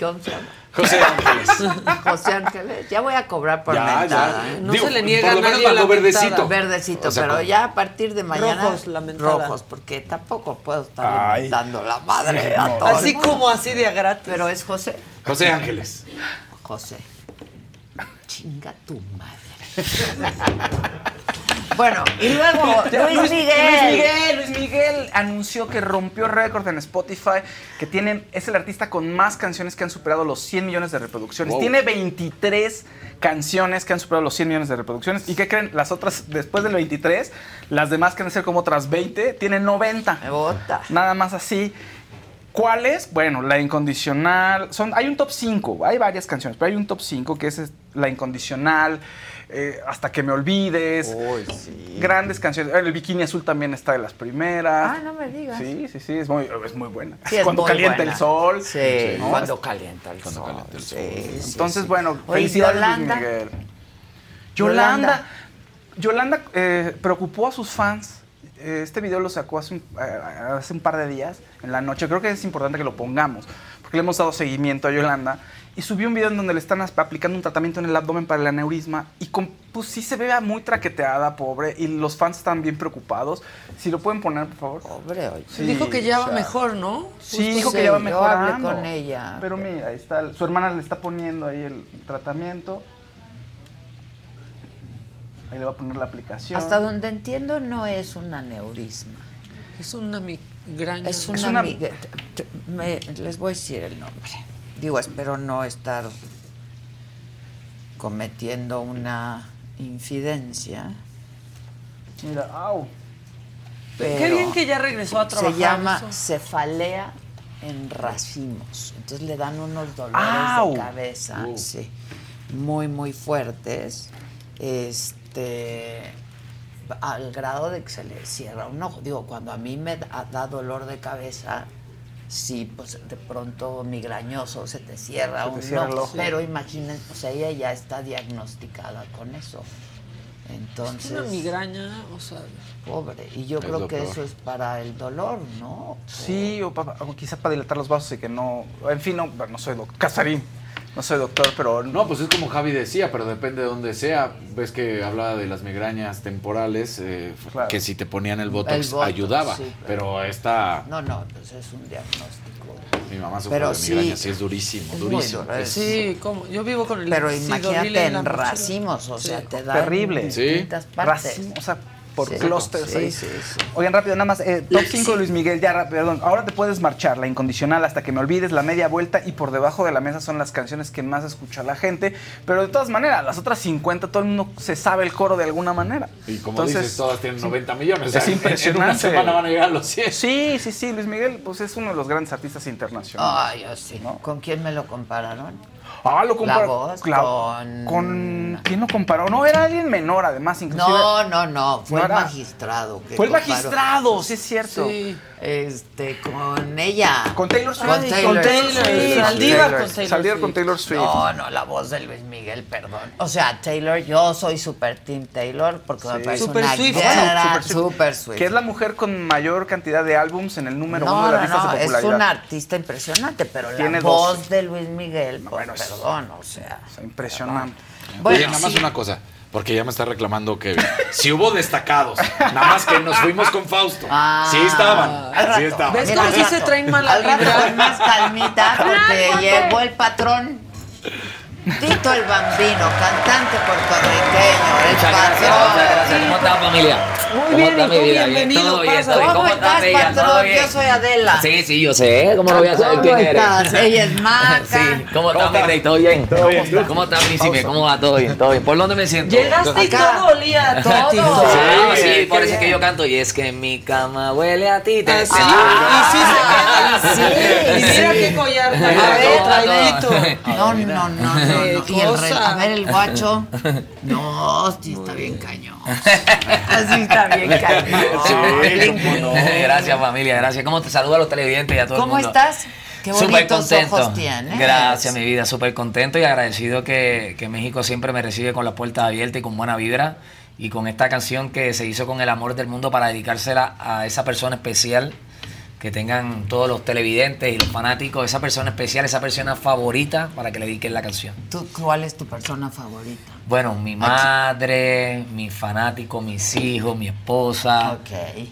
¿Cómo se llama? José Ángeles. [laughs] José Ángeles. Ya voy a cobrar por Ya, mentada. ya. ¿eh? No Digo, se le niega por lo menos la verdecito. Verdecito, O sea, pero con- ya a partir de mañana. Rojos, la mentada. Rojos, porque tampoco puedo estar dando la madre Sí, a no. todo el Así como así de gratis. Pero es José. José Ángeles. José. Chinga tu madre. [laughs] bueno, y luego [laughs] Luis Miguel. Luis Miguel, Luis Miguel anunció que rompió récord en Spotify, que tienen, es el artista con más canciones que han superado los 100 millones de reproducciones. Wow. Tiene 23 canciones que han superado los 100 millones de reproducciones. ¿Y qué creen? Las otras, después del 23, las demás que han de ser como otras 20, tienen 90. Nada más así. ¿Cuáles? Bueno, La Incondicional. Son, hay un top 5, hay varias canciones, pero hay un top 5 que es La Incondicional, eh, Hasta que me olvides. Grandes canciones. El Bikini Azul también está de las primeras. Ah, no me digas. Sí, sí, sí, es muy, es muy buena. Sí, es cuando muy calienta buena. el sol. Sí, ¿no? cuando calienta el sol. Sí, sí, Entonces, sí. bueno, Oye, felicidades Yolanda. Luis Miguel. Yolanda. Yolanda. Eh, preocupó a sus fans. Eh, Este video lo sacó hace un, hace un par de días, en la noche. Creo que es importante que lo pongamos, porque le hemos dado seguimiento a Yolanda. Y subió un video en donde le están aplicando un tratamiento en el abdomen para el aneurisma. Y con, pues sí se ve muy traqueteada, pobre. Y los fans están bien preocupados. Si lo pueden poner, por favor. Pobre, oye. Dijo que ya va mejor, ¿no? Sí, Justo dijo sí. que ya va hablé con ella. Pero mira, ahí está. Su hermana le está poniendo ahí el tratamiento. Ahí le va a poner la aplicación. Hasta donde entiendo no es un aneurisma. Es una migraña. Es una, Es una- me- les voy a decir el nombre. Digo, espero no estar cometiendo una infidencia. Mira, au. Pero Qué bien que ya regresó a trabajar. Se llama eso. cefalea en racimos. Entonces le dan unos dolores Au. de cabeza, Uh. sí, muy, muy fuertes. Este al grado de que se le cierra un ojo. Digo, cuando a mí me da, da dolor de cabeza, sí, pues de pronto migrañoso se te cierra Se te un cierra. Pero imagínense, o sea, ella ya está diagnosticada con eso. Es Entonces. una migraña, o sea. Pobre. Y yo creo que peor. eso es para el dolor, ¿no? Sí, o, pa- o quizá para dilatar los vasos y que no. En fin, no, no soy doctor. Casarín. No soy doctor, pero... No, pues es como Javi decía, pero depende de dónde sea. Ves que hablaba de las migrañas temporales, eh, Claro. que si te ponían el botox, El botox, ayudaba. sí, pero esta... No, no, pues es un diagnóstico. Mi mamá sufre Pero de sí, migrañas, sí, es durísimo, es durísimo. duro, es- Sí, como yo vivo con el Pero imagínate en racimos, o sea, te da Terrible. en distintas partes. O sea, por Sí, clústeres sí, ahí. sí, sí. Oigan, rápido, nada más. eh, top 5 de Luis Miguel, ya rápido, perdón. Ahora te puedes marchar, la incondicional, hasta que me olvides, la media vuelta y por debajo de la mesa son las canciones que más escucha la gente. Pero de todas maneras, las otras 50, todo el mundo se sabe el coro de alguna manera. Y como dices, todas tienen 90 millones. o Es sea, impresionante. En una semana van a llegar a los 100. Sí, sí, sí. Luis Miguel, pues es uno de los grandes artistas internacionales. Ay, yo sí. ¿Con quién me lo compararon? Ah, lo La comparó. voz con... con... ¿Quién lo comparó? No, era alguien menor, además, inclusive. No, no, no, fue No el era- magistrado. que Fue el comparó. magistrado, sí es cierto. Sí, este, con ella. Con Taylor Swift. Con Taylor, Con Taylor Swift. Saldívar con Taylor Saldívar con Taylor Swift. No, no, la voz de Luis Miguel, perdón. O sea, Taylor, yo soy super team Taylor porque me Sí. parece Super una Swift. gran Super Swift. super Swift. Que es la mujer con mayor cantidad de álbums en el número uno No, de las no, listas no, de es popularidad. un artista impresionante, pero Tiene la voz 12. de Luis Miguel, pues, perdón, o sea. Impresionante. Oye, nada más una cosa, porque ya me está reclamando Kevin. Si hubo destacados, nada más que nos fuimos con Fausto. Ah, sí estaban, sí estaban. ¿Ves cómo sí se traen mala Al rato con más calmita porque llegó el patrón. Tito el Bambino, cantante puertorriqueño, el Muchas gracias, patrón. muchas gracias. ¿Cómo está familia? Muy ¿Cómo bien, está ¿y mi tú? vida? Bienvenido, Todo bien, todo bien. ¿Cómo ¿Cómo está estás, patrón? bien? Yo soy Adela. Sí, sí, yo sé. ¿Cómo no voy a saber ¿Cómo quién eres? estás? Ella es [laughs] Maca. Sí, ¿cómo está mi rey? ¿Todo bien? ¿Cómo está? ¿Cómo está, príncipe? ¿Cómo va? ¿Todo bien? ¿Todo bien? ¿Por dónde me siento? Llegaste y todo olía a Todo. ti. Sí, sí, por eso es bien. que yo canto y es que mi cama huele a ti. Te Ah, sí. Y sí se queda. [laughs] Sí, Y mira qué collar. [laughs] No, no, no, no, no. Qué Y el re- cosa. a ver el guacho. [laughs] No, sí está bien cañón. Así está bien cañón. Gracias, familia, gracias. ¿Cómo te saludo a los televidentes y a todo el ¿Cómo mundo? estás? Qué Súper bonitos contento. ojos tienes. Gracias, mi vida. Súper contento y agradecido que, que México siempre me recibe con las puertas abiertas y con buena vibra. Y con esta canción que se hizo con el amor del mundo para dedicársela a esa persona especial que tengan todos los televidentes y los fanáticos, esa persona especial, esa persona favorita para que le dediquen la canción. ¿Tú, ¿Cuál es tu persona favorita? Bueno, mi madre, mi fanático, mis hijos, mi esposa. Ok.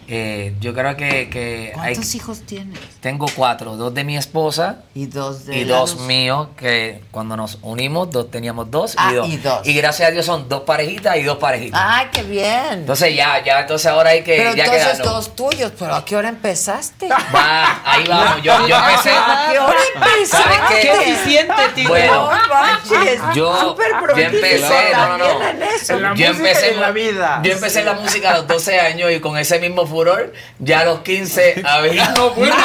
Eh, yo creo que, que hay, ¿Cuántos hijos tienes? tengo cuatro, dos de mi esposa Y dos de y dos míos, que cuando nos unimos, dos teníamos dos, Ah, y dos. y dos. gracias a Dios son dos parejitas y dos parejitas. ¡Ay, qué bien! Entonces ya, ya, entonces ahora hay que Pero ya entonces dos tuyos, pero ¿a qué hora empezaste? Va, ahí vamos. Yo, yo empecé. ¿A qué hora empezaste? ¿Sabes qué? Qué eficiente, tío. Bueno, No manches, yo, súper yo empecé, no, no, no. en la yo empecé en la vida. Yo empecé en la música a los 12 años y con ese mismo furor, ya a los 15 [laughs] había. No, bueno.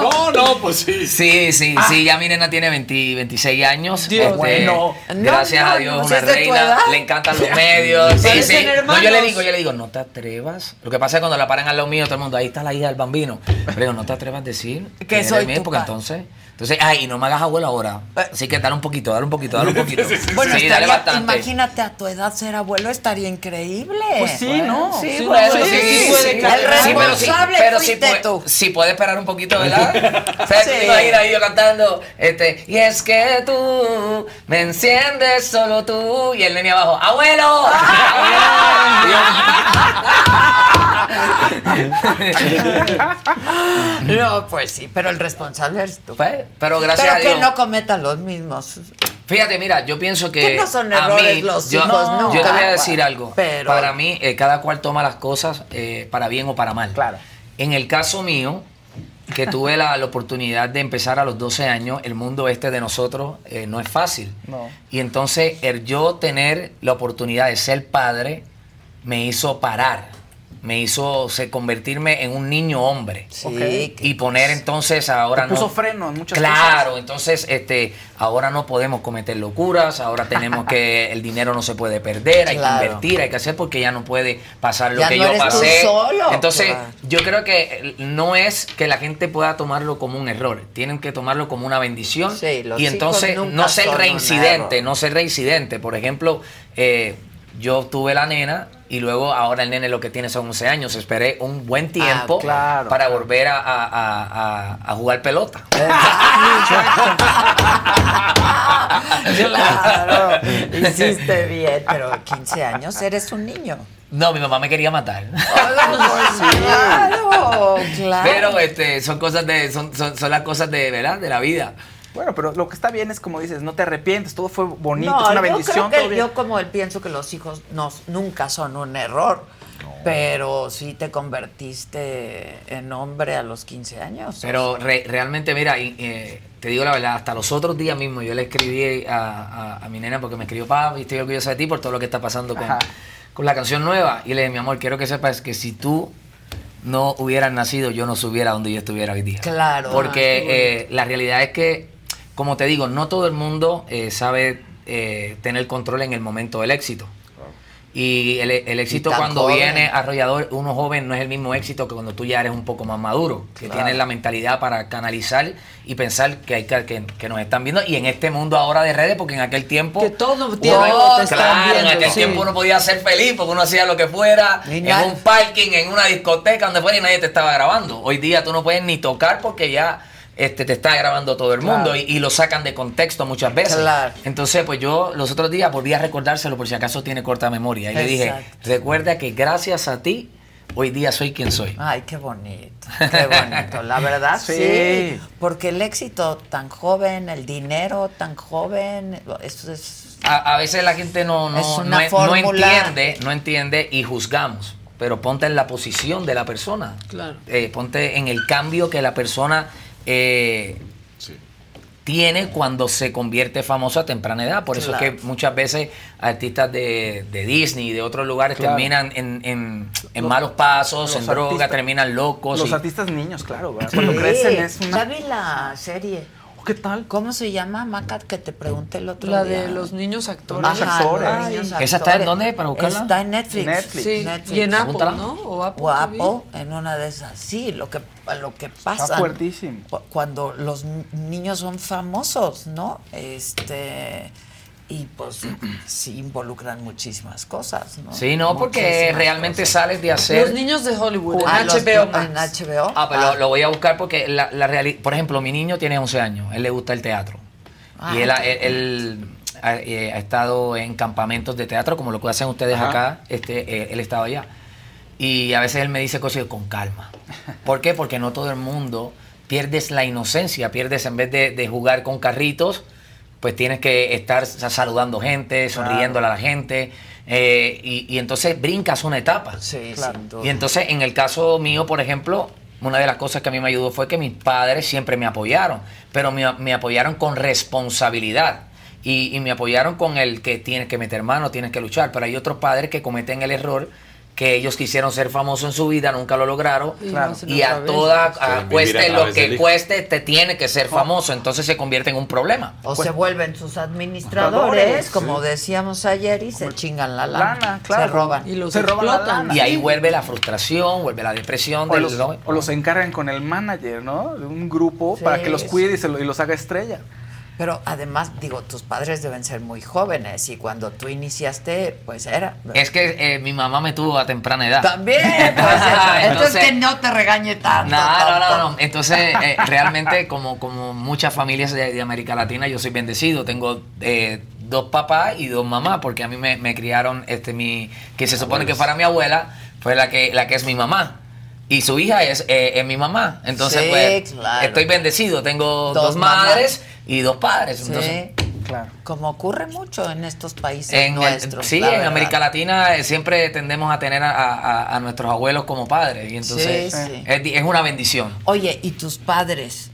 No, no, pues sí. Sí, sí, sí, ya mi nena tiene 20 26 años. Dios, este, bueno. Gracias No, no, a Dios, no, una reina. Le encantan los [laughs] medios. Sí, sí. No, yo le digo, yo le digo, no te atrevas. Lo que pasa es que cuando la paran al lado mío, todo el mundo, ahí está la hija del bambino. Pero no te atrevas a decir Que soy tu porque entonces. Entonces, ay, y no me hagas abuelo ahora. Así que dale un poquito, dale un poquito, dale un poquito. [laughs] Bueno, sí, dale bastante. imagínate a tu edad ser abuelo, estaría increíble. Pues sí, ¿no? Sí, Sí, bueno, sí, sí, sí, puede. El Sí, pero sí, responsable pero sí fuiste puede, tú. sí puede esperar un poquito, ¿verdad? [laughs] Sí. Te imaginas ahí yo cantando, este, y es que tú me enciendes solo tú, y el nene abajo, ¡abuelo! [laughs] [laughs] No, pues sí, pero el responsable eres tú. Pues, pero gracias pero a que no cometan los mismos. Fíjate, mira, yo pienso que. Que no son a errores mí, los yo, hijos nunca, yo te voy a bueno, decir algo. pero- Para mí, eh, cada cual toma las cosas eh, para bien o para mal. Claro. En el caso mío, que tuve la, la oportunidad de empezar a los 12 años, el mundo este de nosotros eh, no es fácil. No. Y entonces, el yo tener la oportunidad de ser padre me hizo parar. Me hizo se, convertirme en un niño hombre. Sí, Y poner entonces ahora Te puso no. freno en muchas claro, cosas. entonces este ahora no podemos cometer locuras, ahora tenemos que [laughs] el dinero no se puede perder, hay Claro. que invertir, hay que hacer porque ya no puede pasar lo Ya que no yo eres tú pasé. solo, Entonces, claro. yo creo que no es que la gente pueda tomarlo como un error, tienen que tomarlo como una bendición Sí, los y entonces hijos nunca no ser reincidente, no ser reincidente, por ejemplo, eh, yo tuve la nena y luego ahora el nene lo que tiene son 11 años. Esperé un buen tiempo claro. para volver a, a- a- a- a jugar pelota. [laughs] Claro, hiciste bien, pero 15 años eres un niño. No, mi mamá me quería matar. [laughs] Claro, claro. Pero este, son cosas de, son, son, son las cosas de, ¿verdad? De la vida. Bueno, pero lo que está bien es como dices, no te arrepientes, todo fue bonito, No, es una yo bendición. creo que yo como él pienso que los hijos no, nunca son un error, pero sí te convertiste en hombre a los 15 años. Pero re- realmente, mira, y, eh, te digo la verdad, hasta los otros días mismo yo le escribí a, a- a mi nena porque me escribió, papi, estoy orgullosa de ti por todo lo que está pasando con, con la canción nueva. Y le dije, mi amor, quiero que sepas que si tú no hubieras nacido, yo no estuviera donde yo estuviera hoy día. Claro. Porque Ah, eh, la realidad es que, como te digo, no todo el mundo eh, sabe eh, tener control en el momento del éxito. Y el, el éxito cuando joven. viene arrollador, uno joven no es el mismo éxito que cuando tú ya eres un poco más maduro, que Claro. tienes la mentalidad para canalizar y pensar que hay que, que, que nos están viendo. Y en este mundo ahora de redes, porque en aquel tiempo... Que todo uno- tiempo te están claro, en aquel sí. tiempo uno podía ser feliz porque uno hacía lo que fuera, en un parking, en una discoteca, donde fuera y nadie te estaba grabando. Hoy día tú no puedes ni tocar porque ya este, te está grabando todo el Claro. mundo y, y lo sacan de contexto muchas veces. Claro. Entonces, pues yo los otros días volví a recordárselo por si acaso tiene corta memoria. Y le dije, Exacto. recuerda que gracias a ti, hoy día soy quien soy. Ay, qué bonito, qué bonito. La verdad, [laughs] sí. Sí. Porque el éxito tan joven, el dinero tan joven, eso es... A, a veces la gente no, no, Es una no, no entiende, no entiende y juzgamos. Pero ponte en la posición de la persona. Claro. Eh, ponte en el cambio que la persona eh, tiene cuando se convierte famoso a temprana edad. Por eso es que muchas veces artistas de, de Disney y de otros lugares Claro. terminan en, en- en Los- malos pasos, en droga, artistas- terminan locos. Los y- artistas niños, claro, ¿verdad? cuando crecen es ¿Ya una... vi la serie? ¿Qué tal? ¿Cómo se llama, Maca, que te pregunté el otro La día? de los niños actores. Ajá, actores. los niños ¿Esa está en dónde para buscarla? Está en Netflix. Netflix. Sí, Netflix. y en Apple. ¿no? O Apple. O. Apple, en una de esas. Sí, lo que, lo que pasa. Está fuertísimo. Cuando los ni- niños son famosos, ¿no? Este. Y pues [clears throat] sí involucran muchísimas cosas, ¿no? Sí, no, porque Muchísimas realmente cosas. sales de hacer... Los niños de Hollywood, en Ah, los- HBO. En HBO. Ah, pues lo, lo voy a buscar porque la, la realidad, por ejemplo, mi niño tiene 11 años, él le gusta el teatro. Ah, y él, ha- qué él- él ha, eh, ha estado en campamentos de teatro, como lo que hacen ustedes Ajá. acá, este, eh, él estaba allá. Y a veces él me dice cosas con calma. ¿Por qué? Porque no todo el mundo pierdes la inocencia, pierdes en vez de, de jugar con carritos, pues tienes que estar sa- saludando gente, sonriéndole a la gente, eh, y, y entonces brincas una etapa. Sí, Claro. Y entonces, en el caso mío, por ejemplo, una de las cosas que a mí me ayudó fue que mis padres siempre me apoyaron, pero me, me apoyaron con responsabilidad. Y, y me apoyaron con el que tienes que meter mano, tienes que luchar. Pero hay otros padres que cometen el error que ellos quisieron ser famosos en su vida, nunca lo lograron. Y Claro. a toda, a cueste a lo que cueste, te tiene que ser famoso. Entonces se convierte en un problema. O se vuelven sus administradores, como decíamos ayer, y se chingan la lana. Lana, claro. Se roban. Y los Se roban la explotan. lana. Y ahí vuelve la frustración, vuelve la depresión. O los, ¿no? o los encargan con el manager, ¿no? De un grupo Sí, para que los sí. cuide y, se lo- y los haga estrella. Pero además, digo, tus padres deben ser muy jóvenes y cuando tú iniciaste, pues era. Es que eh, mi mamá me tuvo a temprana edad. También, pues, [laughs] entonces, Entonces- que no te regañe tanto. No, no, no, no. Entonces, eh, realmente, como, como muchas familias de, de América Latina, yo soy bendecido. Tengo eh, dos papás y dos mamás, porque a mí me, me criaron, este, mi, que se supone que fuera mi abuela, fue la que, la que es mi mamá. Y su hija es, eh, es mi mamá. Entonces, Sí, pues, claro. estoy bendecido. Tengo Dos madres y dos padres. Sí, Entonces, Claro. como ocurre mucho en estos países en el- nuestros. sí, la en verdad. América Latina eh, siempre tendemos a tener a, a- a nuestros abuelos como padres. Y entonces, Sí, sí. Es, una bendición. Oye, ¿y tus padres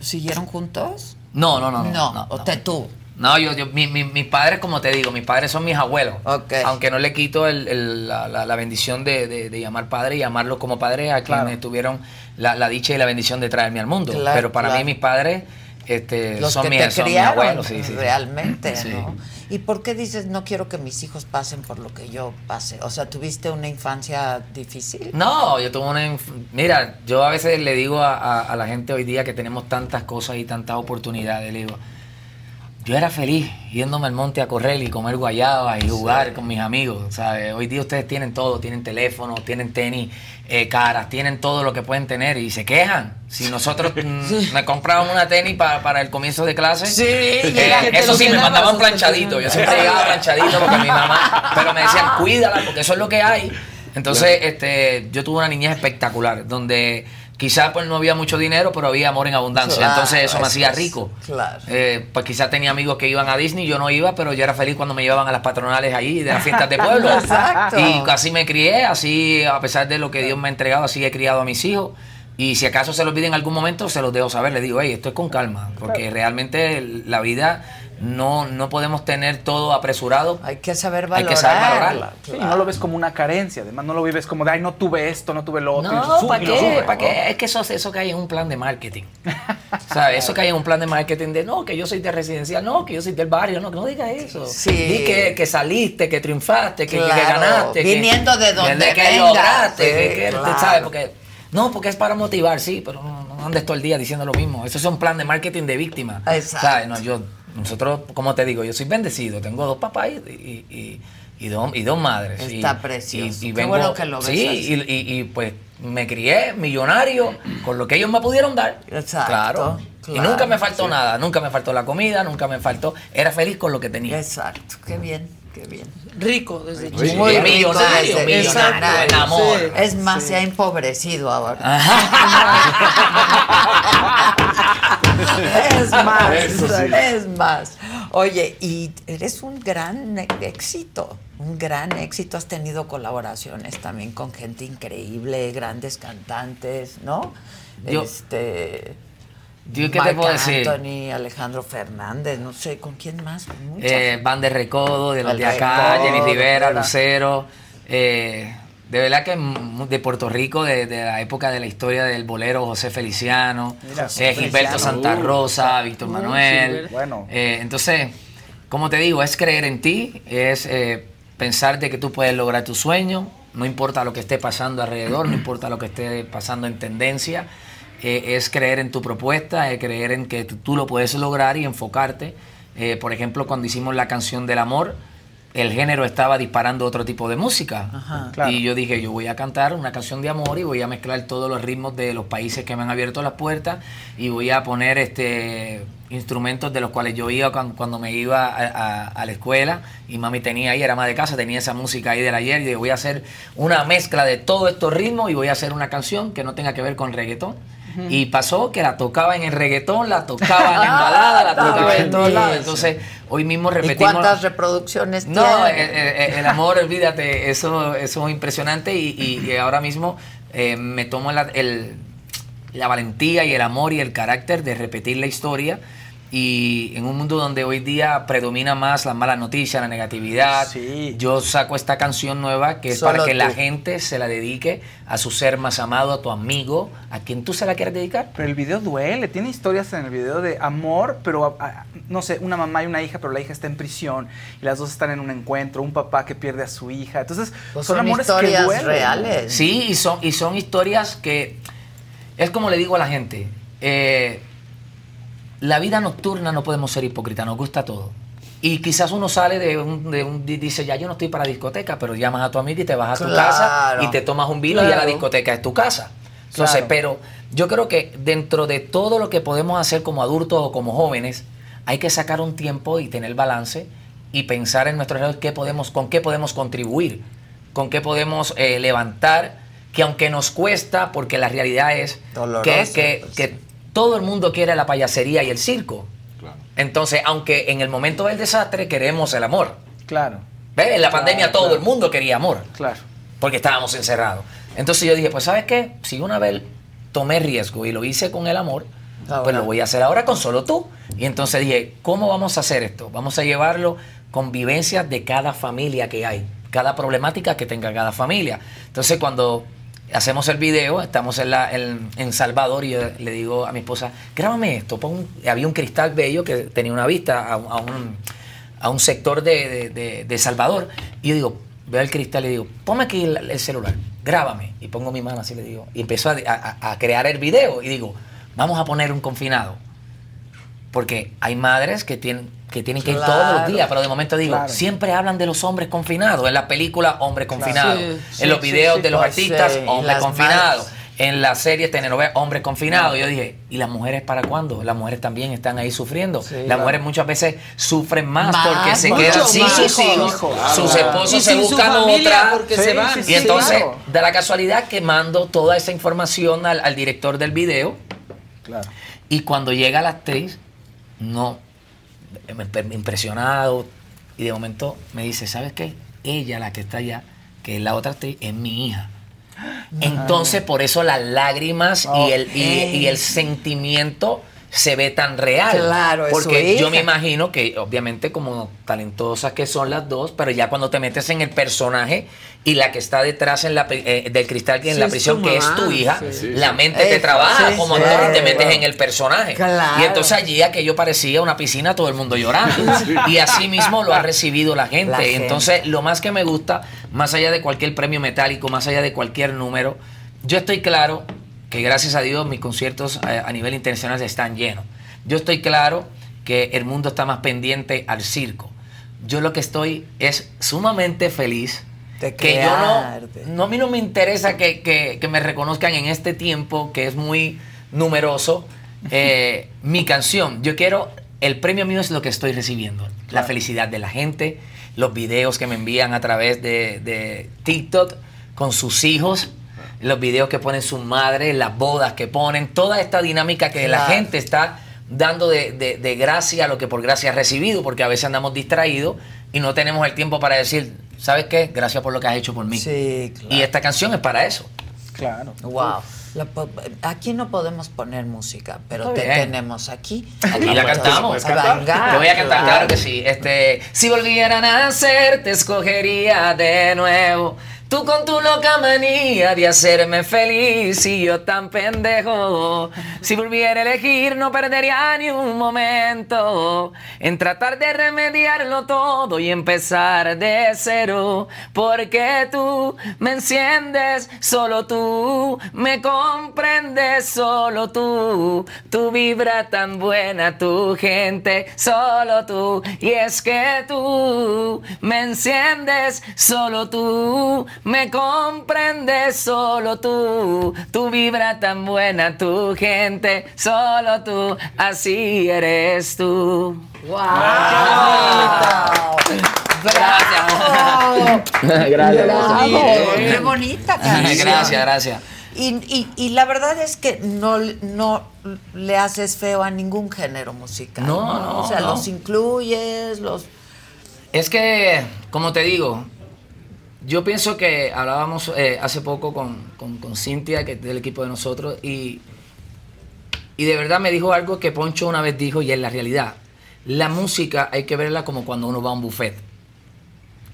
siguieron juntos? No, no, no. No, no. te tú. No, yo, yo mi- mi- mis padres, como te digo, mis padres son mis abuelos. Ok. Aunque no le quito el- el- la, la- la bendición de, de- de llamar padre y llamarlos como padre a Claro. quienes tuvieron la, la dicha y la bendición de traerme al mundo. Claro, Pero para claro. mí mis padres este, Los son, que mis, te son mis criaron, abuelos. Sí, sí, sí. realmente, Sí. ¿no? ¿Y por qué dices, no quiero que mis hijos pasen por lo que yo pase? O sea, ¿tuviste una infancia difícil? No, yo tuve una... inf- Mira, yo a veces le digo a, a- a la gente hoy día que tenemos tantas cosas y tantas oportunidades, le digo, yo era feliz yéndome al monte a correr y comer guayaba y jugar con mis amigos. ¿sabes? Hoy día ustedes tienen todo, tienen teléfono, tienen tenis, eh, caras, tienen todo lo que pueden tener y se quejan. Si nosotros [laughs] mm, me compraban una tenis pa- para el comienzo de clase, Sí, eh, eso sí, me mandaban planchadito. Yo siempre llegaba planchadito porque mi mamá, [laughs] pero me decían, cuídala porque eso es lo que hay. Entonces, este, yo tuve una niñez espectacular, donde quizás pues no había mucho dinero, pero había amor en abundancia. Claro, Entonces eso me hacía rico. Claro. Eh, pues quizás tenía amigos que iban a Disney, yo no iba, pero yo era feliz cuando me llevaban a las patronales ahí, de las fiestas de [laughs] pueblo. Exacto. Y así me crié, así a pesar de lo que Dios me ha entregado, así he criado a mis hijos. Y si acaso se los pide en algún momento, se los dejo saber. Les digo, hey, esto es con calma, porque realmente la vida no, no podemos tener todo apresurado. Hay que saber Hay que saber valorarla. Sí, y no lo ves como una carencia, además no lo vives como de, ay, no tuve esto, no tuve lo otro. No, ¿para qué? sube, ¿Para ¿no? qué? Es que eso, eso cae en un plan de marketing. [laughs] ¿Sabes? Eso cae en un plan de marketing de no, que yo soy de residencial, no, que yo soy del barrio, no, que no digas eso. Sí. Di que, que saliste, que triunfaste, que, que ganaste. que- viniendo de donde que lograste, sí, que- que- claro. ¿sabes? Porque, no, porque es para motivar, sí, pero no, no andes todo el día diciendo lo mismo. Eso es un plan de marketing de víctima. Exacto. ¿Sabes? No, yo, nosotros, como te digo, yo soy bendecido, tengo dos papás y, y- y- y dos, y dos madres. Está y- precioso. y- y Qué vengo- bueno que lo ves Sí, así. y, y- y, pues me crié millonario con lo que ellos me pudieron dar. Exacto, Claro. Y nunca me faltó sí. nada, nunca me faltó la comida, nunca me faltó. Era feliz con lo que tenía. Exacto, qué bien, qué bien. Rico desde Muy chico. bien. millonario, desde- millonario, en amor. sí. Es más, se ha empobrecido ahora. [laughs] es más, Eso sí. es más. Oye, y eres un gran éxito, un gran éxito. Has tenido colaboraciones también con gente increíble, grandes cantantes, ¿no? Yo- este. Yo, ¿qué te puedo decir? Anthony, Alejandro Fernández, no sé, ¿con quién más? Con mucha Eh, Van de Recodo, de los de acá, Jenny Rivera, Rivera. Lucero. eh, de verdad que de Puerto Rico, de, de la época de la historia del bolero, José Feliciano, Mira, eh, Gilberto Feliciano, Santa uh, Rosa, Víctor uh, Manuel. sí, bueno. Eh, entonces, como te digo, es creer en ti, es eh, pensar de que tú puedes lograr tu sueño, no importa lo que esté pasando alrededor, no importa lo que esté pasando en tendencia, eh, es creer en tu propuesta, es creer en que tú, tú lo puedes lograr y enfocarte. Eh, por ejemplo, cuando hicimos la canción del amor, el género estaba disparando otro tipo de música. Ajá. Claro. Y yo dije, yo voy a cantar una canción de amor y voy a mezclar todos los ritmos de los países que me han abierto las puertas y voy a poner este instrumentos de los cuales yo iba cuan- cuando, me iba a, a- a la escuela y mami tenía ahí, era más de casa, tenía esa música ahí del ayer y dije, voy a hacer una mezcla de todos estos ritmos y voy a hacer una canción que no tenga que ver con reggaetón. Y pasó que la tocaba en el reggaetón, la tocaba en balada, la [laughs] tocaba en todos lados. Entonces, hoy mismo ¿Y repetimos... cuántas reproducciones No, eh, tiene? eh, eh, el amor, olvídate, eso, eso es impresionante y, y- y ahora mismo eh, me tomo la, el- la valentía y el amor y el carácter de repetir la historia y en un mundo donde hoy día predomina más las malas noticias, la negatividad, yo saco esta canción nueva que es Solo para que la gente se la dedique a su ser más amado, a tu amigo, a quien tú se la quieras dedicar. Pero el video duele, tiene historias en el video de amor, pero a- a- no sé, una mamá y una hija, pero la hija está en prisión y las dos están en un encuentro, un papá que pierde a su hija. Entonces, Pues son, son amores historias que duelen. reales. Sí, y son, y son historias que es como le digo a la gente, eh, la vida nocturna no podemos ser hipócritas, nos gusta todo. Y quizás uno sale de un, de un- dice, ya yo no estoy para discoteca, pero llamas a tu amiga y te vas a tu casa y te tomas un vino y ya la discoteca es tu casa. Entonces, Claro. pero yo creo que dentro de todo lo que podemos hacer como adultos o como jóvenes, hay que sacar un tiempo y tener balance y pensar en nuestros alrededor qué podemos, con qué podemos contribuir, con qué podemos eh, levantar, que aunque nos cuesta, porque la realidad es que, Doloroso, que, pues, que todo el mundo quiere la payasería y el circo. Entonces, aunque en el momento del desastre queremos el amor. Claro. ¿Ves? En la Claro, pandemia todo claro. el mundo quería amor. Claro. Porque estábamos encerrados. Entonces yo dije, pues ¿sabes qué? Si una vez tomé riesgo y lo hice con el amor, pues lo voy a hacer ahora con solo tú. Y entonces dije, ¿cómo vamos a hacer esto? Vamos a llevarlo con vivencias de cada familia que hay, cada problemática que tenga cada familia. Entonces cuando hacemos el video, estamos en, en, Salvador y yo le digo a mi esposa, grábame esto. pon un-". había un cristal bello que tenía una vista a, un, a un sector de, de- de- Salvador. Y yo digo, veo el cristal y digo, ponme aquí el, el celular, grábame. Y pongo mi mano así, le digo. Y empezó a crear el video y digo, vamos a poner un confinado. Porque hay madres que tienen que tienen que ir todos los días, pero de momento digo, Claro. siempre hablan de los hombres confinados. En la película, hombre confinado. Sí, en los videos sí, de los pues, artistas, sí, y hombre las confinado. madres. En la serie telenovela, hombre confinado. Yo dije, ¿y las mujeres para cuándo? Las mujeres también están ahí sufriendo. las claro. mujeres muchas veces sufren más, Más, porque se quedan sin sus hijos, hijo. sus esposos se buscan otra. porque se van. y entonces, da la casualidad que mando toda esa información al, al director del video. Claro. Y cuando llega la actriz, no, impresionado. Y de momento me dice, ¿sabes qué? Ella, la que está allá, que es la otra actriz, es mi hija. [gasps] Entonces, por eso las lágrimas y, el, y el sentimiento se ve tan real. Claro, es su Porque yo hija. me imagino que, obviamente, como talentosas que son las dos, pero ya cuando te metes en el personaje y la que está detrás en la, eh, del cristal que en Sí, la es prisión, tu que es tu hija, sí. La sí. mente te trabaja sí, como sí, actor y te metes claro. en el personaje. Claro. Y entonces allí aquello parecía una piscina, todo el mundo llorando. [laughs] Sí. Y así mismo lo ha recibido la gente. La gente. Entonces, lo más que me gusta, más allá de cualquier premio metálico, más allá de cualquier número, yo estoy claro que gracias a Dios mis conciertos eh, a nivel internacional están llenos. Yo estoy claro que el mundo está más pendiente al circo. Yo lo que estoy es sumamente feliz De que yo no, no, a mí no me interesa que, que- que me reconozcan en este tiempo que es muy numeroso eh, [laughs] mi canción. Yo quiero, el premio mío es lo que estoy recibiendo. La felicidad de la gente, los videos que me envían a través de, de TikTok con sus hijos, los videos que ponen sus madres, las bodas que ponen, toda esta dinámica que la Claro. gente está dando de, de- de gracia a lo que por gracia ha recibido, porque a veces andamos distraídos y no tenemos el tiempo para decir, ¿sabes qué? Gracias por lo que has hecho por mí. Sí, Y esta canción es para eso. Claro. Wow. La aquí no podemos poner música, pero te tenemos aquí. Aquí la cantamos. Te voy a cantar, claro que sí. Este, si volviera a nacer, te escogería de nuevo. Tú con tu loca manía de hacerme feliz y yo tan pendejo. Si volviera a elegir, no perdería ni un momento en tratar de remediarlo todo y empezar de cero. Porque tú me enciendes, solo tú me comprendes, solo tú. Tu vibra tan buena, tu gente, solo tú. Y es que tú me enciendes, solo tú me comprendes, solo tú. Tu vibra tan buena, tu gente, solo tú. Así eres tú. ¡Wow! Gracias. [laughs] Gracias. Bravo. Qué bonita [laughs] canción. Gracias, gracias. Y, y- y la verdad es que no, no le haces feo a ningún género musical. No, no, O sea, no. los incluyes, los... Es que, como te digo, yo pienso que hablábamos eh, hace poco con, con, con Cintia, que es del equipo de nosotros, y, y de verdad me dijo algo que Poncho una vez dijo y es la realidad. La música hay que verla como cuando uno va a un buffet.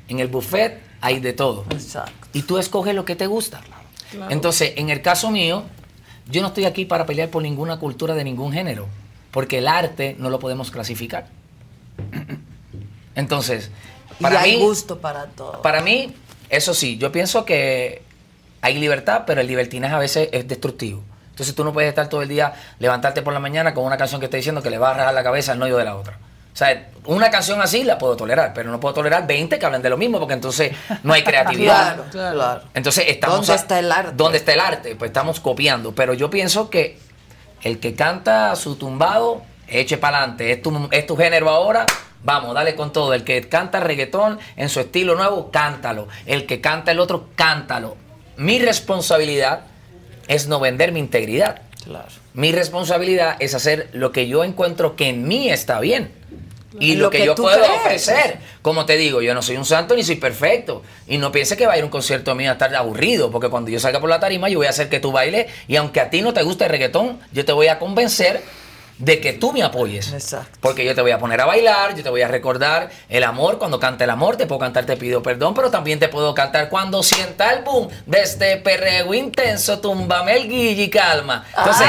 En el buffet hay de todo. Exacto. Y tú escoges lo que te gusta. Entonces, en el caso mío, yo no estoy aquí para pelear por ninguna cultura de ningún género, porque el arte no lo podemos clasificar. [clears throat] Entonces, para y hay mí, gusto para todo. para mí, eso sí, yo pienso que hay libertad, pero el libertinaje a veces es destructivo. Entonces tú no puedes estar todo el día, levantarte por la mañana con una canción que esté diciendo que le va a rajar la cabeza al novio de la otra. O sea, una canción así la puedo tolerar, pero no puedo tolerar 20 que hablen de lo mismo, porque entonces no hay [laughs] creatividad. Claro, claro. Entonces estamos ¿Dónde a- está el arte? ¿Dónde está el arte? Pues estamos copiando. Pero yo pienso que el que canta su tumbado, eche para adelante. Es tu, es tu género ahora. Vamos, dale con todo. El que canta reggaetón en su estilo nuevo, cántalo. El que canta el otro, cántalo. Mi responsabilidad es no vender mi integridad. Claro. Mi responsabilidad es hacer lo que yo encuentro que en mí está bien. Y Lo lo que, que yo puedo crees. ofrecer. Como te digo, yo no soy un santo ni soy perfecto. Y no pienses que va a ir a un concierto mío a estar aburrido. Porque cuando yo salga por la tarima, yo voy a hacer que tú bailes. Y aunque a ti no te guste el reggaetón, yo te voy a convencer de que tú me apoyes. Porque yo te voy a poner a bailar, yo te voy a recordar el amor. Cuando cante el amor, te puedo cantar Te pido perdón, pero también te puedo cantar cuando sienta el boom de este perreo intenso, túmbame el guille y calma. Entonces,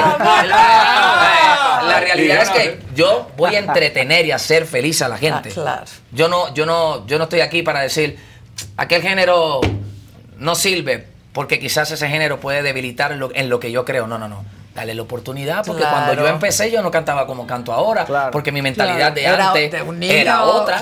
la, la realidad es que yo voy a entretener y hacer feliz a la gente. Ah, claro. Yo no, yo no, yo no estoy aquí para decir aquel género no sirve porque quizás ese género puede debilitar lo- en lo que yo creo. No, no, no. Dale la oportunidad, porque Claro. cuando yo empecé yo no cantaba como canto ahora, porque mi mentalidad Claro. de Era antes de un niño, era otra.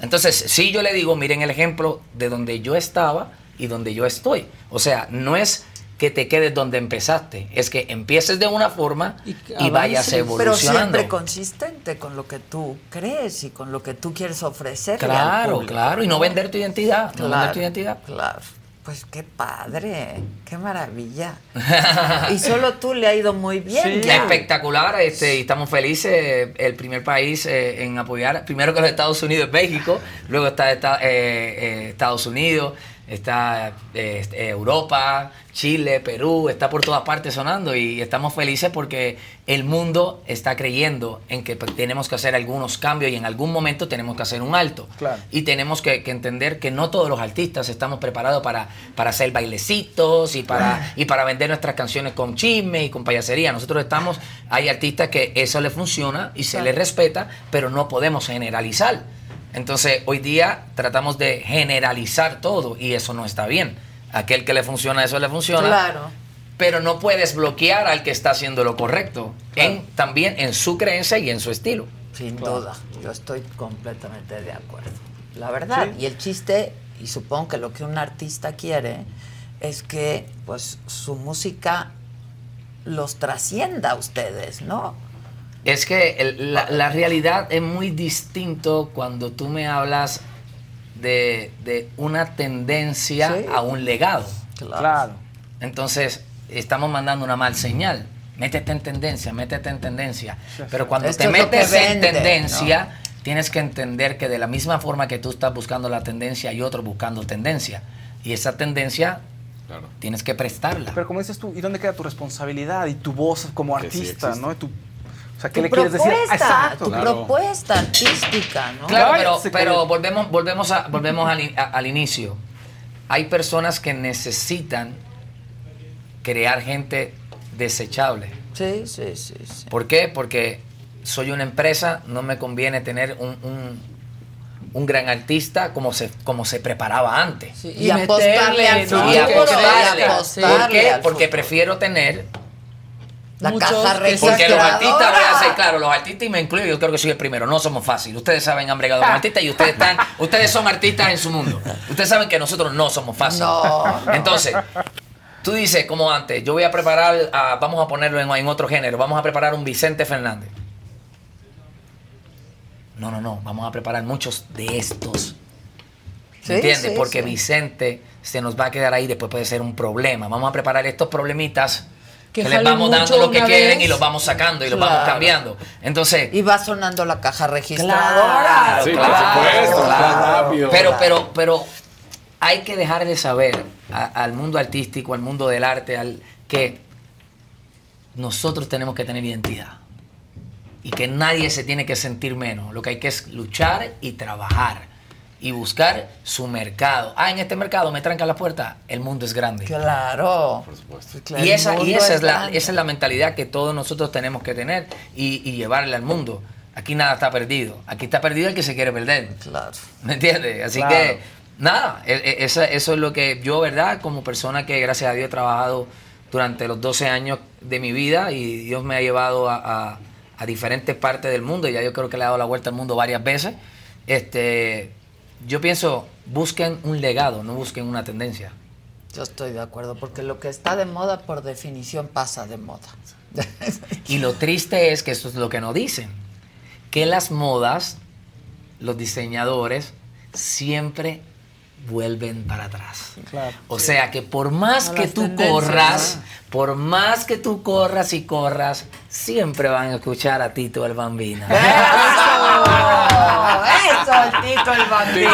Entonces, sí yo le digo, miren el ejemplo de donde yo estaba y donde yo estoy. O sea, no es que te quedes donde empezaste, es que empieces de una forma y, vayas Pero evolucionando. siempre consistente con lo que tú crees y con lo que tú quieres ofrecer. Claro, claro, y no vender tu identidad, no vender tu identidad. Claro. Pues qué padre, qué maravilla. [laughs] y solo tú le ha ido muy bien. ya. Espectacular, este, y estamos felices. El primer país eh, en apoyar, primero que los Estados Unidos es México, luego está eh, eh, Estados Unidos, está eh, Europa, Chile, Perú, está por todas partes sonando y estamos felices porque el mundo está creyendo en que pues, tenemos que hacer algunos cambios y en algún momento tenemos que hacer un alto. Claro. Y tenemos que, que entender que no todos los artistas estamos preparados para, para hacer bailecitos y para, y para vender nuestras canciones con chisme y con payasería. Nosotros estamos, hay artistas que eso les funciona y se Claro. les respeta, pero no podemos generalizar. Entonces, hoy día tratamos de generalizar todo y eso no está bien. Aquel que le funciona, eso le funciona. Claro. Pero no puedes bloquear al que está haciendo lo correcto, en, también en su creencia y en su estilo. Sin duda, yo estoy completamente de acuerdo. La verdad, Sí. y el chiste, y supongo que lo que un artista quiere, es que pues su música los trascienda a ustedes, ¿no? Es que el- la, la realidad es muy distinto cuando tú me hablas de, de una tendencia Sí. a un legado. Claro. Entonces, estamos mandando una mal señal. Métete en tendencia, métete en tendencia. Pero cuando Esto te metes vende, en tendencia, tienes que entender que de la misma forma que tú estás buscando la tendencia, hay otro buscando tendencia. Y esa tendencia tienes que prestarla. Pero como dices tú, ¿y dónde queda tu responsabilidad y tu voz como Que artista, no? Y tu- o sea, ¿qué Tu le quieres decir? propuesta, Exacto. tu propuesta artística, ¿no? Claro, pero, volvemos, volvemos, a- volvemos al, in- a- al inicio. Hay personas que necesitan crear gente desechable. Sí, sí, sí, sí. ¿Por qué? Porque soy una empresa, no me conviene tener un, un- un gran artista como se, como se preparaba antes. y apostarle al Y apostarle. y apostarle ¿Por qué? Porque prefiero tener La Muchos Porque los artistas, voy a ser claro, los artistas, y me incluyo, yo creo que soy el primero, no somos fáciles. Ustedes saben, han bregado con artistas y ustedes están, ustedes son artistas en su mundo. Ustedes saben que nosotros no somos fáciles. No. Entonces, tú dices, como antes, yo voy a preparar, a- vamos a ponerlo en, en otro género, vamos a preparar un Vicente Fernández. No, no, no, vamos a preparar muchos de estos. Sí, ¿Me entiendes? sí, Porque sí. Vicente se nos va a quedar ahí, después puede ser un problema. Vamos a preparar estos problemitas Que que, les vamos dando lo que quieren vez. y los vamos sacando y los vamos cambiando. Entonces. Y va sonando la caja registradora. Claro, Sí, por claro, supuesto, claro. rápido. Pero, pero, pero hay que dejar de saber a- al mundo artístico, al mundo del arte, al que nosotros tenemos que tener identidad. Y que nadie se tiene que sentir menos. Lo que hay que es luchar y trabajar. Y buscar su mercado. Ah, en este mercado me tranca la puerta. El mundo es grande. Claro. Por supuesto. Y esa, y esa, es la, esa es la mentalidad que todos nosotros tenemos que tener y, y llevarle al mundo. Aquí nada está perdido. Aquí está perdido el que se quiere perder. Claro. ¿Me entiendes? Así Claro. que, nada, e- e- eso es lo que yo, ¿verdad? Como persona que, gracias a Dios, he trabajado durante los 12 años de mi vida y Dios me ha llevado a, a- a diferentes partes del mundo. Ya yo creo que le he dado la vuelta al mundo varias veces. Este, yo pienso, busquen un legado, no busquen una tendencia. Yo estoy de acuerdo, porque lo que está de moda, por definición, pasa de moda. [laughs] Y lo triste es que eso es lo que nos dicen, que las modas, los diseñadores, siempre vuelven para atrás. O sea que por más A que tú corras, ¿no? por más que tú corras y corras, siempre van a escuchar a Tito el Bambino. Eso, el Tito el bambino.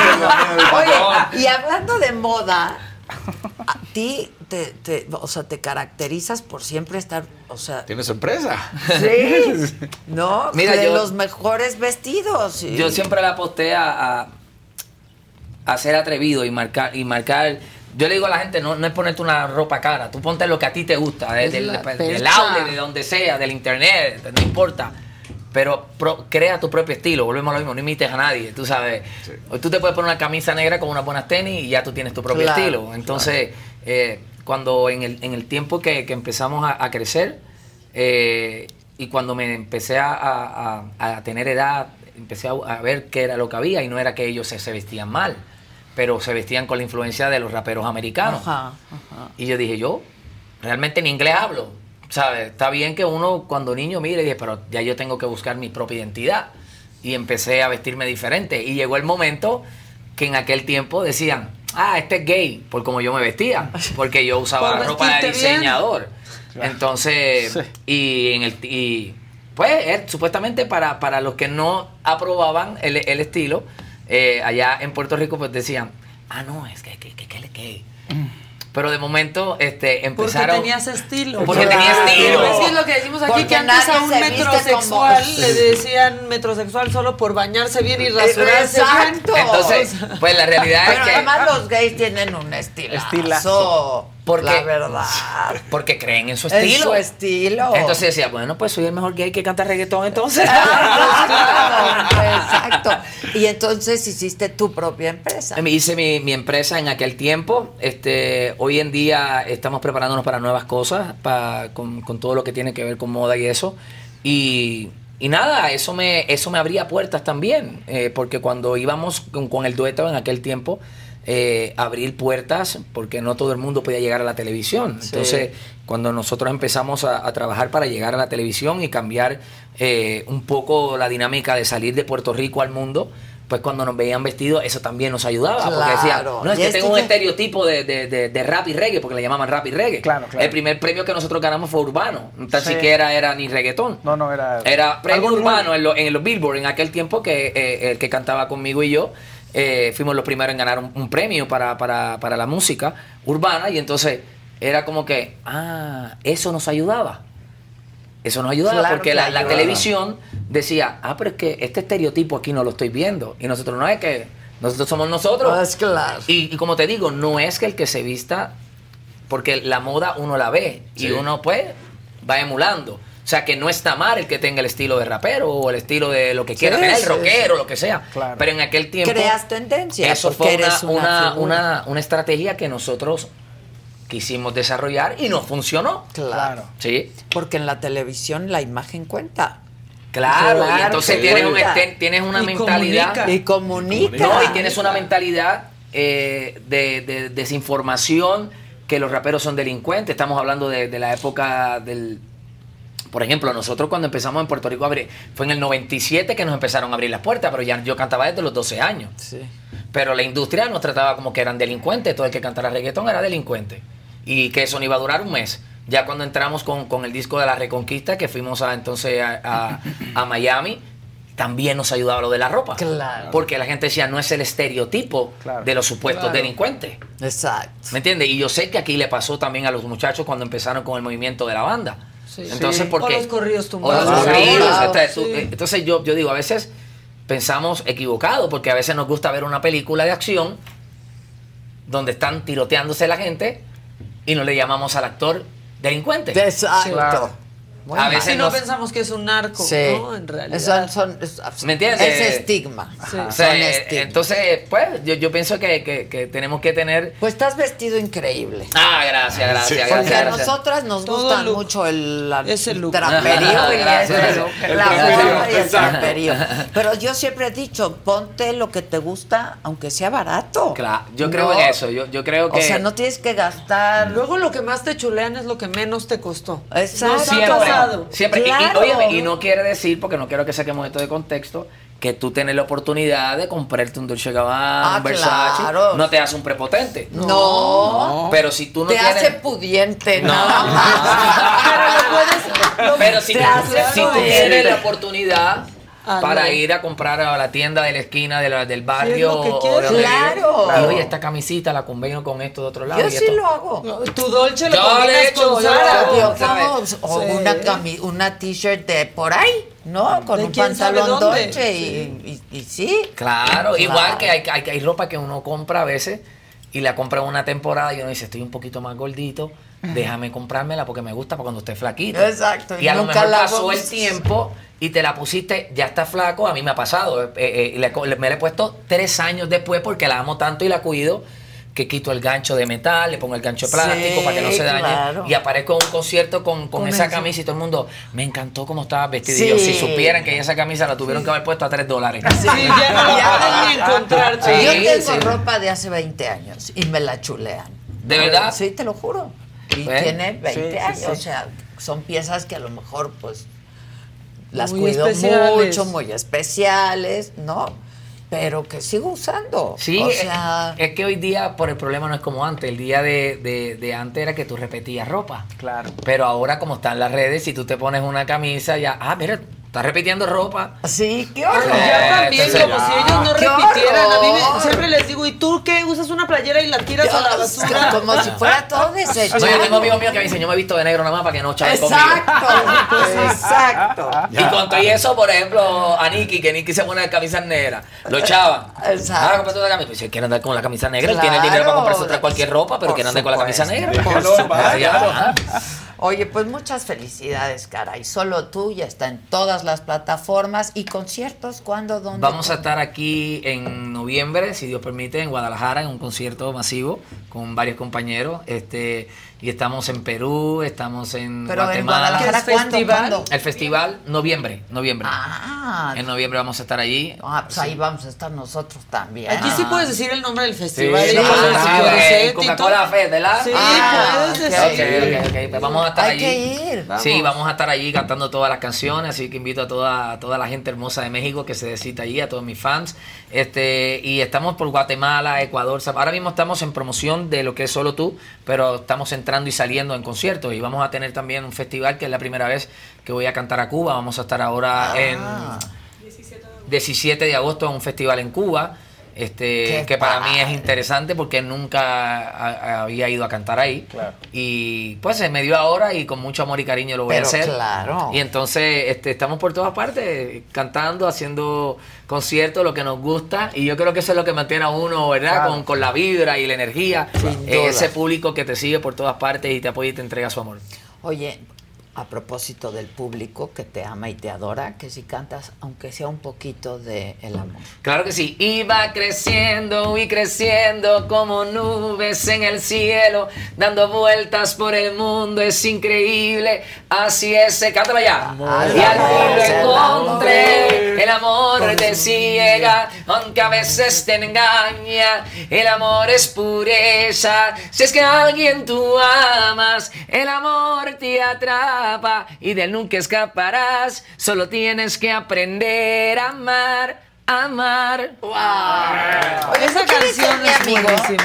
Oye, y hablando de moda, a ti te, te- o sea, te caracterizas por siempre estar, o sea, Tiene su empresa. sí, [laughs] ¿no? Mira, de yo- los mejores vestidos. y- Yo siempre la aposté a, a, a ser atrevido y marcar, y marcar. Yo le digo a la gente, no, no es ponerte una ropa cara, tú ponte lo que a ti te gusta, de- del, la del outlet, de donde sea, del internet, no importa. Pero pro- crea tu propio estilo, volvemos a lo mismo, no imites a nadie, tú sabes. Hoy Tú te puedes poner una camisa negra con unas buenas tenis y ya tú tienes tu propio Claro, estilo. Entonces, eh, cuando en el, en el tiempo que, que empezamos a, a crecer, eh, y cuando me empecé a, a- a- a tener edad, empecé a, a ver qué era lo que había y no era que ellos se, se vestían mal, pero se vestían con la influencia de los raperos americanos. Ajá, ajá. Y yo dije, yo realmente en inglés hablo. ¿Sabes? Está bien que uno cuando niño mire, dije, pero ya yo tengo que buscar mi propia identidad. Y empecé a vestirme diferente. Y llegó el momento que en aquel tiempo decían, ah, este es gay, por como yo me vestía. [laughs] Porque yo usaba Por ropa de bien. diseñador. Entonces, y en el y pues supuestamente para, para los que no aprobaban el, el estilo, eh, allá en Puerto Rico pues decían, ah, no, es que, que, que, que es gay. Pero de momento este, Porque empezaron... tenías estilo. Porque tenía estilo. Es que lo que decimos aquí, Porque que antes a un metrosexual como- le decían metrosexual solo por bañarse bien y rasurarse Exacto. bien. Entonces, pues la realidad Pero es que... además los gays tienen un estilazo. Estilazo. Porque- la verdad. Porque creen en su En estilo. su estilo. Entonces decía, bueno, pues soy el mejor gay que canta reggaetón entonces. [laughs] Exacto. Y entonces hiciste tu propia empresa. Me hice mi, mi empresa en aquel tiempo. Este, hoy en día estamos preparándonos para nuevas cosas, con todo lo que tiene que ver con moda y eso. Y, y nada, eso me, eso me abría puertas también, eh, porque cuando íbamos con, con el dueto en aquel tiempo, eh, abrir puertas, porque no todo el mundo podía llegar a la televisión. Sí. Entonces, cuando nosotros empezamos a, a trabajar para llegar a la televisión y cambiar eh, un poco la dinámica de salir de Puerto Rico al mundo, pues cuando nos veían vestidos, eso también nos ayudaba. Porque decían, Claro. no, es que tengo un estereotipo de, de- de- de rap y reggae, porque le llamaban rap y reggae. Claro, claro. El primer premio que nosotros ganamos fue urbano, no tan Sí. siquiera era ni reggaetón. No, no, era. Era premio urbano en, lo- en los Billboard en aquel tiempo que eh, el que cantaba conmigo y yo eh, fuimos los primeros en ganar un, un premio para, para, para la música urbana y entonces era como que, ah, eso nos ayudaba. Eso nos ayudaba Claro porque que la, televisión decía, ah, pero es que este estereotipo aquí no lo estoy viendo. Y nosotros no es que nosotros somos nosotros. Pues claro. Y, y como te digo, no es que el que se vista, porque la moda uno la ve y uno pues va emulando. O sea que no está mal el que tenga el estilo de rapero o el estilo de lo que quiera Sí, tener, sí, rockero, sí. lo que sea. Pero en aquel tiempo Creas tendencia. eso fue una, eres una, una, figura. una- una estrategia que nosotros quisimos desarrollar y nos funcionó. Claro. Sí. Porque en la televisión la imagen cuenta. Claro, y Claro entonces tienes, un tienes una Y mentalidad. comunica. Y comunica. No, y tienes una mentalidad eh, de, de desinformación que los raperos son delincuentes. Estamos hablando de, de la época del. Por ejemplo, nosotros cuando empezamos en Puerto Rico a abrir, fue en el 97 que nos empezaron a abrir las puertas, pero ya yo cantaba desde los 12 años. Sí. Pero la industria nos trataba como que eran delincuentes, todo el que cantara reggaetón era delincuente. Y que eso no iba a durar un mes. Ya cuando entramos con, con el disco de la Reconquista, que fuimos a, entonces a, a- a Miami, también nos ayudaba lo de la ropa. Claro. Porque la gente decía, no es el estereotipo de los supuestos Claro. delincuentes. Exacto. ¿Me entiendes? Y yo sé que aquí le pasó también a los muchachos cuando empezaron con el movimiento de la banda. Entonces. O los corridos O tumbados. los corridos, entonces, tú- eh, entonces yo, yo digo, a veces pensamos equivocado, porque a veces nos gusta ver una película de acción donde están tiroteándose la gente y no le llamamos al actor delincuente. Exacto. Claro. A veces si no nos- pensamos que es un narco, Sí. ¿no? En realidad. Son- son- es- ¿Me entiendes? Ese estigma. Sí. O sea, Son estigmas. entonces, pues, yo, yo pienso que, que- que tenemos que tener... Pues estás vestido increíble. Ah, gracias, gracias, Porque gracias. a gracias. nosotras nos Todo gusta look. mucho el, la- Ese look. traperío y Gracias. ese look. El La traperío, y el traperío. Pero yo siempre he dicho, ponte lo que te gusta, aunque sea barato. Claro, yo creo No. en eso, yo, yo creo que... O sea, no tienes que gastar. Luego lo que más te chulean es lo que menos te costó. Exacto. Ha Siempre, siempre. Y- Y, Claro. óyeme, y no quiere decir, porque no quiero que saquemos esto de contexto, que tú tienes la oportunidad de comprarte un Dolce Gabbana, Ah, un Versace, claro. no te hace un prepotente. No. Pero si tú no te tienes... hace pudiente, No. ¿no? [laughs] Pero lo puedes. Pero si, Te hace si tú tienes la oportunidad Ah, para no. ir a comprar a la tienda de la esquina de la- del barrio Sí, es lo que o de Claro. y oye, esta camisita la convenio con esto de otro lado. Yo y sí esto. lo hago. Tu dolce lo Yo le he con Zara. o Sí. una, cami- una t-shirt de por ahí, ¿no? Con ¿De un pantalón dolce y, y, y sí. Claro, Claro. igual que hay, hay, hay ropa que uno compra a veces y la compra en una temporada y uno dice, estoy un poquito más gordito, déjame comprármela porque me gusta para cuando esté flaquito. Exacto, y Y a lo mejor la pasó el tiempo y te la pusiste, ya está flaco, a mí me ha pasado. eh, eh, le co- le- me la he puesto tres años después porque la amo tanto y la cuido. que quito el gancho de metal, le pongo el gancho de plástico Sí, para que no se dañe. claro. Y aparezco en un concierto con, con Con esa eso. camisa y todo el mundo, me encantó cómo estabas vestido. Sí. Y yo, si supieran que esa camisa la tuvieron que haber puesto a 3 dólares. Sí, ya no la [laughs] encontrar. Sí, Yo tengo sí. ropa de hace 20 años y me la chulean. ¿De verdad? Sí, te lo juro. Y ¿Ves? tiene 20 Sí, sí, años. sí. O sea, son piezas que a lo mejor, pues, las Muy cuido especiales. mucho, muy especiales, ¿no? Pero que sigo usando. Sí, o es- sea, es que hoy día por el problema no es como antes. El día de, de- de antes era que tú repetías ropa. Claro. Pero ahora como están las redes, si tú te pones una camisa ya, ah, mira, estás repitiendo ropa. Sí, qué Ay, ya también, Entonces, como si ellos no ¡Qué repitieran. A mí me- horror! siempre les digo, ¿y tú qué? ¿Usas una playera y la tiras a la basura? como si fuera [laughs] todo desechable. No, yo tengo amigos míos que me dicen, yo me he visto de negro nada más para que no Exacto, [laughs] conmigo. exacto. Y con todo y eso, por ejemplo, a Nicky, que Nicky se pone camisas negras, lo echaban. Exacto. Ah, cómprate una camisa. Pues si él quiere andar con la camisa negra, él tiene el dinero para comprarse otra cualquier ropa, pero Por quiere andar con la camisa supuesto. negra. Por supuesto. Ya. Oye, pues muchas felicidades, caray. Solo tú ya está en todas las plataformas y conciertos. ¿Cuándo? ¿Dónde? Vamos a estar aquí en noviembre, si Dios permite, en Guadalajara, en un concierto masivo con varios compañeros. Este, y estamos en Perú, estamos en Pero en Guatemala. Guadalajara, ¿Qué es ¿cuándo? festival? ¿Cuándo? El festival, noviembre, noviembre. Ah, En noviembre vamos a estar allí. ah, pues ahí vamos a estar nosotros también. Aquí sí Ah. puedes decir el nombre del Sí, festival. sí, pones ah, Coca-Cola. Fest, ¿verdad? Sí, Ah, puedes decir. Ok, ok, ok, pues vamos a estar Hay allí. que ir. Sí, vamos a estar allí cantando todas las canciones, así que invito a toda, a toda la gente hermosa de México que se descita allí, a todos mis fans. Este, y estamos por Guatemala, Ecuador. Ahora mismo estamos en promoción de lo que es solo tú, pero estamos entrando y saliendo en conciertos. Y vamos a tener también un festival que es la primera vez que voy a cantar a Cuba. Vamos a estar ahora Ah. en 17 de agosto en un festival en Cuba. Este, Qué que para mí es interesante porque nunca a- había ido a cantar ahí. Y pues se me dio ahora y con mucho amor y cariño lo voy Pero a hacer. claro. Y entonces este, estamos por todas partes cantando, haciendo conciertos, lo que nos gusta. Y yo creo que eso es lo que mantiene a uno, ¿verdad? Claro. Con, con la vibra y la energía. Sin Eh, duda. ese público que te sigue por todas partes y te apoya y te entrega su amor. Oye, a propósito del público que te ama y te adora, que si cantas, aunque sea un poquito de el amor. Claro que sí. Iba creciendo y creciendo como nubes en el cielo, dando vueltas por el mundo, es increíble. Así es, cántala ya. Y al fin lo encontré. El amor te ciega, aunque a veces te engaña. El amor es pureza. Si es que a alguien tú amas, el amor te y de él nunca escaparás. Solo tienes que aprender a amar, amar. Oye, Esa ¿tú quieres ser canción es amigo? buenísima.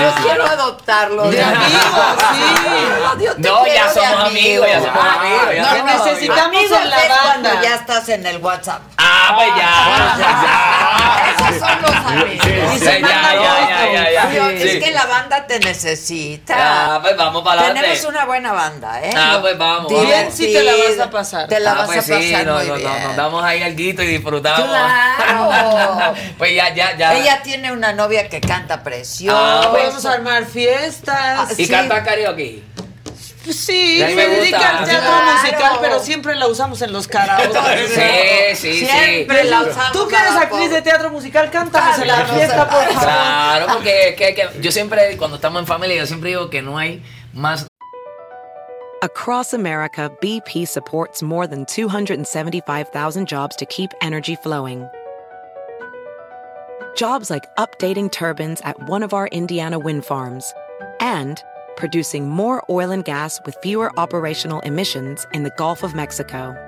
Yo quiero adoptarlo. De amigos, sí. Yo te No, ya somos amigo. amigos, ya somos amigos, no, amigos. necesitamos amigos en la banda. cuando ya estás en el WhatsApp. Ah, pues ya. Esos son los amigos. Ya, ya, ya, ya, ya. Es que la banda te necesita. Ah, pues vamos para adelante. Tenemos una buena banda, ¿eh? Ah, pues vamos. Bien, sí te la vas a pasar. Te la Ah, vas pues a pasar sí, no, muy no, bien. no, nos damos ahí al guito y disfrutamos. Claro. [laughs] pues ya, ya, ya. Ella tiene una novia que canta precioso. Ah, pues. Podemos armar fiestas. ¿Y sí. canta karaoke? Sí, A se me dedica al teatro Claro. musical, pero siempre la usamos en los karaoke. Sí, sí, Siempre sí. la usamos. Tú que eres actriz de teatro musical, cántanos en la fiesta, por favor. Claro, porque que, que yo siempre, cuando estamos en familia, yo siempre digo que no hay más Across America, BP supports more than 275,000 jobs to keep energy flowing. Jobs like updating turbines at one of our Indiana wind farms and producing more oil and gas with fewer operational emissions in the Gulf of Mexico.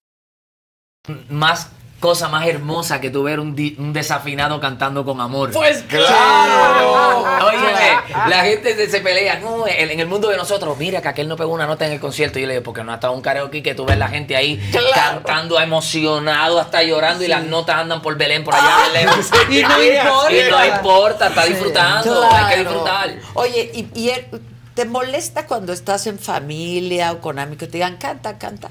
Más cosa más hermosa que tú ver un, di- un desafinado cantando con amor. Pues claro. Óyeme, la gente se, se pelea. No, en, en el mundo de nosotros, mira que aquel no pegó una nota en el concierto. Y yo le digo, porque no ha estado un karaoke que tú ves la gente ahí cantando emocionado, hasta llorando y las notas andan por Belén por allá. lejos. [laughs] Y no importa. Y no importa, está disfrutando. Hay que disfrutar. Oye, ¿y, y él- te molesta cuando estás en familia o con amigos que te digan canta, canta?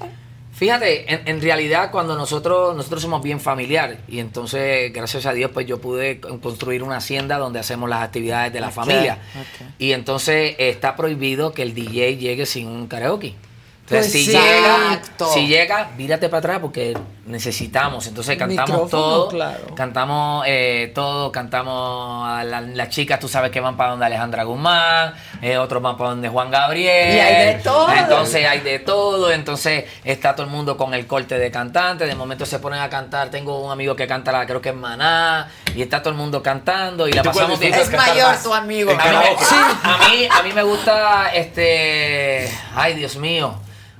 Fíjate, en, en realidad cuando nosotros nosotros somos bien familiar y entonces gracias a Dios pues yo pude con- construir una hacienda donde hacemos las actividades de la familia y entonces está prohibido que el DJ llegue sin un karaoke. Entonces Pues si sí. llega, Exacto. si llega, vírate para atrás porque necesitamos. Entonces cantamos Micrófono, todo, claro. cantamos eh, todo, cantamos a la- las chicas, tú sabes que van para donde Alejandra Guzmán, eh, otros van para donde Juan Gabriel. Y hay de todo. Entonces hay de todo, entonces está todo el mundo con el corte de cantante, de momento se ponen a cantar, tengo un amigo que canta la, creo que es Maná, y está todo el mundo cantando y la ¿Tú cuál pasamos bien. Es mayor más? tu amigo. A mí, me, Karaoke. Sí. a mí, a mí me gusta este, ay Dios mío.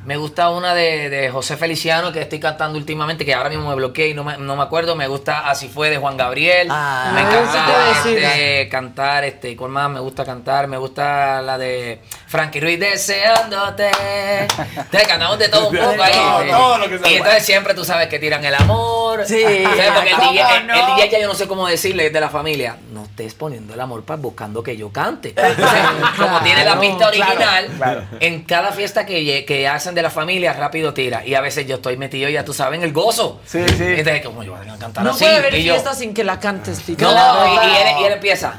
Me gusta una de, de José Feliciano que estoy cantando últimamente, que ahora mismo me bloqueé y no me, no me acuerdo. Me gusta Así fue de Juan Gabriel. me eso encanta este, cantar, este, ¿cuál más me gusta cantar? Me gusta la de Frankie Ruiz deseándote. [laughs] Te cantamos de todo un poco ahí. Sí. lo que sea. y entonces siempre tú sabes que tiran el amor. Sí, ¿Sabes? Porque el ¿cómo DJ, el- no? el DJ ya yo no sé cómo decirle de la familia. No estés poniendo el amor para buscando que yo cante. [laughs] Entonces, como tiene la pista original, claro. en cada fiesta que, que hacen de la familia, rápido tira. Y a veces yo estoy metido, ya tú sabes, en el gozo. Sí, sí. Entonces, como yo voy a cantar No así. puede haber y yo, fiesta sin que la cantes, Tito. no, y, y él, y él empieza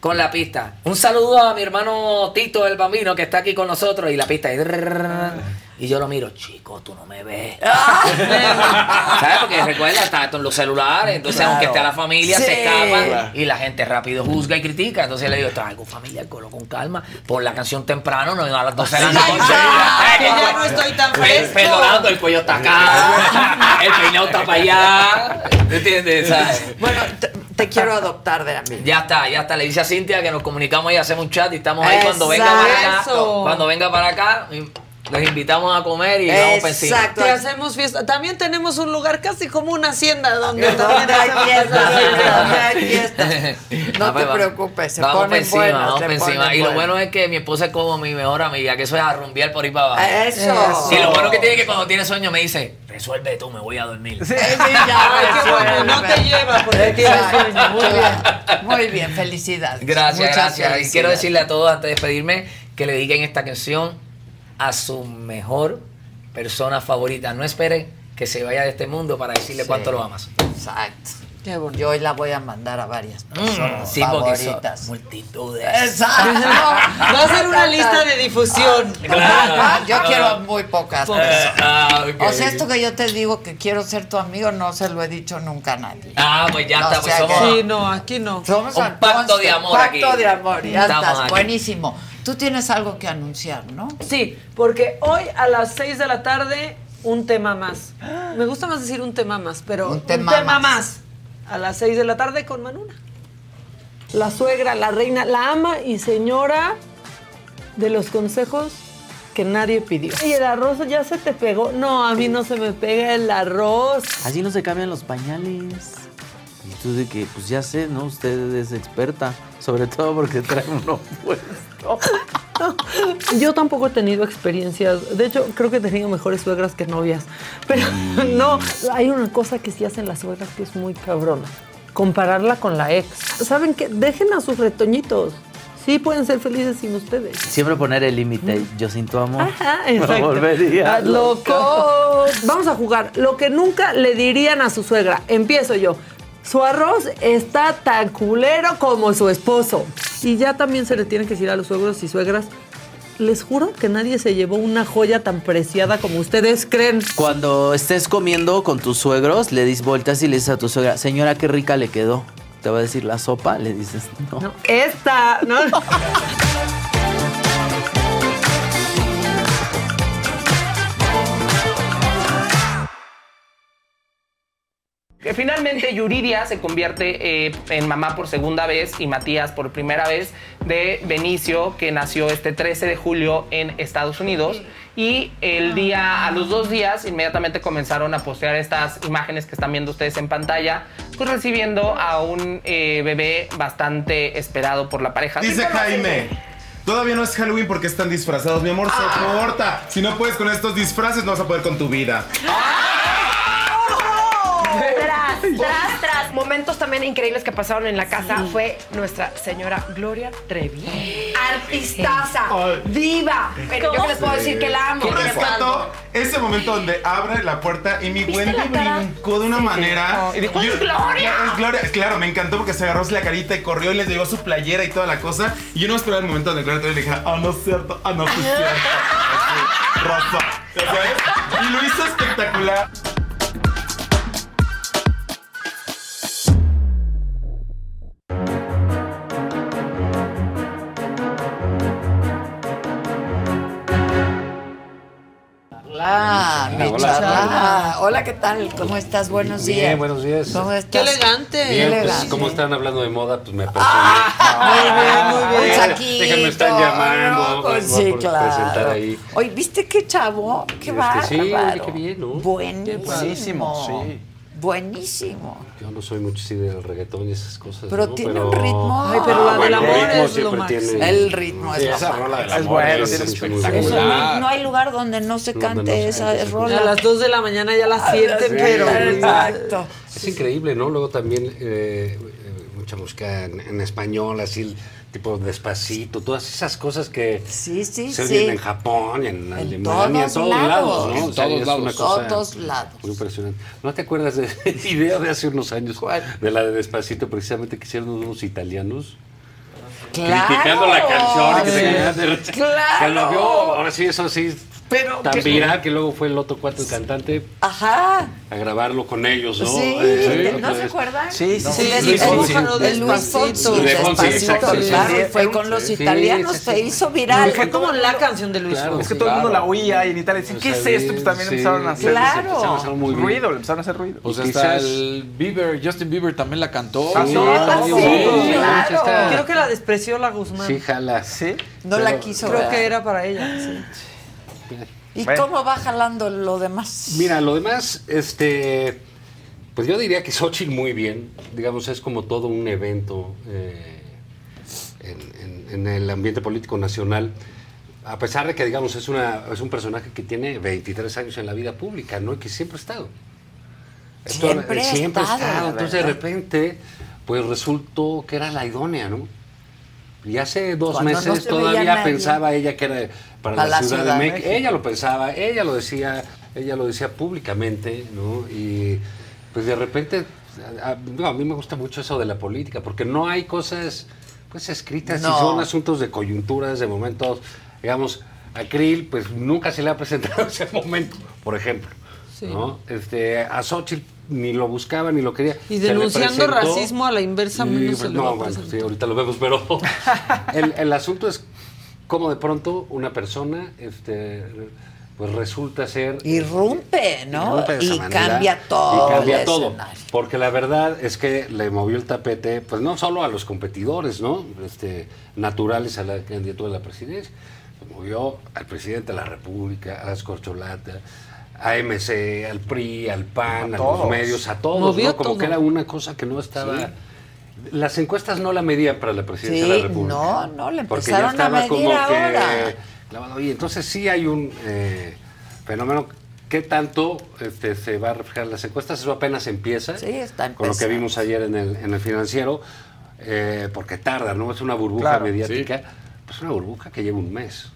con la pista. Un saludo a mi hermano Tito el Bambino que está aquí con nosotros y la pista es y yo lo miro, chico, tú no me ves. [laughs] [laughs] ¿Sabes? Porque recuerda, está en los celulares, entonces Claro. aunque esté la familia, Sí. se escapa Claro. y la gente rápido juzga y critica. Entonces le digo, traigo familia, colo con calma, por la canción temprano, no a las 12 de la noche. ya, [laughs] que ya no estoy tan fresco. Perdonando, el cuello está acá, el peinado está para allá. ¿Entiendes? ¿Sabes? Bueno, te, quiero adoptar de amigo. Ya está, ya está. Le dice a Cintia que nos comunicamos y hacemos un chat y estamos ahí cuando venga para acá. Cuando venga para acá, y los invitamos a comer y vamos para encima. Te hacemos fiesta. También tenemos un lugar casi como una hacienda donde también hay fiestas. donde hay fiestas. No Ah, pues te va- preocupes, se vamos ponen encima, buenas, vamos para encima. Y lo bueno es que mi esposa es como mi mejor amiga, que eso es a rumbear por ahí para abajo. Eso. Y lo bueno que tiene que cuando tiene sueño me dice, resuelve tú, me voy a dormir. Sí, [laughs] ya, [laughs] Ay, qué bueno, no te lleva porque tienes Exacto, sueño. Muy bien. Muy bien, felicidades. Gracias, Muchas gracias. Y felicidades. quiero decirle a todos antes de despedirme que le dediquen esta canción a su mejor persona favorita. No espere que se vaya de este mundo para decirle Sí. cuánto lo amas. Exacto. Yo hoy la voy a mandar a varias personas Mm, sí, porque son favoritas. multitudes. Exacto. Va a ser una lista de difusión. Claro. Yo quiero muy pocas personas. Ah. O sea, esto que yo te digo que quiero ser tu amigo, no se lo he dicho nunca a nadie. Ah, pues ya O está, pues somos Sí, no, aquí no. Somos un pacto de amor pacto aquí. de amor, ya Estamos estás. aquí. Buenísimo. Tú tienes algo que anunciar, ¿no? Sí, porque hoy a las 6 de la tarde un tema más. Me gusta más decir un tema más, pero Un un tema más. más. A las 6 de la tarde con Manuna. La suegra, la reina, la ama y señora de los consejos que nadie pidió. Y el arroz ya se te pegó. No, a mí no se me pega el arroz. Allí no se cambian los pañales. Y tú de que, pues ya sé, ¿no? Usted es experta. Sobre todo porque trae uno [laughs] puesto. Yo tampoco he tenido experiencias. De hecho, creo que he tenido mejores suegras que novias. Pero no, hay una cosa que sí hacen las suegras que es muy cabrona. Compararla con la ex. ¿Saben qué? Dejen a sus retoñitos. Sí pueden ser felices sin ustedes. Siempre poner el límite. Yo sin tu amor. Ajá, [laughs] exacto. volvería Ah, loco. Vamos a jugar. Lo que nunca le dirían a su suegra. Empiezo yo. Su arroz está tan culero como su esposo. Y ya también se le tiene que decir a los suegros y suegras. Les juro que nadie se llevó una joya tan preciada como ustedes creen. Cuando estés comiendo con tus suegros, le dis vueltas y le dices a tu suegra, señora, qué rica le quedó. Te va a decir la sopa, le dices, no. Esta, ¿no? [laughs] finalmente Yuridia se convierte eh, en mamá por segunda vez y Matías por primera vez de Benicio, que nació este 13 de julio en Estados Unidos. Y el día, a los dos días, inmediatamente comenzaron a postear estas imágenes que están viendo ustedes en pantalla, pues recibiendo a un eh, bebé bastante esperado por la pareja. Dice Jaime. Todavía no es Halloween porque están disfrazados. Mi amor, soporta. Si no puedes con estos disfraces, no vas a poder con tu vida. Tras, tras, tras. Momentos también increíbles que pasaron en la casa fue nuestra señora Gloria Trevi. Artistaza, diva. Pero yo que les puedo decir que la amo. Rescato ese momento donde abre la puerta y mi Wendy brincó de una manera. Y dijo, Yo- "¡Es Gloria!" Es Gloria. Claro, me encantó porque se agarró así la carita y corrió y les llegó su playera y toda la cosa. Y yo no esperaba el momento donde Gloria Trevi le dijera, ah, no es cierto, ah, no sí es cierto. [laughs] Así, Rosa. ¿Ya sabes? Y lo hizo espectacular. Hola, Hola. charla. Hola, ¿qué tal? ¿Cómo estás? Buenos días. Bien, buenos días. ¿Cómo estás? Qué elegante. Qué Bien, pues elegante. como están hablando de moda, pues me apercibí. Muy bien, muy bien. Eh, Saquito, Déjenme están llamando. ¿no? Pues sí, por- presentar claro. ahí. Oye, ¿viste qué chavo? Qué Este, bárbaro. sí, qué bien, ¿no? Buenísimo. Sí. Buenísimo. Yo no soy mucho así del reggaetón y esas cosas. Pero ¿no? tiene un ritmo. Ay, pero la del Bueno, amor el ritmo es lo tiene- El ritmo es Sí, lo esa rola del Es amor es- es espectacular. No, hay lugar donde no se cante no esa cante. rola. A las 2 de la mañana ya la sienten, Sí, pero. Exacto. Es increíble, ¿no? Luego también eh, eh, mucha música en, en español, así tipo despacito, todas esas cosas que Sí, sí, se sí. oyen en Japón, en, Alemania, en todos lados, ¿no? En O sea, todos lados. una cosa Todos lados. Muy impresionante. ¿No te acuerdas del [laughs] video de hace unos años? De la de Despacito, precisamente que hicieron unos italianos. Claro. Criticando la canción que se Sí. de- Claro. Que lo vio, ahora sí, eso sí. Pero tan que- viral que luego fue el otro cuarto el cantante Ajá. a grabarlo con ellos, ¿no? Sí, Eh, ¿no otra se vez. acuerdan? Sí, sí, No, sí. el- Luis el- Fonsi. el Luis Fonsi, De Fonsi, exacto, sí, claro, fue con los italianos, sí, sí, se hizo viral. Fue como la canción de Luis. Es que todo el mundo la oía y en Italia decían, ¿qué O es sea, esto? Pues también empezaron a hacer ruido, le empezaron a hacer ruido. Pues hasta quizás- el Bieber, Justin Bieber también la cantó. Creo que la despreció la Guzmán. Sí, jala. ¿Sí? No la quiso Creo que era para ella. sí. ¿Y Bueno. cómo va jalando lo demás? Mira, lo demás, este, pues yo diría que Xochitl muy bien, digamos, es como todo un evento eh, en, en- en el ambiente político nacional, a pesar de que, digamos, es, una, es un personaje que tiene 23 años en la vida pública, ¿no? Y que siempre ha estado. Esto- Siempre ha siempre ha estado, Entonces, de repente, pues resultó que era la idónea, ¿no? Y hace dos Cuando meses todavía pensaba ella que era para, Para la, la Ciudad, Ciudad de México. México. Ella lo pensaba, ella lo decía, ella lo decía públicamente, ¿no? Y pues de repente, a, no, a mí me gusta mucho eso de la política, porque no hay cosas pues escritas, No. y son asuntos de coyunturas, de momentos, digamos, a Krill pues nunca se le ha presentado [laughs] ese momento, por ejemplo. Sí. ¿no? Este, a Xochitl ni lo buscaba ni lo quería. Y denunciando racismo a la inversa Y, menos se no, bueno, sí, ahorita lo vemos, pero [laughs] el, el asunto es cómo de pronto una persona este, pues resulta ser... Irrumpe, ¿no? irrumpe de esa Y manera, cambia todo Y cambia todo. escenario. Porque la verdad es que le movió el tapete, pues no solo a los competidores, ¿no? Este, naturales a la candidatura de la presidencia. Le movió al presidente de la República, a las corcholatas, a MC, al PRI, al PAN, a, A los medios, a todos, Movió ¿no? Como todo. que era una cosa que no estaba... Sí. Las encuestas no la medían para la presidencia Sí, de la República. no, no, le Porque ya empezaron a estaba medir como ahora. que clavado. Y entonces sí hay un eh, fenómeno. ¿Qué tanto este, se va a reflejar en las encuestas? Eso apenas empieza. Sí, está Con lo que vimos ayer en el, en el financiero. eh, porque tarda, ¿no? Es una burbuja Claro, mediática. Pues una burbuja que lleva un mes.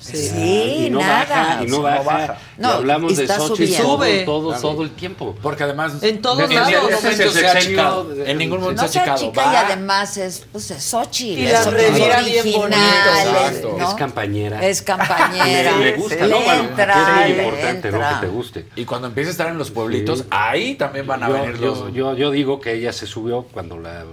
Sí, y no nada. baja, y no o sea, baja. baja. Y No, hablamos de todo, Sube. todo, Claro. todo el tiempo. Porque además. En todos en lados. ningún momento se ha achicado. En ningún No momento se se ha achicado. achica y además es, pues es Xochitl. Y la es revira bien bonito. ¿no? Es campañera. Es campañera. [laughs] Le gusta, le ¿no? Bueno, entra, es muy importante, ¿no? Que te guste. Y cuando empiece a estar en los pueblitos, Sí. ahí también van a yo, venir yo- los. yo- yo digo que ella se subió cuando la,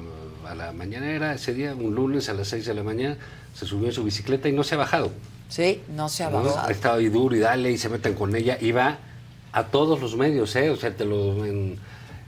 a la mañanera, ese día, un lunes a las 6 de la mañana, se subió en su bicicleta y no se ha bajado. Sí, no se ha ¿no? bajado. Ha estado ahí duro y dale y se meten con ella y va a todos los medios, ¿eh? O sea, te lo, en,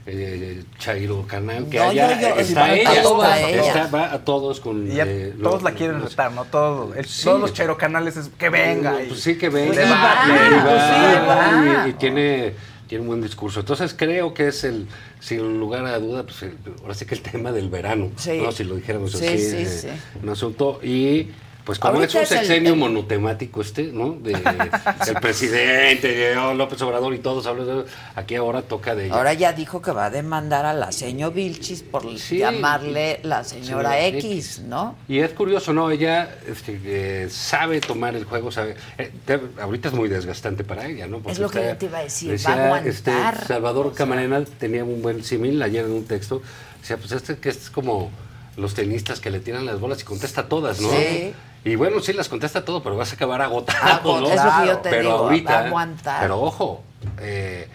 eh, Chairo Canal, que No, yo- yo- está ella, a está- ella. va a todos con... Ya eh, todos la quieren los- retar, ¿no? Todo, el- Sí. Todos los chero canales es que venga. No, y- pues sí, que venga. Pues y va, va, y va, sí, va. y- y tiene, tiene un buen discurso. Entonces creo que es el, sin lugar a duda, pues el- ahora sí que el [laughs] tema del verano, Sí. ¿no? si lo dijéramos Sí, así, sí, eh, sí. un asunto. Y pues como Ahorita es un es el- sexenio el- monotemático este, ¿no? De, [laughs] el presidente, de, oh, López Obrador y todos hablan de aquí ahora toca de ella. Ahora ya dijo que va a demandar a la señora Vilchis por llamarle la señora Señora X, ¿no? Y es curioso, ¿no? Ella este, eh, sabe tomar el juego, sabe. eh, te- ahorita es muy desgastante para ella, ¿no? Es lo que yo te iba a decir, decía, va a aguantar, Este, Salvador Camarena tenía un buen símil ayer en un texto. Decía, pues este que es como los tenistas que le tiran las bolas y contesta todas, ¿no? Sí. Y bueno, sí las contesta todo, pero vas a acabar agotado, Agotado, ¿no? es lo que yo te pero digo, ahorita, va a aguantar. pero ojo, eh,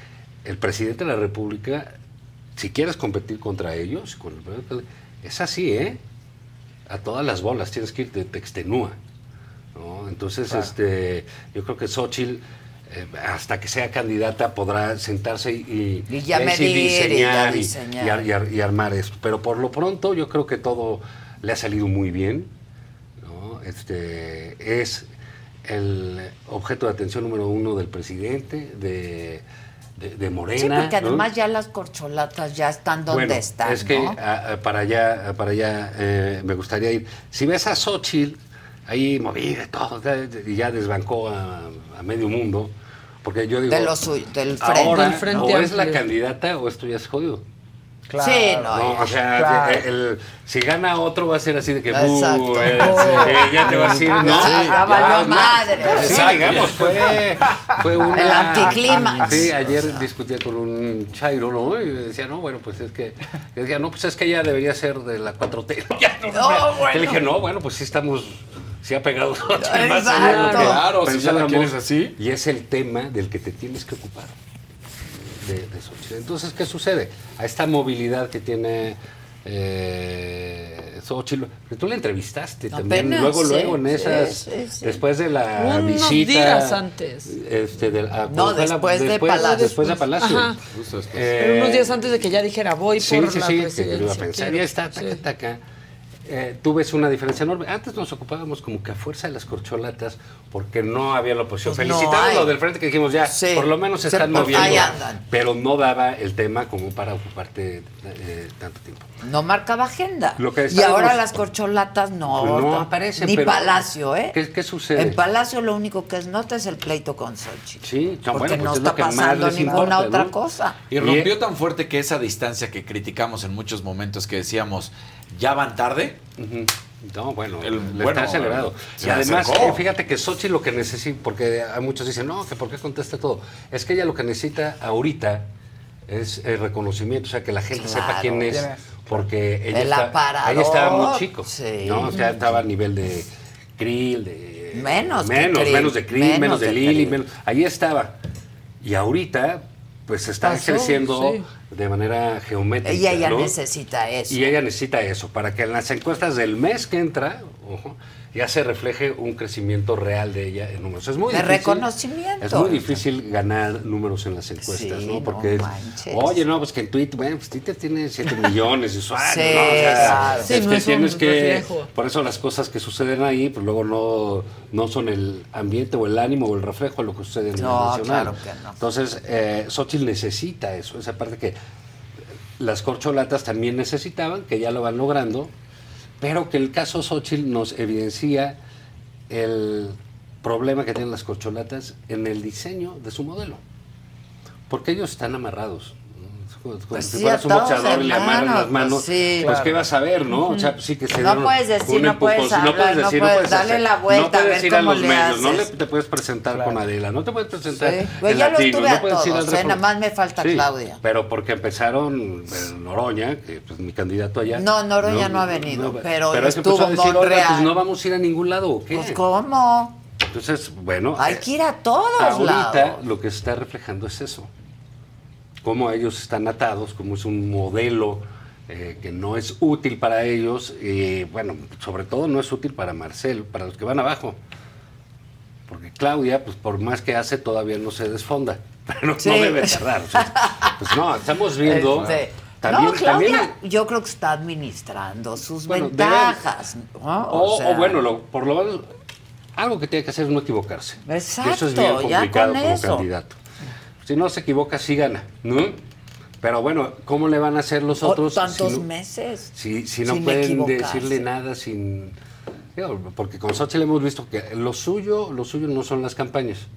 el presidente de la República, si quieres competir contra ellos, con el- es así, ¿eh? A todas las bolas tienes que ir, te, te extenúa. ¿no? Entonces, Claro. este, yo creo que Xochitl, eh, hasta que sea candidata, podrá sentarse y, Y ya es, medir y ya diseñar y, diseñar. y ar- y ar- y armar esto. Pero por lo pronto, yo creo que todo le ha salido muy bien. Este, es el objeto de atención número uno del presidente, de, de, de Morena. Sí, porque ¿no? además ya las corcholatas ya están donde Bueno, están, Es que ¿no? a- a- para allá, a para allá eh, me gustaría ir. Si ves a Xochitl ahí movida y todo, y ya desbancó a, a medio mundo, porque yo digo. De lo suyo, del frente. Ahora, Del frente o es la candidata o esto ya es jodido. Claro. Sí, no, ya. o sea, Claro. el- el- si gana otro va a ser así de que Exacto. "Bu, eh, eh, ya te va a decir, no, Ya, ya valió no, madre. Sí, Exacto. digamos, fue, fue una... El anticlímax. Sí, ayer discutía con un chairo, ¿no? Y decía, no, bueno, pues es que, y decía, no, pues es que ella debería ser de la 4T. [laughs] Ya no, No, bueno. Le dije, no, bueno, pues sí estamos, sí ha pegado Exacto. más Claro, si ya la quieres así. Y es el tema del que te tienes que ocupar de, de Xochitl. Entonces, ¿qué sucede? A esta movilidad que tiene eh, Xochitl, que tú la entrevistaste también, Apenas, luego, sí, luego en sí, esas, sí, sí. después de la Unos visita. días antes. Este, del- ah, No, ¿cuál fue la- después de después, Palacio. Después de Palacio. Ajá. Eh, Pero unos días antes de que ya dijera voy Sí, por sí, la sí, que presidencia. lo iba a pensar. Ya está, taca, taca. Eh, tú ves una diferencia enorme. Antes nos ocupábamos como que a fuerza de las corcholatas porque no había la oposición. Pues no Felicitamos hay. lo del frente que dijimos ya, Sí. por lo menos se Se- están moviendo. ahí andan. Pero no daba el tema como para ocuparte eh, tanto tiempo. No marcaba agenda. Lo que y ahora las corcholatas no, Pues no no- aparecen, Ni pero- Palacio, ¿eh? ¿Qué, qué sucede? En Palacio lo único que es nota es el pleito con Xochitl. Sí, no, Porque bueno, no pues es lo está pasando ninguna importa, otra ¿no? cosa. Y rompió tan fuerte que esa distancia que criticamos en muchos momentos que decíamos, ya van tarde. No, bueno, El- le bueno, está acelerado. se Y además, eh, fíjate que Xochitl lo que necesita, porque hay muchos dicen, no, que por qué contesta todo. Es que ella lo que necesita ahorita es el reconocimiento, o sea, que la gente sepa Claro. quién es, ¿Quién es? porque ella, El está- ella estaba muy chico, sí. ¿no? O sea, estaba a nivel de Krill, de... Menos menos, Krill, menos de Krill, menos menos, de de Lili, menos, ahí estaba. Y ahorita, pues está Pasó, creciendo sí. De manera geométrica. Ella ya ¿no? necesita eso. Y ella necesita eso, para que en las encuestas del mes que entra, ojo, ya se refleje un crecimiento real de ella en números. Es muy De difícil. reconocimiento. Es muy difícil ganar números en las encuestas, Sí, ¿no? no Porque, manches. oye, no, pues que en Twitter, bueno, pues Twitter tiene 7 millones de usuarios, Sí, ¿no? O sea, claro. es Sí, no que es un tienes que, por eso las cosas que suceden ahí, pues luego no, no son el ambiente o el ánimo o el reflejo de lo que sucede en No, el nacional. claro que no. Entonces, eh, Xochitl necesita eso, esa parte que las corcholatas también necesitaban, que ya lo van logrando, pero que el caso Xochitl nos evidencia el problema que tienen las corcholatas en el diseño de su modelo. Porque ellos están amarrados. ¿No? Como Pues si sí, fueras un boxeador y le amarran las manos, pues sí. pues Claro. qué vas a ver, ¿no? O sea, pues sí que se No puedes decir, no puedes hablar, no puedes darle hacer- la vuelta, no puedes a ver ir a cómo los le medios, no le, haces. te puedes presentar con Adela, no te puedes presentar Sí. en ya Latinos, tuve no a puedes ir al todos. Nada más me falta Sí, Claudia. Pero porque empezaron eh, Noroña, que pues mi candidato allá. No, Noroña no ha venido, pero él estuvo a decir, pues no vamos a ir a ningún lado, ¿o qué? Pues cómo. Entonces, bueno. Hay eh, que ir a todos Ahorita lados. lo que se está reflejando es eso. Cómo ellos están atados, cómo es un modelo eh, que no es útil para ellos y, bueno, sobre todo no es útil para Marcelo, para los que van abajo. Porque Claudia, pues por más que hace, todavía no se desfonda. [laughs] Pero Sí. no debe tardar. o sea, Pues no, estamos viendo. También, no, Claudia, también yo creo que está administrando sus Bueno, ventajas. ¿no? O, sea, o bueno, lo- por lo menos, algo que tiene que hacer es no equivocarse. Exacto, eso es bien ya complicado con como eso. candidato. Si no se equivoca, sí gana, ¿no? Pero bueno, ¿cómo le van a hacer los o otros? tantos si no, meses. si, si no pueden decirle nada sin... Porque con Xochitl hemos visto que lo suyo, lo suyo no son las campañas.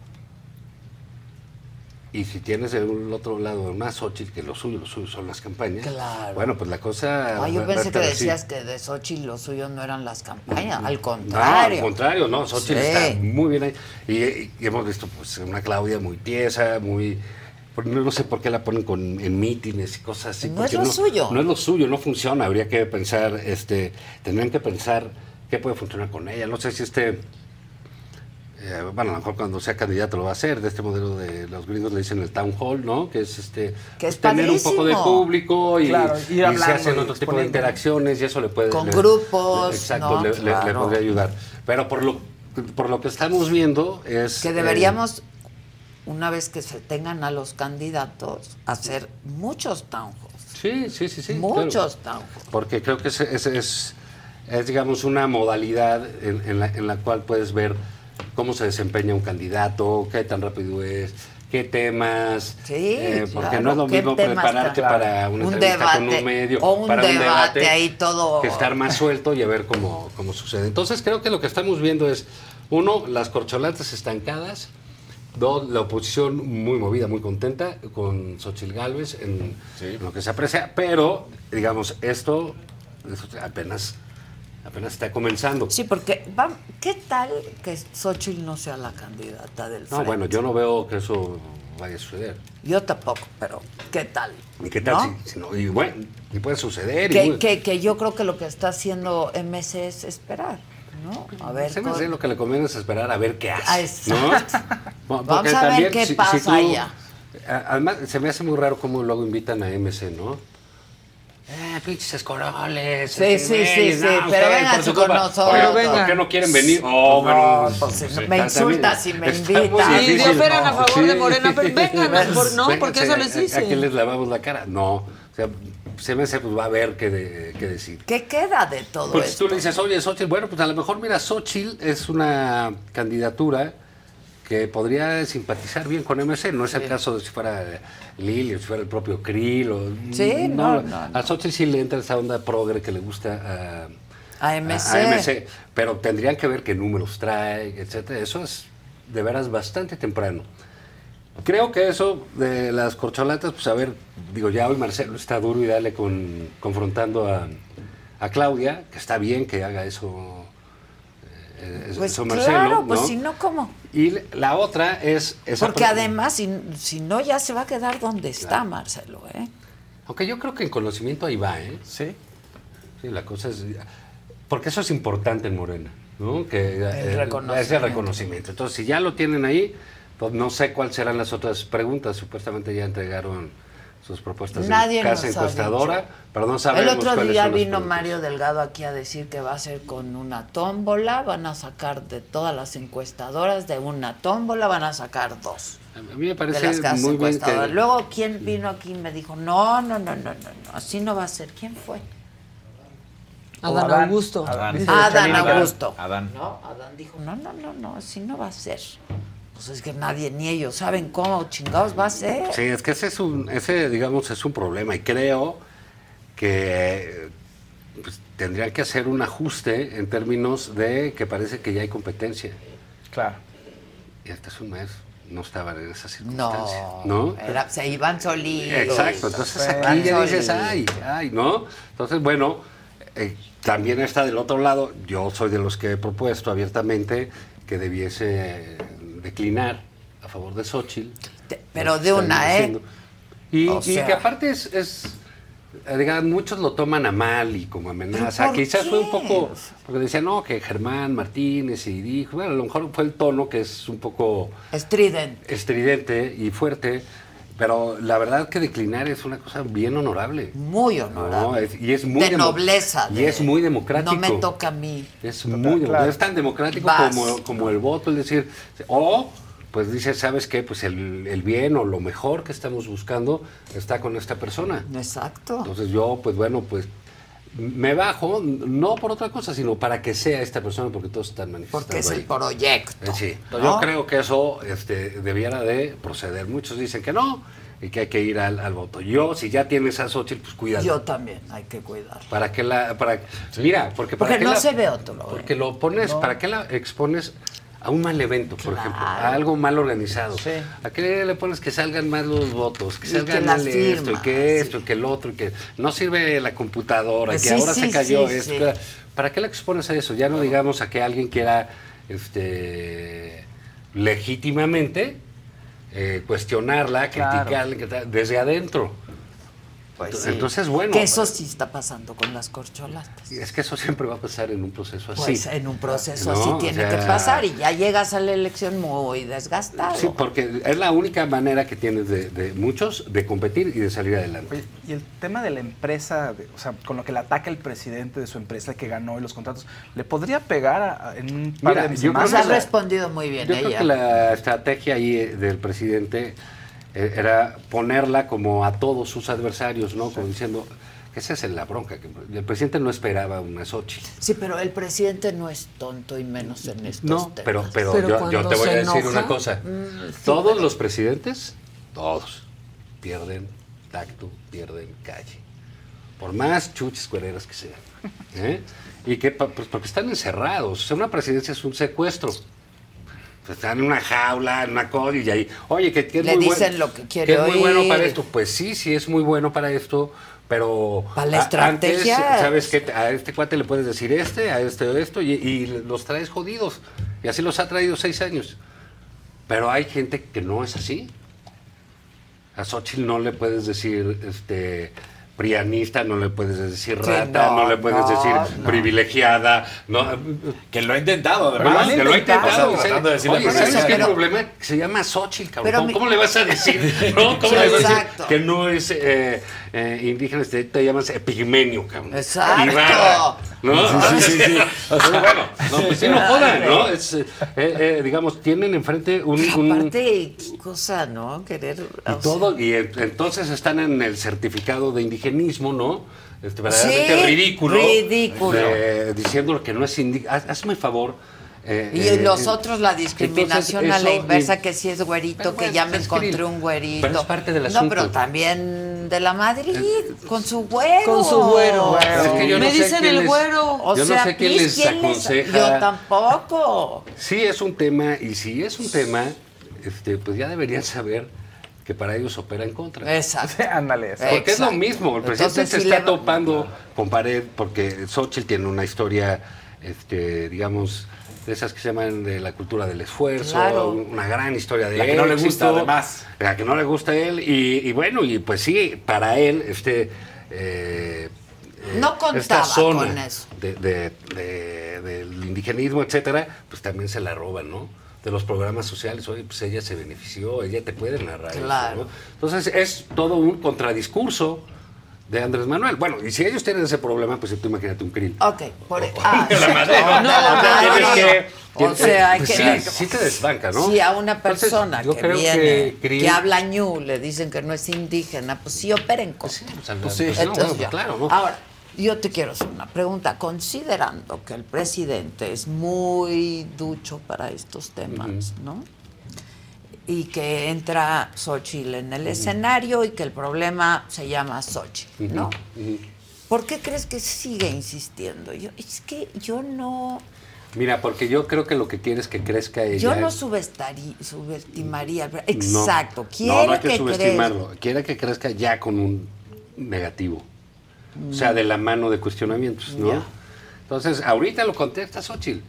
Y si tienes el otro lado más Xochitl, que lo suyo, lo suyo son las campañas. Claro. Bueno, pues la cosa... Ay, yo pensé que así. decías que de Xochitl lo suyo no eran las campañas, al No, contrario. al contrario, no, Xochitl Sí. está muy bien ahí. Y, y hemos visto pues una Claudia muy tiesa, muy... No, no sé por qué la ponen con, en mítines y cosas así. No es lo suyo. No es lo suyo, no funciona. Habría que pensar, este, tendrían que pensar qué puede funcionar con ella. No sé si este... eh, bueno, a lo mejor cuando sea candidato lo va a hacer, de este modelo de los gringos le dicen el town hall, ¿no? Que es este Que es tener un poco de público y, Claro, ir y se hacen y otro tipo de interacciones y eso le puede Con le- grupos, exacto, ¿no? le, le- le Claro. podría ayudar. Pero por lo por lo que estamos viendo es Que eh, deberíamos, una vez que se tengan a los candidatos, hacer muchos town halls. Sí, sí, sí, sí. Muchos claro. town halls. Porque creo que es, es, es- es, digamos, una modalidad en, en la, en la cual puedes ver cómo se desempeña un candidato, qué tan rápido es, qué temas. Sí, eh, porque claro, no es lo mismo prepararte para una Un entrevista con debate, un medio, o un para debate ahí todo- Que estar más suelto y a ver cómo, cómo sucede. Entonces creo que lo que estamos viendo es, uno, las corcholatas estancadas. Dos, la oposición muy movida, muy contenta con Xochitl Gálvez en lo que se aprecia, pero, digamos, esto apenas, apenas está comenzando. Sí, porque, va- ¿qué tal que Xochitl no sea la candidata del No, frente? bueno, yo no veo que eso vaya a suceder. Yo tampoco, pero ¿qué tal? ¿Y qué tal ¿No? si, si no? Y bueno, y puede suceder. y Que, muy- que- que yo creo que lo que está haciendo MC es esperar, ¿no? A ver. Lo que le conviene es esperar a ver qué hace. Ah, ¿no? [laughs] Bueno, Vamos a ver qué si- pasa tú- allá. Además, se me hace muy raro cómo luego invitan a MC, ¿no? Pinches escoroles. Sí, este, sí, sí, sí, pero vengan con nosotros. ¿Por Vengan. qué no quieren venir? Oh, bueno. pues, sí, me insultas si me invitas. Dio operan a favor de. Morena, pero vengan mejor, ¿no? Porque eso les hice. ¿A, a qué les lavamos la cara? No. O sea, se me hace, pues va a haber que, de- que decir. ¿Qué queda de todo Pues esto? tú le dices, oye, Xochitl, bueno, pues a lo mejor, mira, Xochitl es una candidatura que podría simpatizar bien con MC. No es el caso de si fuera Lili o si fuera el propio Krill. O, Sí, no, no, A Xochitl sí le entra esa onda progre que le gusta a, A MC. a MC. Pero tendrían que ver qué números trae, etcétera. Eso es de veras bastante temprano. Creo que eso de las corcholatas, pues a ver, digo, ya hoy Marcelo está duro y dale con, confrontando a, a Claudia, que está bien que haga eso, eh, Pues eso Marcelo. claro, pues ¿no? si no, ¿cómo? Y la otra es... esa Porque además, si, si no, ya se va a quedar donde está Marcelo, ¿eh? Aunque yo creo que en conocimiento ahí va, ¿eh? Sí. Sí, la cosa es... Porque eso es importante en Morena, ¿no? Que eh, reconocimiento. es el reconocimiento. Entonces, si ya lo tienen ahí, pues no sé cuáles serán las otras preguntas. Supuestamente ya entregaron sus propuestas Nadie en casa encuestadora, pero no sabemos El otro día vino. Mario Delgado aquí a decir que va a ser con una tómbola, van a sacar de todas las encuestadoras, de una tómbola van a sacar dos. A mí me de parece las casas muy bien encuestadoras. que... Luego, ¿quién vino aquí y me dijo, no, no, no, no, no, no, así no va a ser? ¿Quién fue? Adán Adán. Augusto. Adán. Adán Augusto. Adán. No, Adán dijo, no, no, no, no, así no va a ser. Pues es que nadie ni ellos saben cómo chingados va a ser. Sí, es que ese es un, ese, digamos, es un problema y creo que pues, tendrían que hacer un ajuste en términos de que parece que ya hay competencia. Claro. Y hasta hace un mes no estaban en esa circunstancia. ¿no? era- se iban solitos. Exacto, entonces Se aquí ya dices, solitos. ay, ay, ¿no? Entonces, bueno, eh, también está del otro lado, yo soy de los que he propuesto abiertamente que debiese declinar a favor de Xochitl. Pero de una, ¿eh? Y, que aparte es, es, digan, muchos lo toman a mal y como amenaza. ¿Pero por Quizás fue un poco, porque decían, no, que Germán Martínez y dijo, bueno, a lo mejor fue el tono que es un poco Estridente. estridente y fuerte, pero la verdad que declinar es una cosa bien honorable. Muy honorable. No, es- y es muy de nobleza. Y es muy democrático. No me toca a mí. Es muy claro. es tan democrático Vas. como, como el voto, es decir, o pues dice, ¿sabes qué? Pues el, el bien o lo mejor que estamos buscando está con esta persona. Exacto. Entonces yo, pues bueno, pues me bajo, no por otra cosa, sino para que sea esta persona, porque todos están manifestando Porque es ahí. el proyecto. Eh, Sí, ¿no? yo creo que eso este, debiera de proceder. Muchos dicen que no y que hay que ir al, al voto. Yo, si ya tienes a Xochitl, pues cuídalo. Yo también, hay que cuidar. ¿Para qué la...? Para, Mira, porque para Porque qué no la- se ve otro. ¿eh? Porque lo pones, No. ¿para qué la expones a un mal evento, por ejemplo? A algo mal organizado. ¿A qué le pones que salgan mal los votos? Que salgan mal esto, y que esto, y que el otro, y que no sirve la computadora, que Sí, ahora se cayó esto. ¿Para qué la expones a eso? Ya no digamos a que alguien quiera este, legítimamente eh, cuestionarla, Claro. criticarla, desde adentro. Pues Entonces, sí. entonces, bueno. Que eso sí está pasando con las corcholatas. Es que eso siempre va a pasar en un proceso así. Pues en un proceso No, así o tiene sea, que pasar y ya llegas a la elección muy desgastado. Sí, porque es la única manera que tienes de, de muchos de competir y de salir adelante. Oye, y el tema de la empresa, de- o sea, con lo que le ataca el presidente de su empresa que ganó y los contratos, ¿le podría pegar a- a- en un par Mira, de yo creo semanas? que ha la- respondido muy bien Yo ella. creo que la estrategia ahí eh, del presidente era ponerla como a todos sus adversarios, ¿no? Como diciendo que esa es la bronca. que el presidente no esperaba una Xochitl. Sí, pero el presidente no es tonto y menos en estos No, temas. pero, pero, yo, yo te voy a decir enoja, una cosa. mm, sí, todos pero- los presidentes, todos, pierden tacto, pierden calle. Por más chuchis cuereras que sean. ¿eh? Y que, pa- pues porque están encerrados. O sea, una presidencia es un secuestro. Pues están en una jaula, en una cosa, y ahí, oye, que, que es Le muy dicen bueno, lo que quiere es muy bueno para esto. Pues sí, sí es muy bueno para esto, pero Para la estrategia. antes, ¿sabes qué? A este cuate le puedes decir este, a este esto, y, y los traes jodidos. Y así los ha traído seis años. Pero hay gente que no es así. A Xochitl no le puedes decir este prianista, no le puedes decir Sí, rata, no, no, le puedes no, decir no. privilegiada, no, Que lo ha intentado, además. ¿verdad? que lo ha intentado. O sea, o sea, tratando de decirle oye, ¿sabes qué Pero- problema? Que se llama Xochitl, cabrón. Pero ¿Cómo, mi- cómo le vas a decir? ¿No? ¿Cómo Sí, le vas a decir que no es eh, eh, indígena? Te, te llamas epigmenio, cabrón. Exacto. Y rara, ¿no? Sí, sí, sí, sí. O sea, [laughs] bueno, no, pues sí, no jodan, ¿no? Es, eh, eh, digamos, tienen enfrente un... un- Aparte, qué cosa, ¿no? Querer... y todo, y en- entonces están en el certificado de indigenismo, ¿no? Este, verdaderamente Sí, ridículo. ridículo. de- diciendo que no es indígena. Haz- Hazme favor. Eh, Y eh, los eh, otros, la discriminación entonces, a la inversa, que si es güerito, que bueno, ya me encontré un güerito. pero es parte del No, asunto. pero también de la Madrid, con su güero. Con su güero. Es que yo Me no dicen el les- güero. O yo sea, no sé quién les ¿quién les- aconseja. Yo tampoco. Sí, es un tema, y si es un tema, este, pues ya deberían saber que para ellos opera en contra. Exacto. [laughs] Ándale. eso. Porque es lo mismo, el presidente Entonces, se sí está le- topando con pared porque Xochitl tiene una historia, este, digamos, de esas que se llaman de la cultura del esfuerzo, Claro. una gran historia de La que no le gusta, además. La que no le gusta a él, y, y bueno, y pues sí, para él, este... eh, No contaba esta zona con eso. de- de- de- del indigenismo, etcétera, pues también se la roban, ¿no? De los programas sociales, oye, pues ella se benefició, ella te puede narrar eso, Claro. ¿no? Entonces es todo un contradiscurso de Andrés Manuel. Bueno, y si ellos tienen ese problema, pues tú imagínate un krill. Ok, por ah, [laughs] sí. No, ¿no? O sea, O hay pues que sí, sí te desbanca, ¿no? Si a una persona que viene, que habla ñu, le dicen que no es indígena, pues sí operen con. o sea, Entonces, pues no, bueno, pues claro, ¿no? Ahora, yo te quiero hacer una pregunta. Considerando que el presidente es muy ducho para estos temas, ¿no? Y que entra Xochitl en el escenario y que el problema se llama Xochitl, ¿no? ¿Por qué crees que sigue insistiendo? Yo, es que yo no, Mira, porque yo creo que lo que quiere es que crezca ella. yo no subestimaría. No. Exacto. No, Quiere no hay que, que subestimarlo. Quiere que crezca ya con un negativo. O sea, de la mano de cuestionamientos, ¿no? Entonces, ahorita lo contesta Xochitl.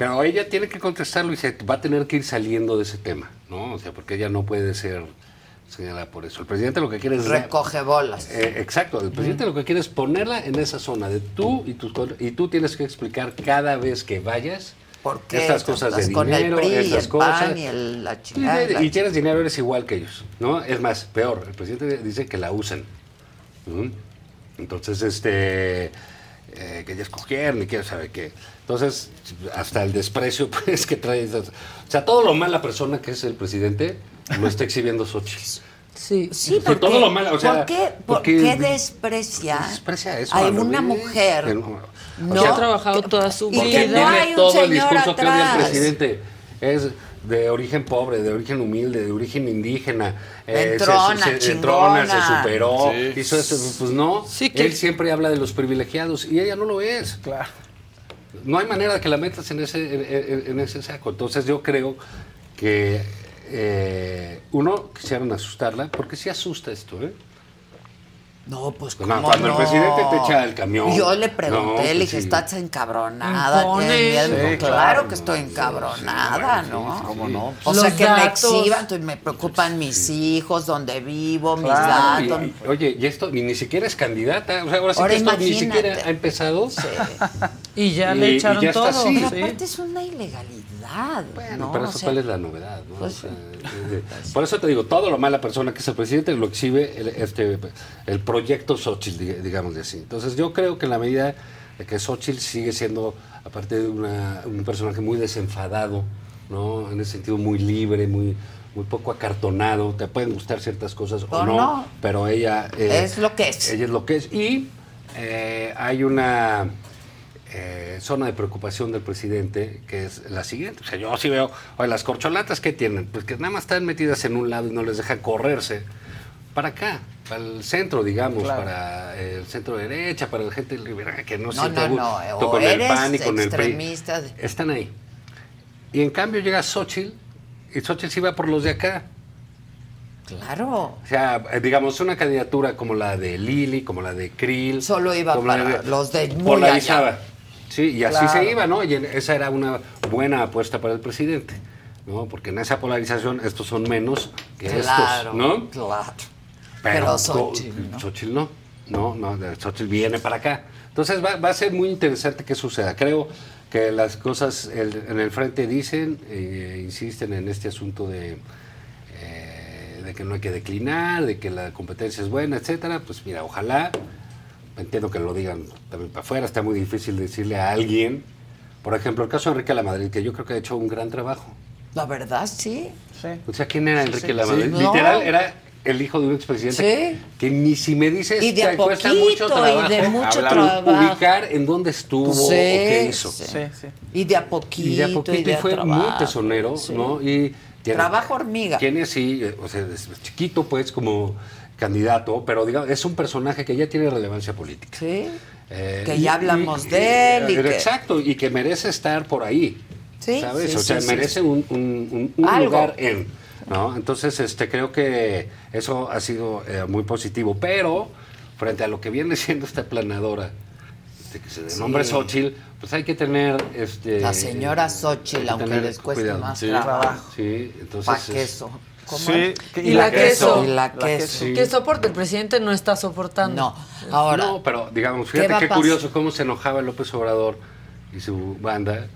Pero ella tiene que contestarlo y se va a tener que ir saliendo de ese tema, ¿no? O sea, porque ella no puede ser señalada por eso. El presidente lo que quiere es... recoge bolas. Eh, exacto, el presidente lo que quiere es ponerla en esa zona de tú y tus y tú tienes que explicar cada vez que vayas ¿Por qué estas cosas de con el dinero, y estas el cosas. PAN y el- la Y, chingada, la y tienes dinero, eres igual que ellos, ¿no? Es más, peor, el presidente dice que la usan. Entonces, este, eh, que ya escogieron y quién sabe qué. Entonces, hasta el desprecio [laughs] pues que trae. O sea, todo lo mala persona que es el presidente lo está exhibiendo Xochitl. Sí, Sí, porque, todo lo malo, o sea, ¿por qué, por porque- qué desprecia, eso, a una mujer? que No, no- que ha trabajado toda su y vida. que Porque no tiene hay un todo el señor discurso que odia el atrás. presidente. Es de origen pobre, de origen humilde, de origen indígena. eh, Entrona, se, se- entrona, se superó. Sí. hizo eso. Pues no, que- él siempre habla de los privilegiados y ella no lo es. Claro. No hay manera de que la metas en ese, en ese saco. Entonces yo creo que, eh, uno, quisieron asustarla, porque sí asusta esto, ¿eh? No, pues No, ¿cómo cuando el presidente te echa el camión. Yo le pregunté, No, le pues dije, sí. ¿estás encabronada? Impone. ¿Tienes miedo?" Sí, claro, claro. que estoy encabronada, ¿no? ¿Cómo no? O Los sea, que datos. me exhiban, entonces me preocupan mis hijos, dónde vivo, mis Claro, datos. y- y- oye, y esto ni, ni siquiera es candidata. O sea, ahora sí Ahora que esto ni siquiera ha empezado. [laughs] Y ya Y- le y echaron ya está todo. así. Pero sí. aparte es una ilegalidad, ¿no? Pero O eso sea, cuál es la novedad, ¿no? pues O sea, [laughs] por eso te digo, todo lo mala persona que es el presidente lo exhibe el, este, el proyecto Xochitl, dig- digamos así. Entonces yo creo que en la medida de que Xochitl sigue siendo, aparte de una- un personaje muy desenfadado, ¿no? En ese sentido muy libre, muy muy poco acartonado, te pueden gustar ciertas cosas o O no, no. pero ella... eh, Es lo que es. Ella es lo que es. Y eh, hay una eh, zona de preocupación del presidente que es la siguiente. O sea, yo sí veo, oye, las corcholatas que tienen, pues que nada más están metidas en un lado y no les dejan correrse para acá, para el centro, digamos, Claro. para el centro derecha, para la gente liberal que no, No, siente no, no, o con el PAN y con el PRI. Están ahí. Y en cambio llega Xochitl, y Xochitl sí va por los de acá. Claro. O sea, eh, digamos, una candidatura como la de Lili, como la de Krill. Solo iba para los de muy allá. Sí, y así Claro. se iba, ¿no? Y esa era una buena apuesta para el presidente, ¿no? Porque en esa polarización estos son menos que Claro, estos, ¿no? claro. Pero, Pero Xochitl, ¿no? Xochitl no. No, no, Xochitl viene para acá. Entonces va, va a ser muy interesante qué suceda. Creo que las cosas el- en el frente dicen, eh, insisten en este asunto de, eh, de que no hay que declinar, de que la competencia es buena, etcétera. Pues mira, ojalá, entiendo que lo digan también para afuera, está muy difícil decirle a alguien, por ejemplo, el caso de Enrique Lamadrid, que yo creo que ha hecho un gran trabajo. La verdad, sí. O sea, ¿quién era Sí, Enrique sí. Lamadrid? Sí. Literal, No. era el hijo de un expresidente Sí. que ni si me dices Y de a te cuesta poquito, mucho trabajo y de mucho hablar, trabajo. ubicar en dónde estuvo Sí, o qué hizo. sí. Y de a poquito. Y de a poquito y, a fue muy trabajo, tesonero, sí. ¿no? Y tiene- Trabajo hormiga. Tiene sí, eh, o sea, es chiquito pues como candidato, pero digamos, es un personaje que ya tiene relevancia política. Sí. Eh, Que y- ya hablamos y- de él y eh, que- Exacto, y que merece estar por ahí. Sí, ¿Sabes? sí, o sea, sí, merece un, un- un- un Algo. lugar en. ¿no? Entonces, este, creo que eso ha sido eh, muy positivo. Pero, frente a lo que viene siendo esta planadora, de que se denombre Sí. Xochitl, pues hay que tener. Este, La señora Xochitl, aunque les cueste cuidado. más Sí. trabajo. Sí, entonces. Pa' es- queso. ¿Cómo Sí, es? Y la queso. Y la queso. Sí. Que soporte, el presidente no está soportando. No. Ahora, No, pero digamos, ¿qué fíjate qué, curioso cómo se enojaba López Obrador y su banda.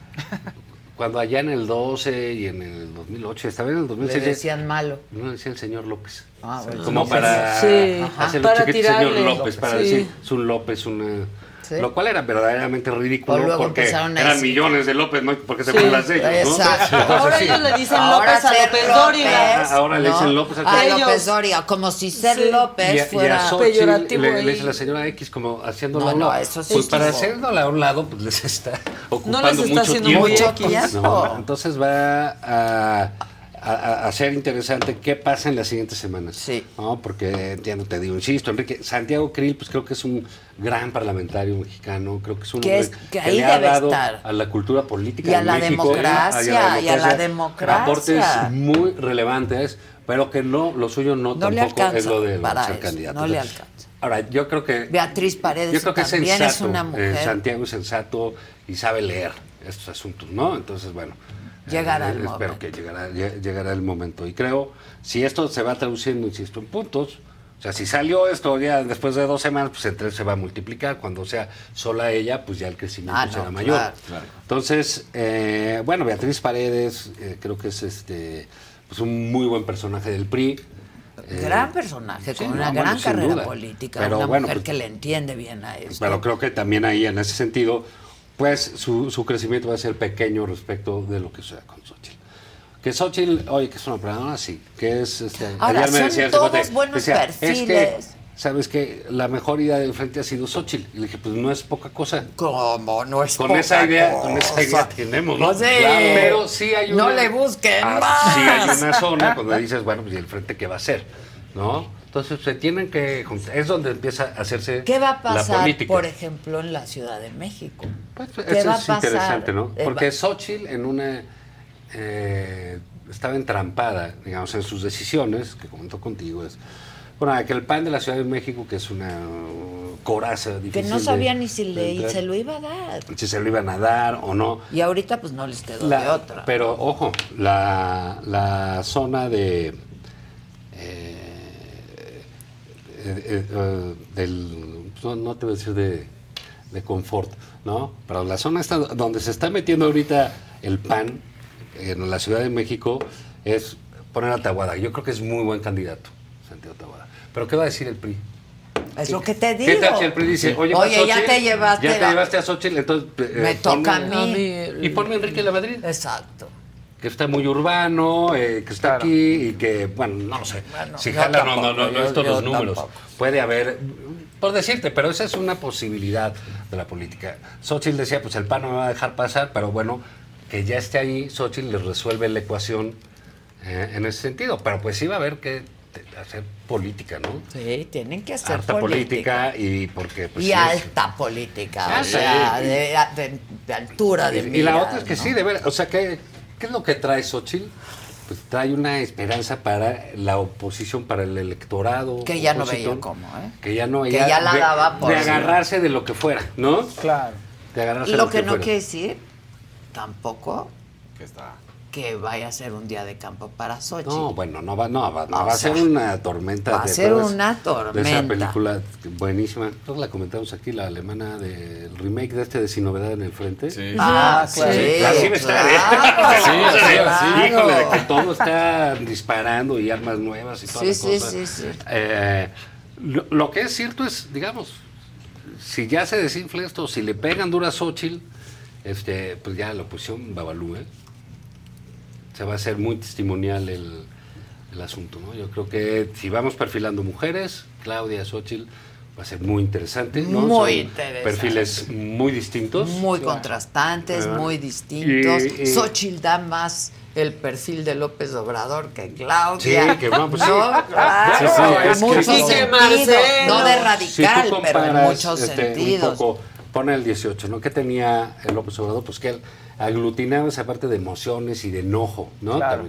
Cuando allá en el 12 y en el 2008, estaba en el le 2006. decían malo. No decía el señor López. Ah, bueno. Como para Sí, hacerlo para chiquito, señor. López, para Sí. decir, es un López, una... Sí. Lo cual era verdaderamente ridículo porque empezaron a eran decir- millones de López, ¿no? Porque se Sí, burlas de ellos, ¿no? Entonces, Ahora sí. ellos le dicen Ahora López a López Dóriga. Ahora le dicen López al a Ellos- López Dóriga, como si ser Sí. López Y a, y a fuera Xochitl peyorativo le, dice la señora X como haciéndola No, a un no, lado. eso sí Pues para haciéndola a un lado, pues les está ocupando está mucho haciendo tiempo. muy Mucho tiempo. No, entonces va a, a- a ser interesante qué pasa en las siguientes semanas. Sí. ¿no? Porque entiendo, te digo, insisto, Enrique, Santiago Krill, pues creo que es un gran parlamentario mexicano, creo que es un Que es- que ahí le ha dado estar. a la cultura política Y a de la México, democracia, y a la democracia. aportes muy relevantes, pero que no, lo suyo no, No tampoco alcanza es lo de para ser eso, candidato. no le alcanza. Ahora, yo creo que Beatriz Paredes yo creo que también es es, sensato. una eh, mujer. Santiago es sensato y sabe leer estos asuntos, ¿no? Entonces, bueno. Llegará el espero momento. que llegará, lle- llegará el momento. Y creo, si esto se va traduciendo, insisto, en puntos, o sea, si salió esto ya después de dos semanas, pues entre se va a multiplicar. Cuando sea sola ella, pues ya el crecimiento Ah, no, será mayor. claro, Entonces, eh, bueno, Beatriz Paredes, eh, creo que es este pues un muy buen personaje del PRI. Eh, Gran personaje, sí, con una gran carrera duda. política, Pero una bueno, mujer pues- que le entiende bien a esto. Pero creo que también ahí, en ese sentido, pues su, su crecimiento va a ser pequeño respecto de lo que suceda con Xochitl. Que Xochitl, oye, que es una persona así, que es... Este, Ahora, ayer me son decía todos buenos decía, Es que, perfiles. ¿sabes que La mejor idea del frente ha sido Xochitl. Y le dije, pues no es poca cosa. ¿Cómo? No es con poca esa idea, Con esa cosa. idea tenemos, ¿no? Pues sí. Pero sí hay una... No le busquen Ah, más. Sí hay una zona donde dices, bueno, pues ¿y el frente qué va a hacer? ¿No? Entonces se tienen que. Es donde empieza a hacerse ¿Qué va a la pasar, por ejemplo, en la Ciudad de México? ¿Qué Eso es pasar? interesante, ¿no? Eh, Porque Xochitl en una eh, estaba entrampada, digamos, en sus decisiones, que comentó contigo, es bueno, que el PAN de la Ciudad de México, que es una uh, coraza que difícil no de- sabía ni si de le, entrar, se lo iba a dar. si se lo iban a dar o no. Y ahorita pues no les quedó La- de otra. Pero ojo, la, la zona de eh, eh, eh, eh, del no, no te voy a decir de, de confort, ¿no? Pero la zona esta donde se está metiendo ahorita el PAN en la Ciudad de México es poner a Tahuada. Yo creo que es muy buen candidato, Santiago Tahuada. Pero ¿qué va a decir el PRI? Es lo que te digo. ¿Qué tal si el PRI dice, oye, Oye, ya te llevaste Ya te la- llevaste a Xochitl, entonces... eh, Me toca a mí. Y ponme a Enrique de la Madrid. Exacto. Que está muy urbano, eh, que está aquí y que, bueno, no lo sé. Bueno, si jala, no, no, tampoco, no, no, yo- estos los números. tampoco. Puede haber, por decirte, pero esa es una posibilidad de la política. Xochitl decía, pues el PAN no me va a dejar pasar, pero bueno, que ya esté ahí, Xochitl le resuelve la ecuación eh, en ese sentido. Pero pues sí va a haber que hacer política, ¿no? Sí, tienen que hacer Harta política. política y porque... Pues, y sí es- alta política, o sí. sea, de, de- de altura, de Y- y, la otra es que ¿no? sí, de ver, o sea, ¿qué, ¿qué es lo que trae Xochitl? Pues trae una esperanza para la oposición, para el electorado. Que ya no veía cómo, ¿eh? Que ya no Que ya la de, daba por de agarrarse de lo que fuera, ¿no? Claro. De agarrarse de Lo lo que no fuera. quiere decir tampoco Que está. Que vaya a ser un día de campo para Sochi. No, bueno, no va, no, va, no, va a sea, ser una tormenta. va a de ser todas- una De esa tormenta. película buenísima. Que la comentamos aquí, la alemana del remake de este de Sin Novedad en el Frente. Sí. Ah, sí, Así va a estar, ¿eh? claro, [laughs] Sí, así, claro. Híjole, de que todo está disparando y armas nuevas y todas Sí, las sí, cosas. sí, sí. Eh, lo, lo que es cierto es, digamos, si ya se desinfla esto, si le pegan dura a Xochitl, este, pues ya la oposición Babalú, ¿eh? Se va a hacer muy testimonial el, el asunto, ¿no? Yo creo que si vamos perfilando mujeres, Claudia, Xochitl, va a ser muy interesante, ¿no? Muy Son interesante. Perfiles muy distintos. Muy contrastantes, Ah. muy distintos. Y- y- Xochitl da más el perfil de López Obrador que Claudia. Sí, que no, pues sí. No, claro, Sí, es que-. Marcelo. No de Si radical, pero en muchos este, sentidos. Un poco, pone el 18, ¿no? ¿Qué tenía el López Obrador? Pues que él aglutinaba esa parte de emociones y de enojo, ¿no? Claro.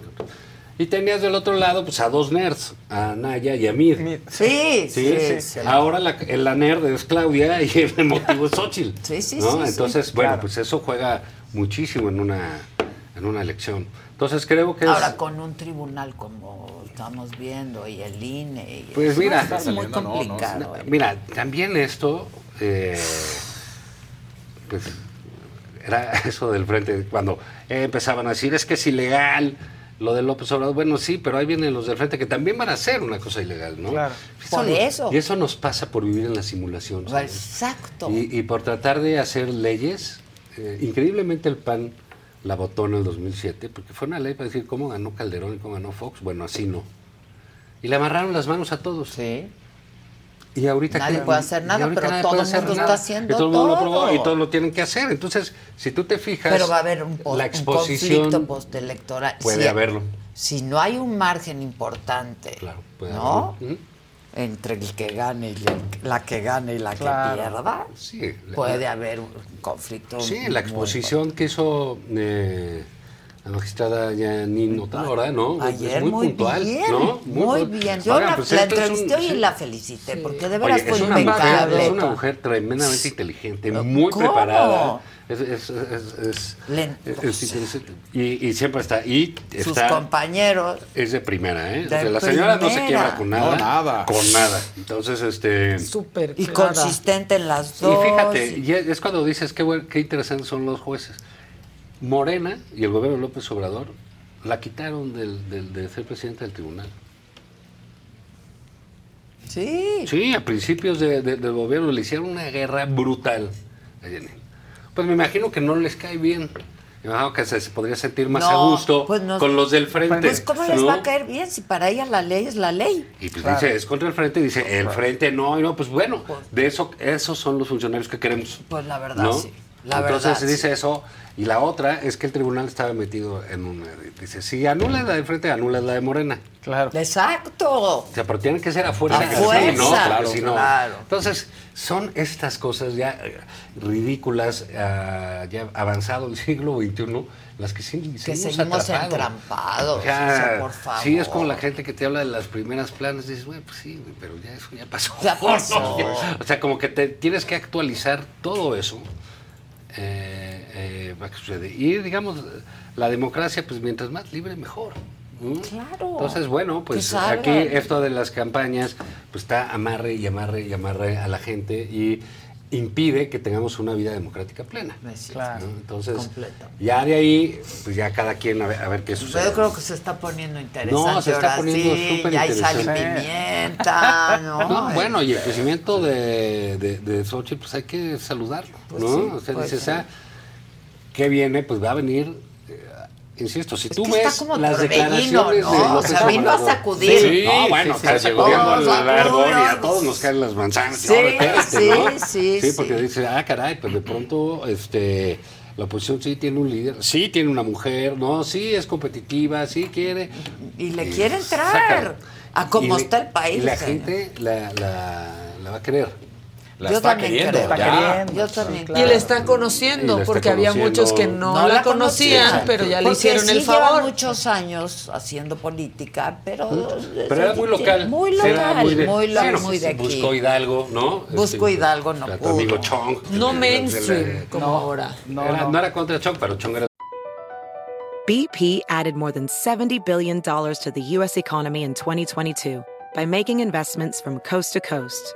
Y tenías del otro lado, pues a dos nerds, a Naya y a Mir. Sí, sí, Sí, sí. Ahora la, la nerd es Claudia y el emotivo es Xochitl. [laughs] Sí, sí, ¿no? sí, sí. Entonces, bueno, Claro. pues eso juega muchísimo en una, en una elección. Entonces creo que es... Ahora con un tribunal como estamos viendo y el INE. Y Pues mira, es muy complicado. ¿eh? Mira, también esto, eh, pues era [laughs] eso del frente, cuando empezaban a decir, es que es ilegal lo de López Obrador. Bueno, sí, pero ahí vienen los del frente que también van a hacer una cosa ilegal, ¿no? Claro. Por no- eso. Y eso nos pasa por vivir en la simulación. ¿sabes? Exacto. Y, y por tratar de hacer leyes, eh, increíblemente el PAN la votó en el 2007, porque fue una ley para decir cómo ganó Calderón y cómo ganó Fox. Bueno, así no. Y le amarraron las manos a todos. Sí. Y ahorita Nadie que- puede hacer nada, pero todo el mundo está haciendo y todo el mundo lo aprobó todo. y todos lo tienen que hacer. Entonces, si tú te fijas, Pero va a haber un, pos- la un exposición conflicto postelectoral. puede Si- haberlo. Si no hay un margen importante, puede ¿no? haberlo. Entre el que gane y el- la que gane y la Claro. que pierda, Sí, la- puede haber un conflicto. Sí, la exposición que hizo eh, la magistrada Janine Otamora, ¿no? Ayer es muy, muy, puntual, bien, ¿no? muy, bien. Yo Oigan, la, pues la un- entrevisté hoy sí. y la felicité, porque de veras Oye, fue es una, mujer, impecable. es una mujer tremendamente inteligente, muy ¿Cómo? preparada. Es, es, es, es- Lento. es interesante. y, y siempre está. Y Sus está, compañeros. es de primera, ¿eh? O De sea, la señora no se quiebra con nada. No, nada. Con nada. Entonces, este. Súper Y clara. consistente en las Y dos. fíjate, y es es cuando dices qué, qué interesantes son los jueces. Morena y el gobierno de López Obrador la quitaron del, del- de ser presidente del tribunal. Sí. Sí, a principios de- de- del gobierno le hicieron una guerra brutal a Jenny. Pues me imagino que no les cae bien. Me imagino que se, se podría sentir más No, a gusto pues con los del frente. Pues cómo les va a caer bien si para ella la ley es la ley. Y pues dice, es contra el frente, dice, el frente no, y no, pues bueno, de eso, esos son los funcionarios que queremos. Pues la verdad ¿no? sí. La Entonces verdad, dice eso, y la otra es que el tribunal estaba metido en una, dice, si anula la del frente, anula la de Morena. Claro. Exacto. O sea, pero tienen que ser a fuerza. A así, fuerza, ¿no? claro, si no- claro. Entonces, son estas cosas ya eh, ridículas, ah, ya avanzado el [laughs] siglo XXI, las que sí, Que seguimos entrampados. O sea, o sea, por favor. Sí, es como la gente que te habla de las primeras planas, dices, bueno, pues sí, pero ya eso ya pasó. Ya [laughs] pasó. ¿no? O sea, como que te tienes que actualizar todo eso eh, eh, para que sucede. Y digamos, la democracia, pues mientras más libre, mejor. Claro. Entonces, bueno, pues aquí esto de las campañas, pues está amarre y amarre y amarre a la gente y impide que tengamos una vida democrática plena. ¿no? Entonces, Completamente. ya de ahí, pues ya cada quien a ver, a ver qué Pero sucede. yo creo que se está poniendo interesante. No, se está ahora poniendo sí, súper ya hay sal y interesante. pimienta, [laughs] ¿no? No, bueno, y el crecimiento de, de, de Xochitl, pues hay que saludarlo, Pues ¿no? sí, o sea, pues sí. ah, ¿qué viene? Pues va a venir, insisto, si Es tú que está ves como las declaraciones ¿no? de O López sea, vino a sacudir. Sí, no, bueno, Sí, sí, está sí, sacudiendo todos al árbol y a todos nos caen las manzanas. Sí, sí, ¿no? sí, Sí, porque dice, ah, caray, pues de pronto, este... La oposición sí tiene un líder, sí tiene una mujer, no, sí es competitiva, sí quiere. Y le quiere entrar sácalo. a cómo Y le- está el país. Y la gente la, la, la va a querer. La Yo está también queriendo, creo. ya. Yo también Y le está conociendo, la está porque había conociendo. muchos que no, la conocían, conocían, pero ya le hicieron sí el lleva favor. muchos años haciendo política, pero... Pero era muy local. Muy Era local, muy, de- local, bueno, muy de aquí. Buscó Hidalgo, ¿no? Busco Este, Hidalgo no tu pudo. amigo Chong. No mainstream como ahora. No, era, no era contra Chong, pero Chong era BP added more than $70 billion to the U.S. economy in 2022 by making investments from coast to coast.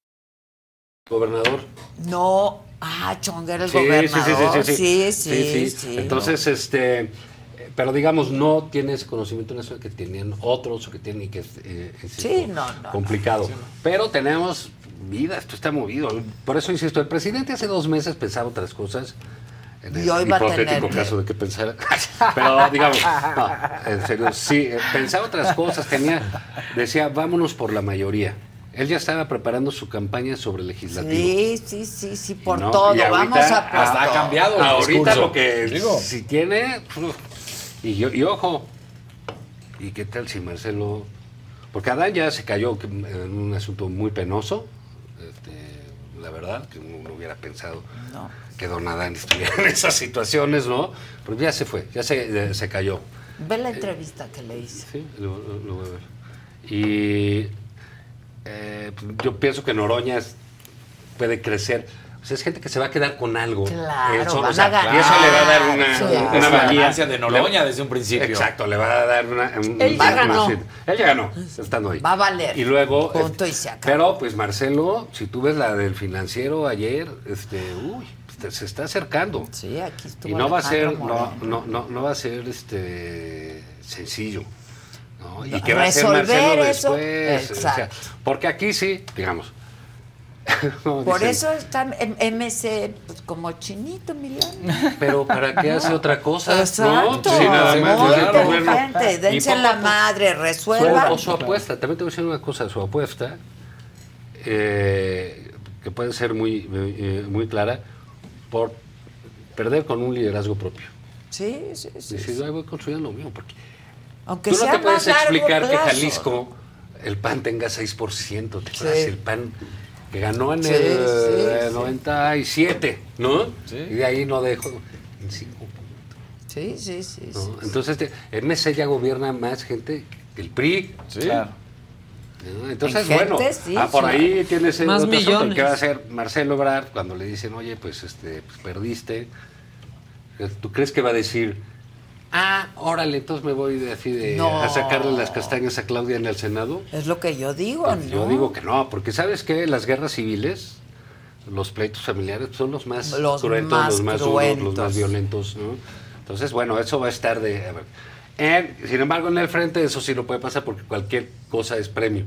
Gobernador. No, ah, Chong era el Sí, sí, gobernador. sí, sí, sí, sí. Entonces, este, pero digamos, no tiene ese conocimiento nacional que tenían otros o que tienen y que es, eh, es no, no, complicado. Pero tenemos vida, esto está movido. Por eso insisto, el presidente hace dos meses pensaba otras cosas. En el Y hoy va a tener caso de que pensara. [laughs] Pero digamos, no, en serio, sí, eh, pensaba otras cosas, tenía, decía, vámonos por la mayoría. Él ya estaba preparando su campaña sobre legislativo. Sí, sí, sí, sí, por ¿no? todo. Ahorita Vamos a por hasta todo. ha cambiado el Ahorita discurso. lo que Digo. si tiene y, yo- y ojo. ¿Y qué tal si Marcelo porque Adán ya se cayó en un asunto muy penoso, este, la verdad, que uno no hubiera pensado que don Adán estuviera en esas situaciones, ¿no? Pero ya se fue, ya se, se cayó. Ve la entrevista que le hice. Sí, lo, lo- lo voy a ver. Y eh, yo pienso que Noroña es- puede crecer. O sea, es gente que se va a quedar con algo. Claro, Eso, o van sea, a ganar. Y eso le va a dar una, Sí. una ganancia de Noroña desde un principio. Exacto, le va a dar una. un- Él ya ganó. más- Él ya ganó, estando ahí. Va a valer. Y luego. Punto este, y se acabó. Pero, pues, Marcelo, si tú ves la del financiero ayer, este, uy, se está acercando. Sí, aquí estuvo Y no va a ser, no, no, no, no va a ser este sencillo. ¿No? Y que va a ser Marcelo eso, después. o sea, porque aquí sí, digamos. [laughs] Por dicen, eso está MC pues, como chinito, Milán. Pero ¿para qué hace otra cosa? Exacto. ¿no? Sí, nada más. Muy decir, bueno, Dense la madre, Su- resuelvan. o su apuesta, también te voy a decir una cosa, su apuesta, eh, que puede ser muy, eh, muy clara, por perder con un liderazgo propio. Sí, sí, sí. Dices, "Ay, voy construyendo lo mío. Porque Aunque tú no sea te puedes explicar que plazo. Jalisco, el PAN tenga 6%. ¿Te? Sí. El PAN que ganó en Sí, el sí, eh, sí. 97, ¿no? Y de ahí no dejó. En cinco Sí, sí, sí. ¿no? sí. Entonces, te- MC ya gobierna más gente que el PRI. Claro. ¿no? Entonces, En gente, bueno, sí, ah, por sí. ahí tienes el Más otro asunto, que va a hacer Marcelo Ebrard cuando le dicen, oye, pues, este, pues perdiste. ¿Tú crees que va a decir, ah, órale, entonces me voy de, así de No. a sacarle las castañas a Claudia en el Senado? Es lo que yo digo, Pues ¿no? Yo digo que no, porque sabes que las guerras civiles, los pleitos familiares son los más Los cruentos, más los más duros, los más violentos, ¿no? Entonces, bueno, eso va a estar de... a ver. En- sin embargo, en el frente eso sí no puede pasar porque cualquier cosa es premio.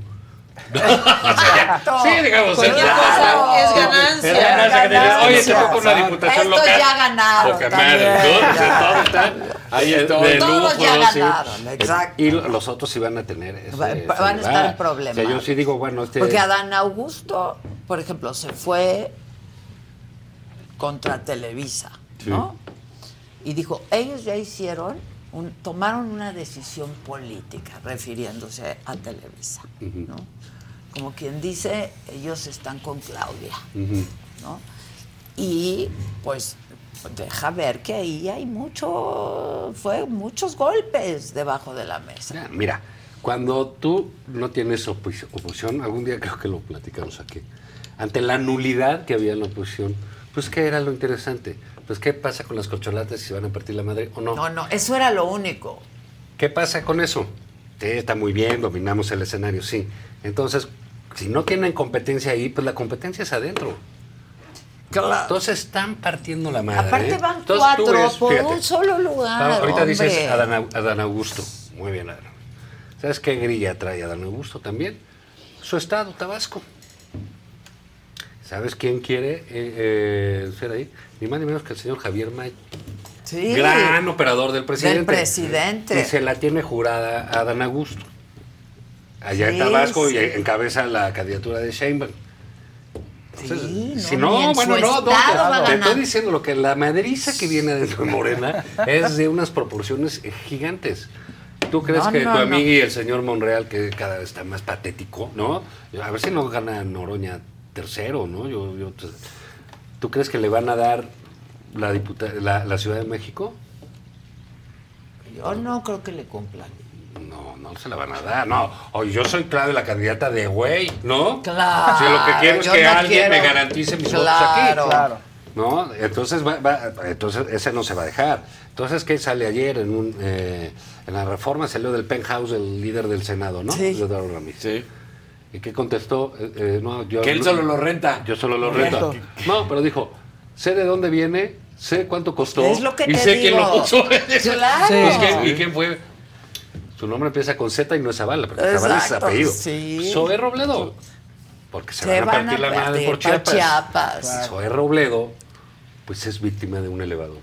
Sí, digamos, Cualquier es- cosa es Es ganancia. ganancia. Oye, Ganancia. toca una diputación Estos local. ya ganaron Poca madre, ¿no? O sea, todo está ahí de Todos lujo, ya sí. ganaron, exacto. Y lo- los otros sí van a tener ese- Va- ese van a estar en problemas. O sea, yo sí digo, bueno, este... Porque Adán Augusto, por ejemplo, se fue contra Televisa, ¿no? Y dijo, ellos ya hicieron, un- tomaron una decisión política, refiriéndose a Televisa, ¿no? Como quien dice, ellos están con Claudia. ¿no? Y pues deja ver que ahí hay mucho, fue muchos golpes debajo de la mesa. Mira, cuando tú no tienes opos- oposición, algún día creo que lo platicamos aquí, ante la nulidad que había en la oposición, pues ¿qué era lo interesante? Pues ¿qué pasa con las corcholatas si van a partir la madre o no? No, no, eso era lo único. ¿Qué pasa con eso? Sí, está muy bien, dominamos el escenario, sí. Entonces, si no tienen competencia ahí, pues la competencia es adentro. Entonces están partiendo la madre. Aparte ¿eh? van Entonces, cuatro ves, por fíjate, un solo lugar. Vamos, ahorita hombre. dices Adán, Adán Augusto. Muy bien, Adán. ¿Sabes qué grilla trae Adán Augusto también? Su estado, Tabasco. ¿Sabes quién quiere eh, eh, ser ahí? Ni más ni menos que el señor Javier May. Sí. Gran operador del presidente. Del presidente. Y se la tiene jurada a Adán Augusto. Allá en Tabasco sí. y encabeza la candidatura de Sheinbaum. Entonces, Sí, si no, bueno, no, no, te- te, estoy diciendo lo que la madriza que viene dentro de Morena es de unas proporciones gigantes. ¿Tú crees No, que no, tu no. amigo y el señor Monreal, que cada vez está más patético, ¿no? A ver si no gana Noroña tercero, ¿no? Yo, yo, ¿Tú crees que le van a dar la, diputa la, la Ciudad de México? Yo no creo que le cumplan. No, no se la van a dar, no. Oye, yo soy clave la candidata de güey, ¿no? Claro, Si lo que quiero es que no alguien me garantice mis Claro. votos aquí. Claro. ¿No? Entonces, va, va- entonces ese no se va a dejar. Entonces, ¿qué sale ayer en un eh, en la reforma? Salió del penthouse el líder del Senado, ¿no? Sí. Eduardo Ramírez. Sí. ¿Y qué contestó? Eh, eh, no, yo, Que él solo lo renta. Yo solo lo rento. No, pero dijo, sé de dónde viene, sé cuánto costó Es lo que y te sé quién lo puso. Claro. Pues, ¿quién- ¿Y quién fue? Su nombre empieza con Z y no es Zavala, porque Zavala es Exacto, apellido. sí. Zoe Robledo. Porque se, Se van a partir a la madre por Chiapas. Chiapas. Zoe Robledo, pues es víctima de un elevador.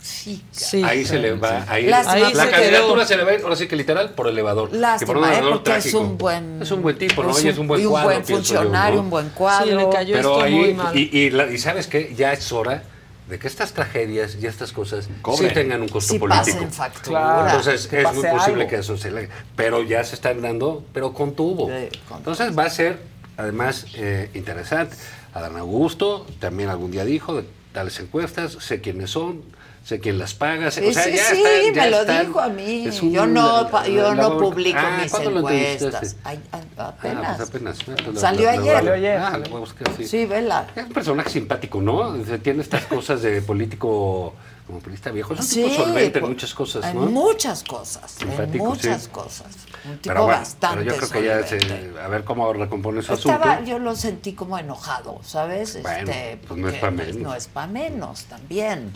Sí. ahí se le va, ahí, Lástima, la se candidatura quedó. se le va, a ir, ahora sí que literal, por elevador. Y por un Lástima, ¿eh? elevador porque es trágico. un buen... Es un buen tipo, ¿no? es Y es un buen y un cuadro, buen yo, funcionario, ¿no? un buen cuadro. Sí, le cayó Pero esto ahí, muy mal. y, y, la- y sabes qué, ya es hora de que estas tragedias y estas cosas Cobren. sí tengan un costo Sí político. pasen factura. Claro. Entonces Que es pase muy posible algo. que eso se le... Pero ya se están dando, pero con tubo. Sí, con Entonces va a ser, además, eh, interesante. Adán Augusto también algún día dijo de tales encuestas, sé quiénes son, sé quién las paga. Sí, o sea, sí, ya sí, están- ya me lo están- dijo a mí. un- yo no, yo la- no publico Ah, mis encuestas. Ay, Ah, apenas. pues apenas. Pues Salió ayer. Salió ayer. Ah, la voy a buscar, sí. Sí, vela. Es un personaje simpático, ¿no? O sea, Tiene estas [laughs] cosas de político, como político viejo. Es un Sí, tipo solvente en pues, muchas cosas, En ¿no? muchas cosas. En Simpático, muchas sí. cosas. Un tipo Pero bueno, bastante pero yo creo que ya se, a ver cómo recompone su Estaba, asunto. yo lo sentí como enojado, ¿sabes? Bueno, este, pues no es que pa' menos. No es para menos también.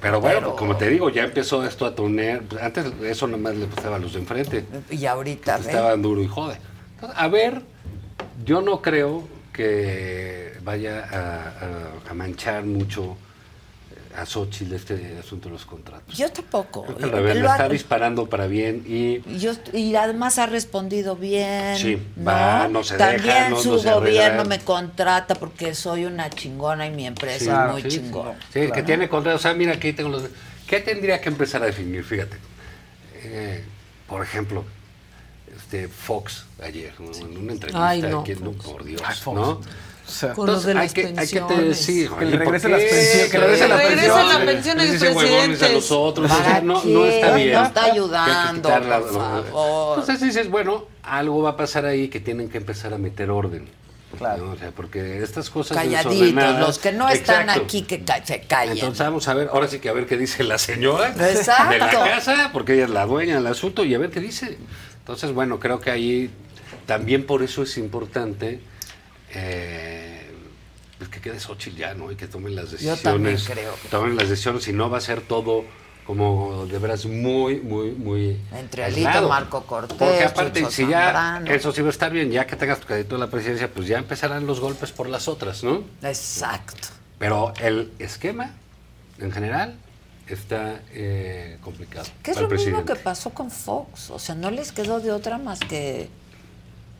Pero bueno, pero- como te digo, ya empezó esto a tunear. Antes eso nomás le pasaba a los de enfrente. Y ahorita, ve. Estaban duro y jode. Entonces, a ver, yo no creo que vaya a, a- a manchar mucho a Xochitl este asunto de los contratos. Yo tampoco. Creo que al revés, Lo ha- está disparando para bien y y yo, y además ha respondido bien. Sí, va, no se También deja, no- su no se gobierno arregla. me contrata porque soy una chingona y mi empresa Sí, es muy sí, chingona. Sí, que tiene contratos. O sea, mira, aquí tengo los. ¿Qué tendría que empezar a definir? Fíjate. Eh, por ejemplo, este Fox ayer, ¿no? en una entrevista, Ay, no, no, por Dios, Ay, Fox. ¿no? Con lo de hay las que, hay que te pensiones. decir, Que le oye, ¿por regrese las pensiones, que le regrese Que las regrese pensiones. la pensión a los expresidentes. otros. o sea, ¿Para no, no está bien. No está Que hay que ayudando, por favor. Entonces dices, bueno, algo va a pasar ahí que tienen que empezar a meter orden. Claro. ¿no? O sea, porque estas cosas Calladitos, los que no están Exacto. aquí que ca- se callen. Entonces vamos a ver, ahora sí que a ver qué dice la señora Exacto. de la casa, porque ella es la dueña del asunto, y a ver qué dice. Entonces, bueno, creo que ahí también por eso es importante eh, pues que quede Xochitl ya, ¿no? Y que tomen las Yo decisiones. también creo. Tomen las decisiones, si no va a ser todo como de veras muy, muy, muy Entre Alito. Marco Cortés, Porque aparte, Chucho si ya, eso sí va a estar bien, ya que tengas tu crédito de la presidencia, pues ya empezarán los golpes por las otras, ¿no? Exacto. Pero el esquema, en general, está eh, complicado. Que es lo mismo que pasó con Fox. O sea, no les quedó de otra más que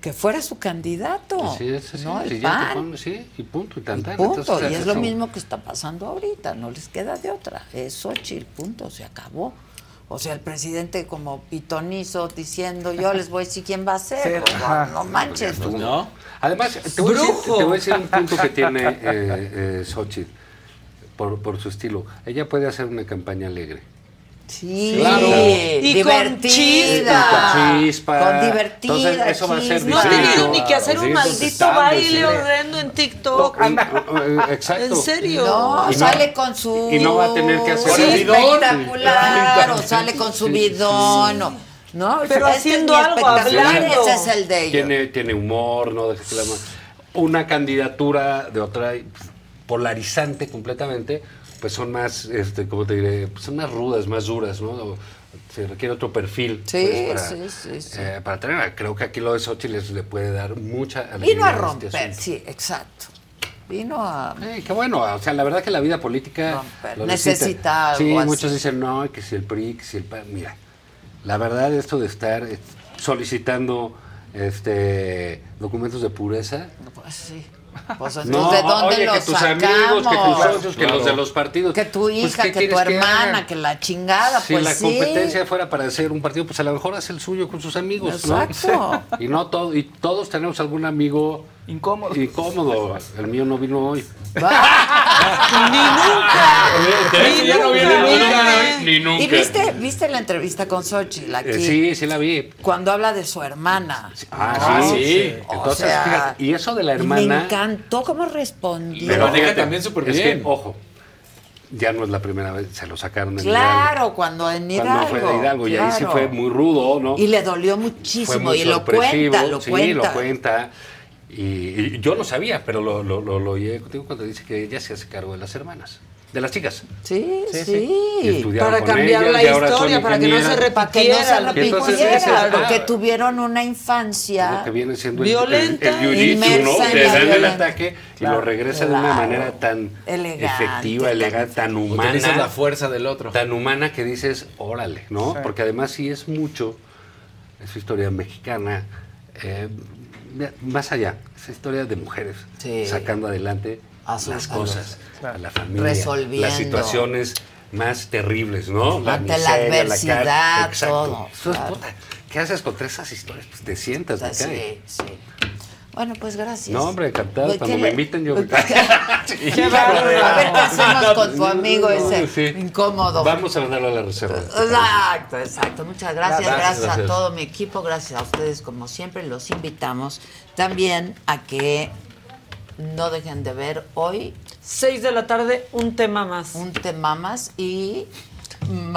que fuera su candidato. Sí, es así, ¿no? El sí, ya te PAN. pones, sí, y punto, y tan, tan. Punto. Entonces, y es lo mismo que está pasando ahorita. No les queda de otra. Es Xochitl, punto. Se acabó. O sea, el presidente como pitonizo diciendo yo les voy a decir quién va a ser. [laughs] Pues, no, no manches. Pues no. Además, te voy, a decir, Brujo. te voy a decir un punto que tiene eh, eh, Xochitl por, por su estilo. Ella puede hacer una campaña alegre. Sí, Claro. Y con divertida. Con chispa. Con divertida. Entonces, eso va a ser chispa. No ha tenido distinto ni que hacer un maldito baile horrendo en TikTok. Eh, Exacto. ¿En serio? No, Y no- sale con su. y no va a tener que hacer Sí, el bidón. espectacular, o sale con su bidón. ¿no? Pero Este haciendo es algo, espectacular, hablando. Ese es el de ellos. Tiene, tiene humor, ¿no? Una candidatura de otra polarizante completamente, pues son más, este, ¿cómo te diré? Pues son más rudas, más duras, ¿no? Se requiere otro perfil. Sí, pues, para, sí, sí, sí. eh, para tener. Creo que aquí lo de Xochitl le puede dar mucha alegría. Vino a este romper, sí, exacto. Vino a. Eh, qué bueno, o sea, la verdad que la vida política lo Necesita Sí, así. muchos dicen, no, que si el PRI, que si el PAN. Mira, la verdad esto de estar eh, solicitando este documentos de pureza. Pues sí. Pues entonces, No, ¿de dónde oye, los que tus sacamos? amigos, que tus socios, que los de los partidos. Que tu Pues, hija, ¿qué que tu que hermana, que la chingada, Si pues la sí. competencia fuera para hacer un partido, pues a lo mejor hace el suyo con sus amigos, ¿no? Exacto. [laughs] Y no todo, y todos tenemos algún amigo incómodo. Incómodo. El mío no vino hoy. Ni nunca. [laughs] Ni Ni no viene nunca. nunca, ni nunca. ¿Y viste, viste la entrevista con Xochitl aquí? Eh, sí, sí la vi. Cuando habla de su hermana. Ah, sí, sí. O Entonces, sea, fíjate, y eso de la y Me hermana. encantó cómo respondió. Pero maneja también súper es bien. que, ojo, ya no es la primera vez, se lo sacaron en Claro, cuando en Hidalgo. Cuando fue de Hidalgo, y ahí sí claro. fue muy rudo, ¿no? Y le dolió fue muchísimo. muy y lo cuenta, lo sí, cuenta. lo cuenta. Y, y yo no sabía, pero lo, lo, lo, lo oí contigo cuando dice que ella se hace cargo de las hermanas, de las chicas. Sí, Sí, Para cambiar ellas, la historia, para que no se que no se repitiera. Repitiera, es- porque ah. tuvieron una infancia Lo que viene siendo violenta, el, el, ¿no? inmersa Le la dan el ataque y lo regresa de una manera tan Elegante, efectiva, elegante, tan humana. La fuerza del otro. Tan humana que dices, órale, ¿no? Sí. Porque además sí es mucho, esa historia mexicana, eh, más allá, esa historia de mujeres Sí. sacando adelante A sus- las a los- cosas, a la familia, Resolviendo. las situaciones más terribles, ¿no? Ante la miseria, adversidad, Exacto. todo, claro. ¿Qué haces contra esas historias? Pues te sientas, O sea, me cae. sí, sí. Bueno, pues gracias. No, hombre, encantado. Pues, Cuando ¿qué me inviten, yo. Qué bárbaro. [laughs] A ver qué hacemos con tu amigo ese Sí. incómodo. Vamos a mandarlo a la reserva. Exacto, exacto. Muchas gracias. Gracias, Gracias, a gracias. todo mi equipo. Gracias a ustedes, como siempre. Los invitamos también a que no dejen de ver hoy. Seis de la tarde, un tema más. Un tema más y.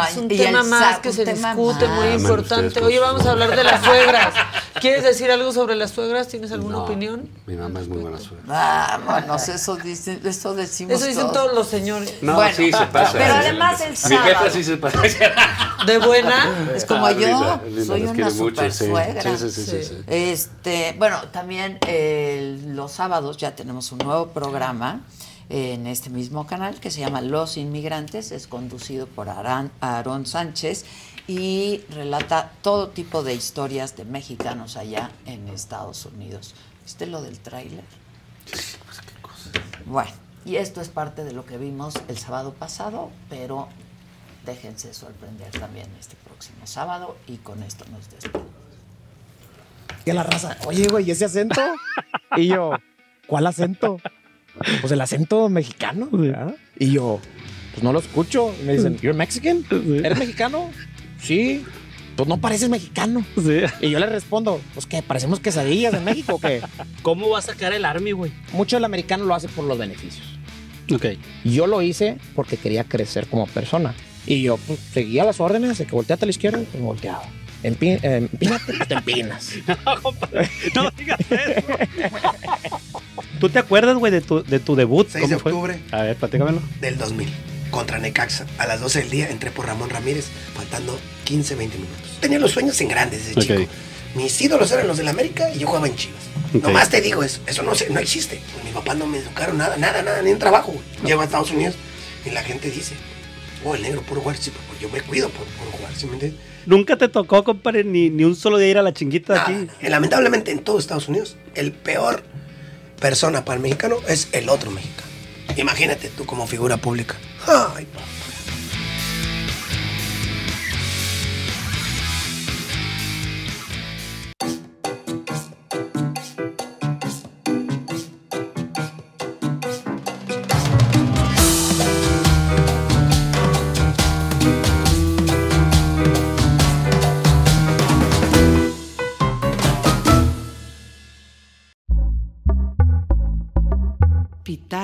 Es un y tema el más que se discute, más. muy Amen importante. Oye, vamos a hablar de las suegras. ¿Quieres decir algo sobre las suegras? ¿Tienes alguna No, opinión? Mi mamá es muy buena suegra. Vámonos, eso, dice, eso decimos. Eso dicen todos los señores. No, Bueno, sí se pasa. pero además el Mi sábado. jefa sí se pasa. [laughs] ¿De buena? Es como Ah, yo, linda, linda, soy una mucho, super sí. suegra. Sí, sí, sí, sí, sí. Este, bueno, también eh, los sábados ya tenemos un nuevo programa en este mismo canal que se llama Los Inmigrantes, es conducido por Aarón Sánchez y relata todo tipo de historias de mexicanos allá en Estados Unidos. ¿Viste lo del tráiler? Bueno, y esto es parte de lo que vimos el sábado pasado, pero déjense sorprender también este próximo sábado y con esto nos despedimos. Que la raza, oye, güey, ¿y ese acento? Y yo, ¿cuál acento? Pues el acento mexicano. ¿verdad? Y yo, pues no lo escucho. Y me dicen, ¿you're Mexican? ¿Eres mexicano? Sí. Pues no pareces mexicano. Y yo le respondo, pues que parecemos quesadillas en México, ¿o ¿qué? ¿Cómo va a sacar el Army, güey? Mucho el americano lo hace por los beneficios. Ok. Yo lo hice porque quería crecer como persona. Y yo pues, seguía las órdenes de que volteate a la izquierda, pues volteaba. Empi- eh, empínate, pues te empinas. [laughs] No digas eso. ¿Tú te acuerdas, güey, de tu, de tu debut? 6 de octubre. A ver, platícamelo. del 2000 contra Necaxa. A las 12 del día entré por Ramón Ramírez, faltando 15, 20 minutos. Tenía los sueños en grandes desde Ok. chico. Mis ídolos eran los del América y yo jugaba en Chivas. Ok. Nomás te digo eso, eso no, se- no existe. Pues mi papá no me educaron nada, nada, nada, ni un trabajo. güey. Llego a Estados Unidos y la gente dice, oh, el negro puro jugar, sí, pues yo me cuido por, por jugar, ¿sí me entiendes? ¿Nunca te tocó, compadre, ni, ni un solo día ir a la chinguita de aquí? Lamentablemente en todo Estados Unidos, el peor persona para el mexicano es el otro mexicano. Imagínate tú como figura pública. Ay, papá.